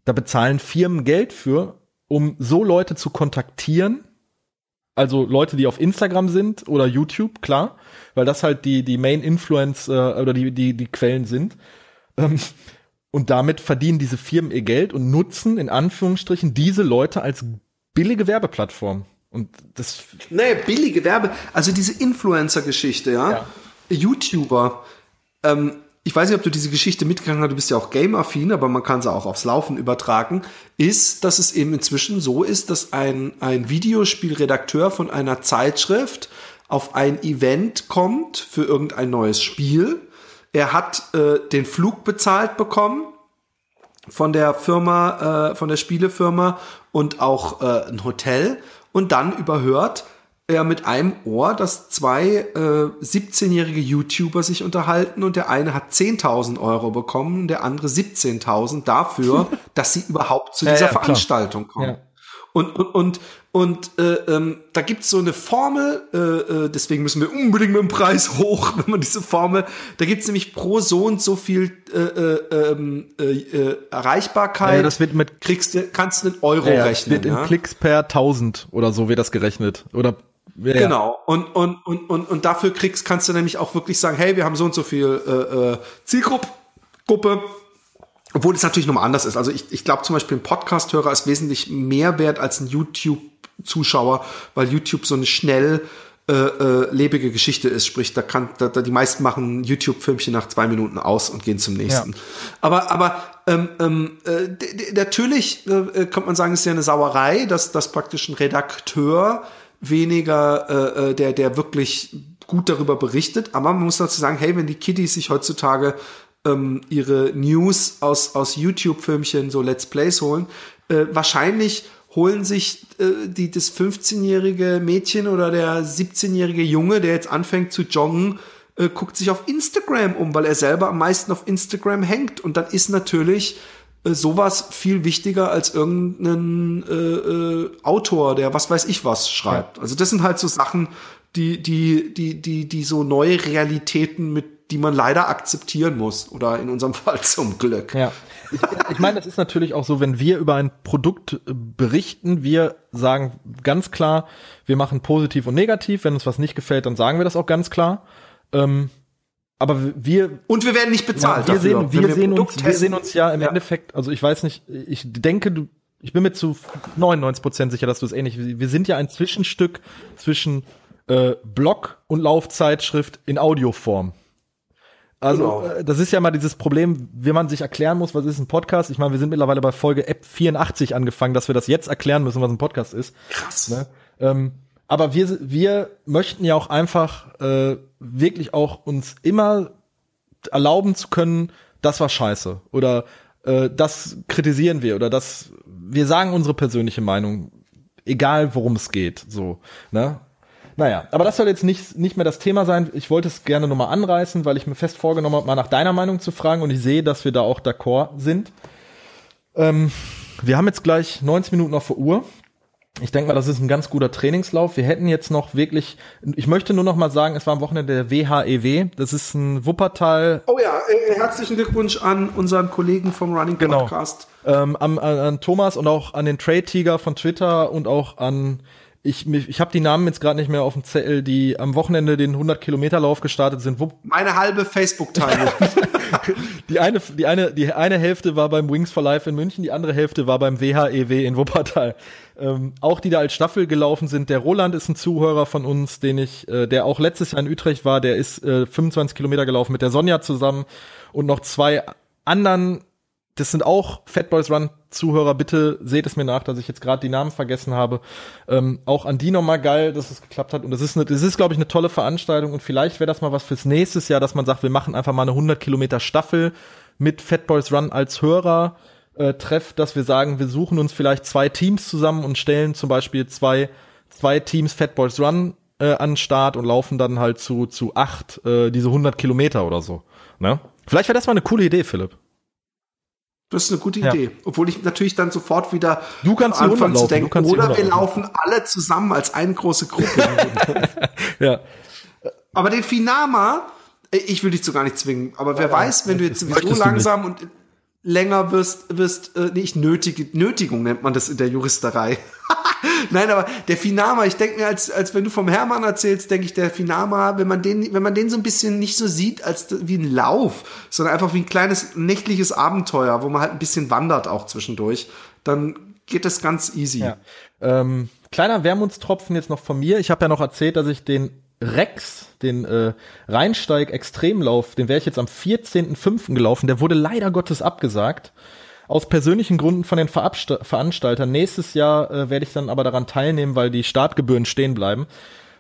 Da bezahlen Firmen Geld für, um so Leute zu kontaktieren. Also Leute, die auf Instagram sind oder YouTube, klar, weil das halt die, die Main Influence äh, oder die, die, die Quellen sind. Ähm, und damit verdienen diese Firmen ihr Geld und nutzen in Anführungsstrichen diese Leute als billige Werbeplattform. Und das Nee, billige Werbe, also diese Influencer-Geschichte, ja. Ja. YouTuber. Ähm, ich weiß nicht, ob du diese Geschichte mitgegangen hast, du bist ja auch game-affin, aber man kann sie auch aufs Laufen übertragen, ist, dass es eben inzwischen so ist, dass ein, ein Videospielredakteur von einer Zeitschrift auf ein Event kommt für irgendein neues Spiel. Er hat äh, den Flug bezahlt bekommen von der Firma, äh, von der Spielefirma und auch äh, ein Hotel und dann überhört er mit einem Ohr, dass zwei äh, 17-jährige YouTuber sich unterhalten und der eine hat 10.000 Euro bekommen und der andere 17.000 dafür, (laughs) dass sie überhaupt zu Ja, dieser ja, klar. Veranstaltung kommen. Ja. Und, und, und, und äh, ähm, da gibt's so eine Formel, äh, äh, deswegen müssen wir unbedingt mit dem Preis (laughs) hoch, wenn man diese Formel, da gibt's nämlich pro so und so viel äh, äh, ähm, äh, äh, Erreichbarkeit. Ja, das wird mit- kriegst du, kannst du in Euro Ja, ja, rechnen. wird in ja? Klicks per 1000 oder so wird das gerechnet. Oder ja, ja. Genau. Und, und, und, und, und dafür kriegst, kannst du nämlich auch wirklich sagen, hey, wir haben so und so viel äh, äh, Zielgruppe. Gruppe. Obwohl es natürlich nochmal anders ist. Also ich, ich glaube zum Beispiel ein Podcast-Hörer ist wesentlich mehr wert als ein YouTube-Zuschauer, weil YouTube so eine schnell äh, äh, lebige Geschichte ist. Sprich, da kann, da, da die meisten machen YouTube-Filmchen nach zwei Minuten aus und gehen zum nächsten. Aber, aber ähm, ähm, äh, natürlich äh, kann man sagen, es ist ja eine Sauerei, dass, dass praktisch ein Redakteur weniger äh, äh, der, der wirklich gut darüber berichtet. Aber man muss dazu sagen, hey, wenn die Kiddies sich heutzutage ähm, ihre News aus, aus YouTube-Filmchen, so Let's Plays holen, äh, wahrscheinlich holen sich äh, die, das 15-jährige Mädchen oder der 17-jährige Junge, der jetzt anfängt zu joggen, äh, guckt sich auf Instagram um, weil er selber am meisten auf Instagram hängt. Und dann ist natürlich äh, sowas viel wichtiger als irgendein äh, äh, Autor, der was weiß ich was schreibt. Also das sind halt so Sachen, die, die, die, die, die so neue Realitäten, mit die man leider akzeptieren muss. Oder in unserem (laughs) Fall zum Glück. Ja. Ich, ich meine, das ist natürlich auch so, wenn wir über ein Produkt äh, berichten, wir sagen ganz klar, wir machen positiv und negativ. Wenn uns was nicht gefällt, dann sagen wir das auch ganz klar. Ähm, aber wir Und wir werden nicht bezahlt. wir dafür. sehen, wir, Wenn sehen uns, Produkt wir testen- sehen uns ja im Ja. Endeffekt, also ich weiß nicht, ich denke, du, ich bin mir zu 99 Prozent sicher, dass du es ähnlich, wir sind ja ein Zwischenstück zwischen äh, Blog und Laufzeitschrift in Audioform. Also, Genau. äh, das ist ja mal dieses Problem, wie man sich erklären muss, was ist ein Podcast? Ich meine, wir sind mittlerweile bei Folge App 84 angefangen, dass wir das jetzt erklären müssen, was ein Podcast ist. Krass. Ne? Ähm, aber wir, wir möchten ja auch einfach äh, wirklich auch uns immer erlauben zu können, das war scheiße oder äh, das kritisieren wir oder das wir sagen unsere persönliche Meinung, egal worum es geht, so, ne? Naja, aber das soll jetzt nicht, nicht mehr das Thema sein. Ich wollte es gerne nochmal anreißen, weil ich mir fest vorgenommen habe, mal nach deiner Meinung zu fragen und ich sehe, dass wir da auch d'accord sind. Ähm, wir haben jetzt gleich 90 Minuten auf der Uhr. Ich denke mal, das ist ein ganz guter Trainingslauf. Wir hätten jetzt noch wirklich, ich möchte nur noch mal sagen, es war am Wochenende der WHEW. Das ist ein Wuppertal Oh ja, äh, herzlichen Glückwunsch an unseren Kollegen vom Running Genau. Podcast. ähm, an, an, Thomas und auch an den Trade Tiger von Twitter und auch an ich, ich habe die Namen jetzt gerade nicht mehr auf dem Zettel, die am Wochenende den 100 Kilometer Lauf gestartet sind. Wupp, Meine halbe Facebook-Teilung. (laughs) Die eine, die eine, die eine Hälfte war beim Wings for Life in München, die andere Hälfte war beim WHEW in Wuppertal. Ähm, auch die da als Staffel gelaufen sind. Der Roland ist ein Zuhörer von uns, den ich, äh, der auch letztes Jahr in Utrecht war. Der ist äh, 25 Kilometer gelaufen mit der Sonja zusammen und noch zwei anderen. Das sind auch Fat Boys Run Zuhörer. Bitte seht es mir nach, dass ich jetzt gerade die Namen vergessen habe. Ähm, auch an die nochmal geil, dass es geklappt hat. Und das ist, eine, das ist, glaube ich, eine tolle Veranstaltung. Und vielleicht wäre das mal was fürs nächste Jahr, dass man sagt, wir machen einfach mal eine 100 Kilometer Staffel mit Fat Boys Run als Hörer. Äh, Treff, dass wir sagen, wir suchen uns vielleicht zwei Teams zusammen und stellen zum Beispiel zwei, zwei Teams Fat Boys Run äh, an den Start und laufen dann halt zu, zu acht äh, diese 100 Kilometer oder so. Ne? Vielleicht wäre das mal eine coole Idee, Philipp. Das ist eine gute Ja. Idee. Obwohl ich natürlich dann sofort wieder Du kannst die 100 anfangen zu denken, oder 100 wir laufen. alle zusammen als eine große Gruppe. (laughs) Ja. aber den Finama, äh, ich will dich zu gar nicht zwingen, aber wer weiß, wenn du jetzt sowieso langsam und länger wirst, wirst äh, nicht nötige, Nötigung nennt man das in der Juristerei. (laughs) Nein, aber der Finama, ich denke mir, als, als wenn du vom Hermann erzählst, denke ich, der Finama, wenn man den, wenn man den so ein bisschen nicht so sieht als wie ein Lauf, sondern einfach wie ein kleines nächtliches Abenteuer, wo man halt ein bisschen wandert auch zwischendurch, dann geht das ganz easy. Ja. Ähm, kleiner Wermutstropfen jetzt noch von mir. Ich habe ja noch erzählt, dass ich den Rex, den äh, Rheinsteig Extremlauf, den wäre ich jetzt am 14.05. gelaufen. Der wurde leider Gottes abgesagt. Aus persönlichen Gründen von den Verabsta Veranstaltern. Nächstes Jahr äh, werde ich dann aber daran teilnehmen, weil die Startgebühren stehen bleiben.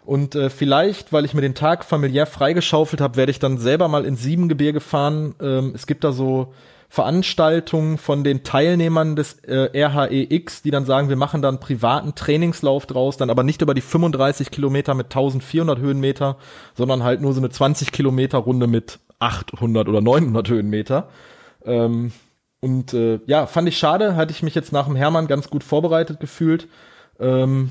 Und äh, vielleicht, weil ich mir den Tag familiär freigeschaufelt habe, werde ich dann selber mal ins Siebengebirge fahren. Ähm, es gibt da so Veranstaltungen von den Teilnehmern des äh, RHEX, die dann sagen, wir machen da einen privaten Trainingslauf draus, dann aber nicht über die 35 Kilometer mit 1400 Höhenmeter, sondern halt nur so eine 20 Kilometer Runde mit 800 oder 900 Höhenmeter. Ähm, und äh, ja, fand ich schade, hatte ich mich jetzt nach dem Hermann ganz gut vorbereitet gefühlt. Ähm,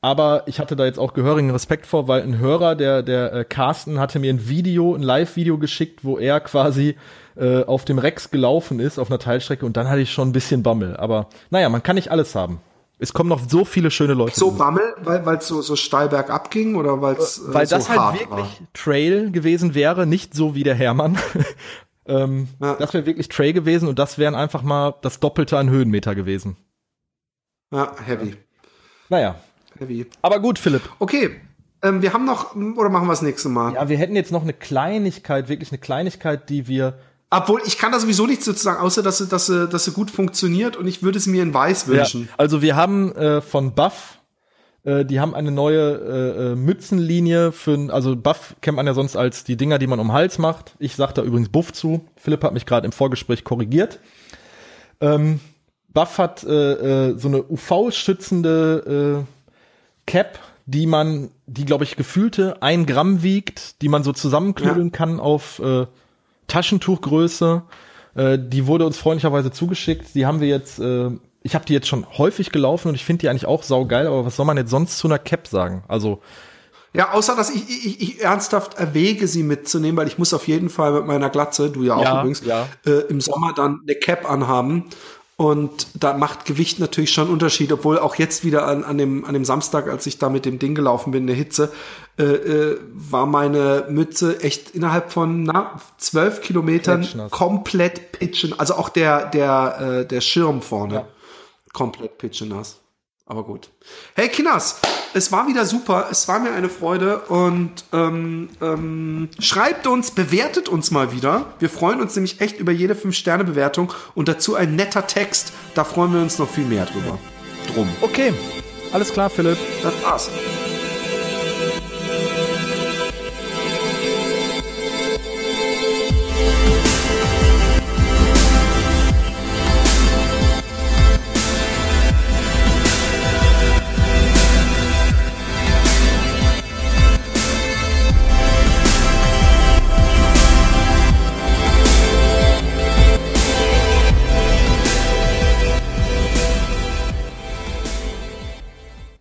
aber ich hatte da jetzt auch gehörigen Respekt vor, weil ein Hörer, der, der äh, Carsten, hatte mir ein Video, ein Live-Video geschickt, wo er quasi äh, auf dem Rex gelaufen ist, auf einer Teilstrecke, und dann hatte ich schon ein bisschen Bammel. Aber naja, man kann nicht alles haben. Es kommen noch so viele schöne Leute. So Bammel, weil es so, so steil bergab ging oder weil's, äh, weil so das halt wirklich war. Trail gewesen wäre, nicht so wie der Hermann. (laughs) ähm, ja. Das wäre wirklich Trail gewesen und das wären einfach mal das Doppelte an Höhenmeter gewesen. Ja, heavy. Naja, Heavy. Aber gut, Philipp. Okay. Ähm, wir haben noch, oder machen wir das nächste Mal? Ja, wir hätten jetzt noch eine Kleinigkeit, wirklich eine Kleinigkeit, die wir obwohl, ich kann da sowieso nichts sozusagen, außer dass sie, dass sie, dass sie gut funktioniert und ich würde es mir in weiß wünschen. Ja, also wir haben äh, von Buff, äh, die haben eine neue äh, äh Mützenlinie für, also Buff kennt man ja sonst als die Dinger, die man um den Hals macht. Ich sag da übrigens Buff zu. Philipp hat mich gerade im Vorgespräch korrigiert. Ähm, Buff hat äh, äh, so eine UV-schützende äh, Cap, die man, die glaube ich gefühlte ein Gramm wiegt, die man so zusammenknüllen ja. kann auf äh, Taschentuchgröße. Äh, die wurde uns freundlicherweise zugeschickt. Die haben wir jetzt, äh, ich habe die jetzt schon häufig gelaufen und ich finde die eigentlich auch saugeil, aber was soll man jetzt sonst zu einer Cap sagen? Also ja, außer dass ich, ich, ich ernsthaft erwäge, sie mitzunehmen, weil ich muss auf jeden Fall mit meiner Glatze, du ja auch ja, übrigens, ja. Äh, im Sommer dann eine Cap anhaben. Und da macht Gewicht natürlich schon Unterschied, obwohl auch jetzt wieder an, an, dem, an dem Samstag, als ich da mit dem Ding gelaufen bin in der Hitze, äh, äh, war meine Mütze echt innerhalb von na, zwölf Kilometern Pitchnass. komplett pitchen. Also auch der, der, äh, der Schirm vorne ja. komplett pitchenass. Aber gut. Hey Kinas, es war wieder super. Es war mir eine Freude. Und ähm, ähm, schreibt uns, bewertet uns mal wieder. Wir freuen uns nämlich echt über jede 5-Sterne-Bewertung. Und dazu ein netter Text. Da freuen wir uns noch viel mehr drüber. Drum. Okay. Alles klar, Philipp. Das war's.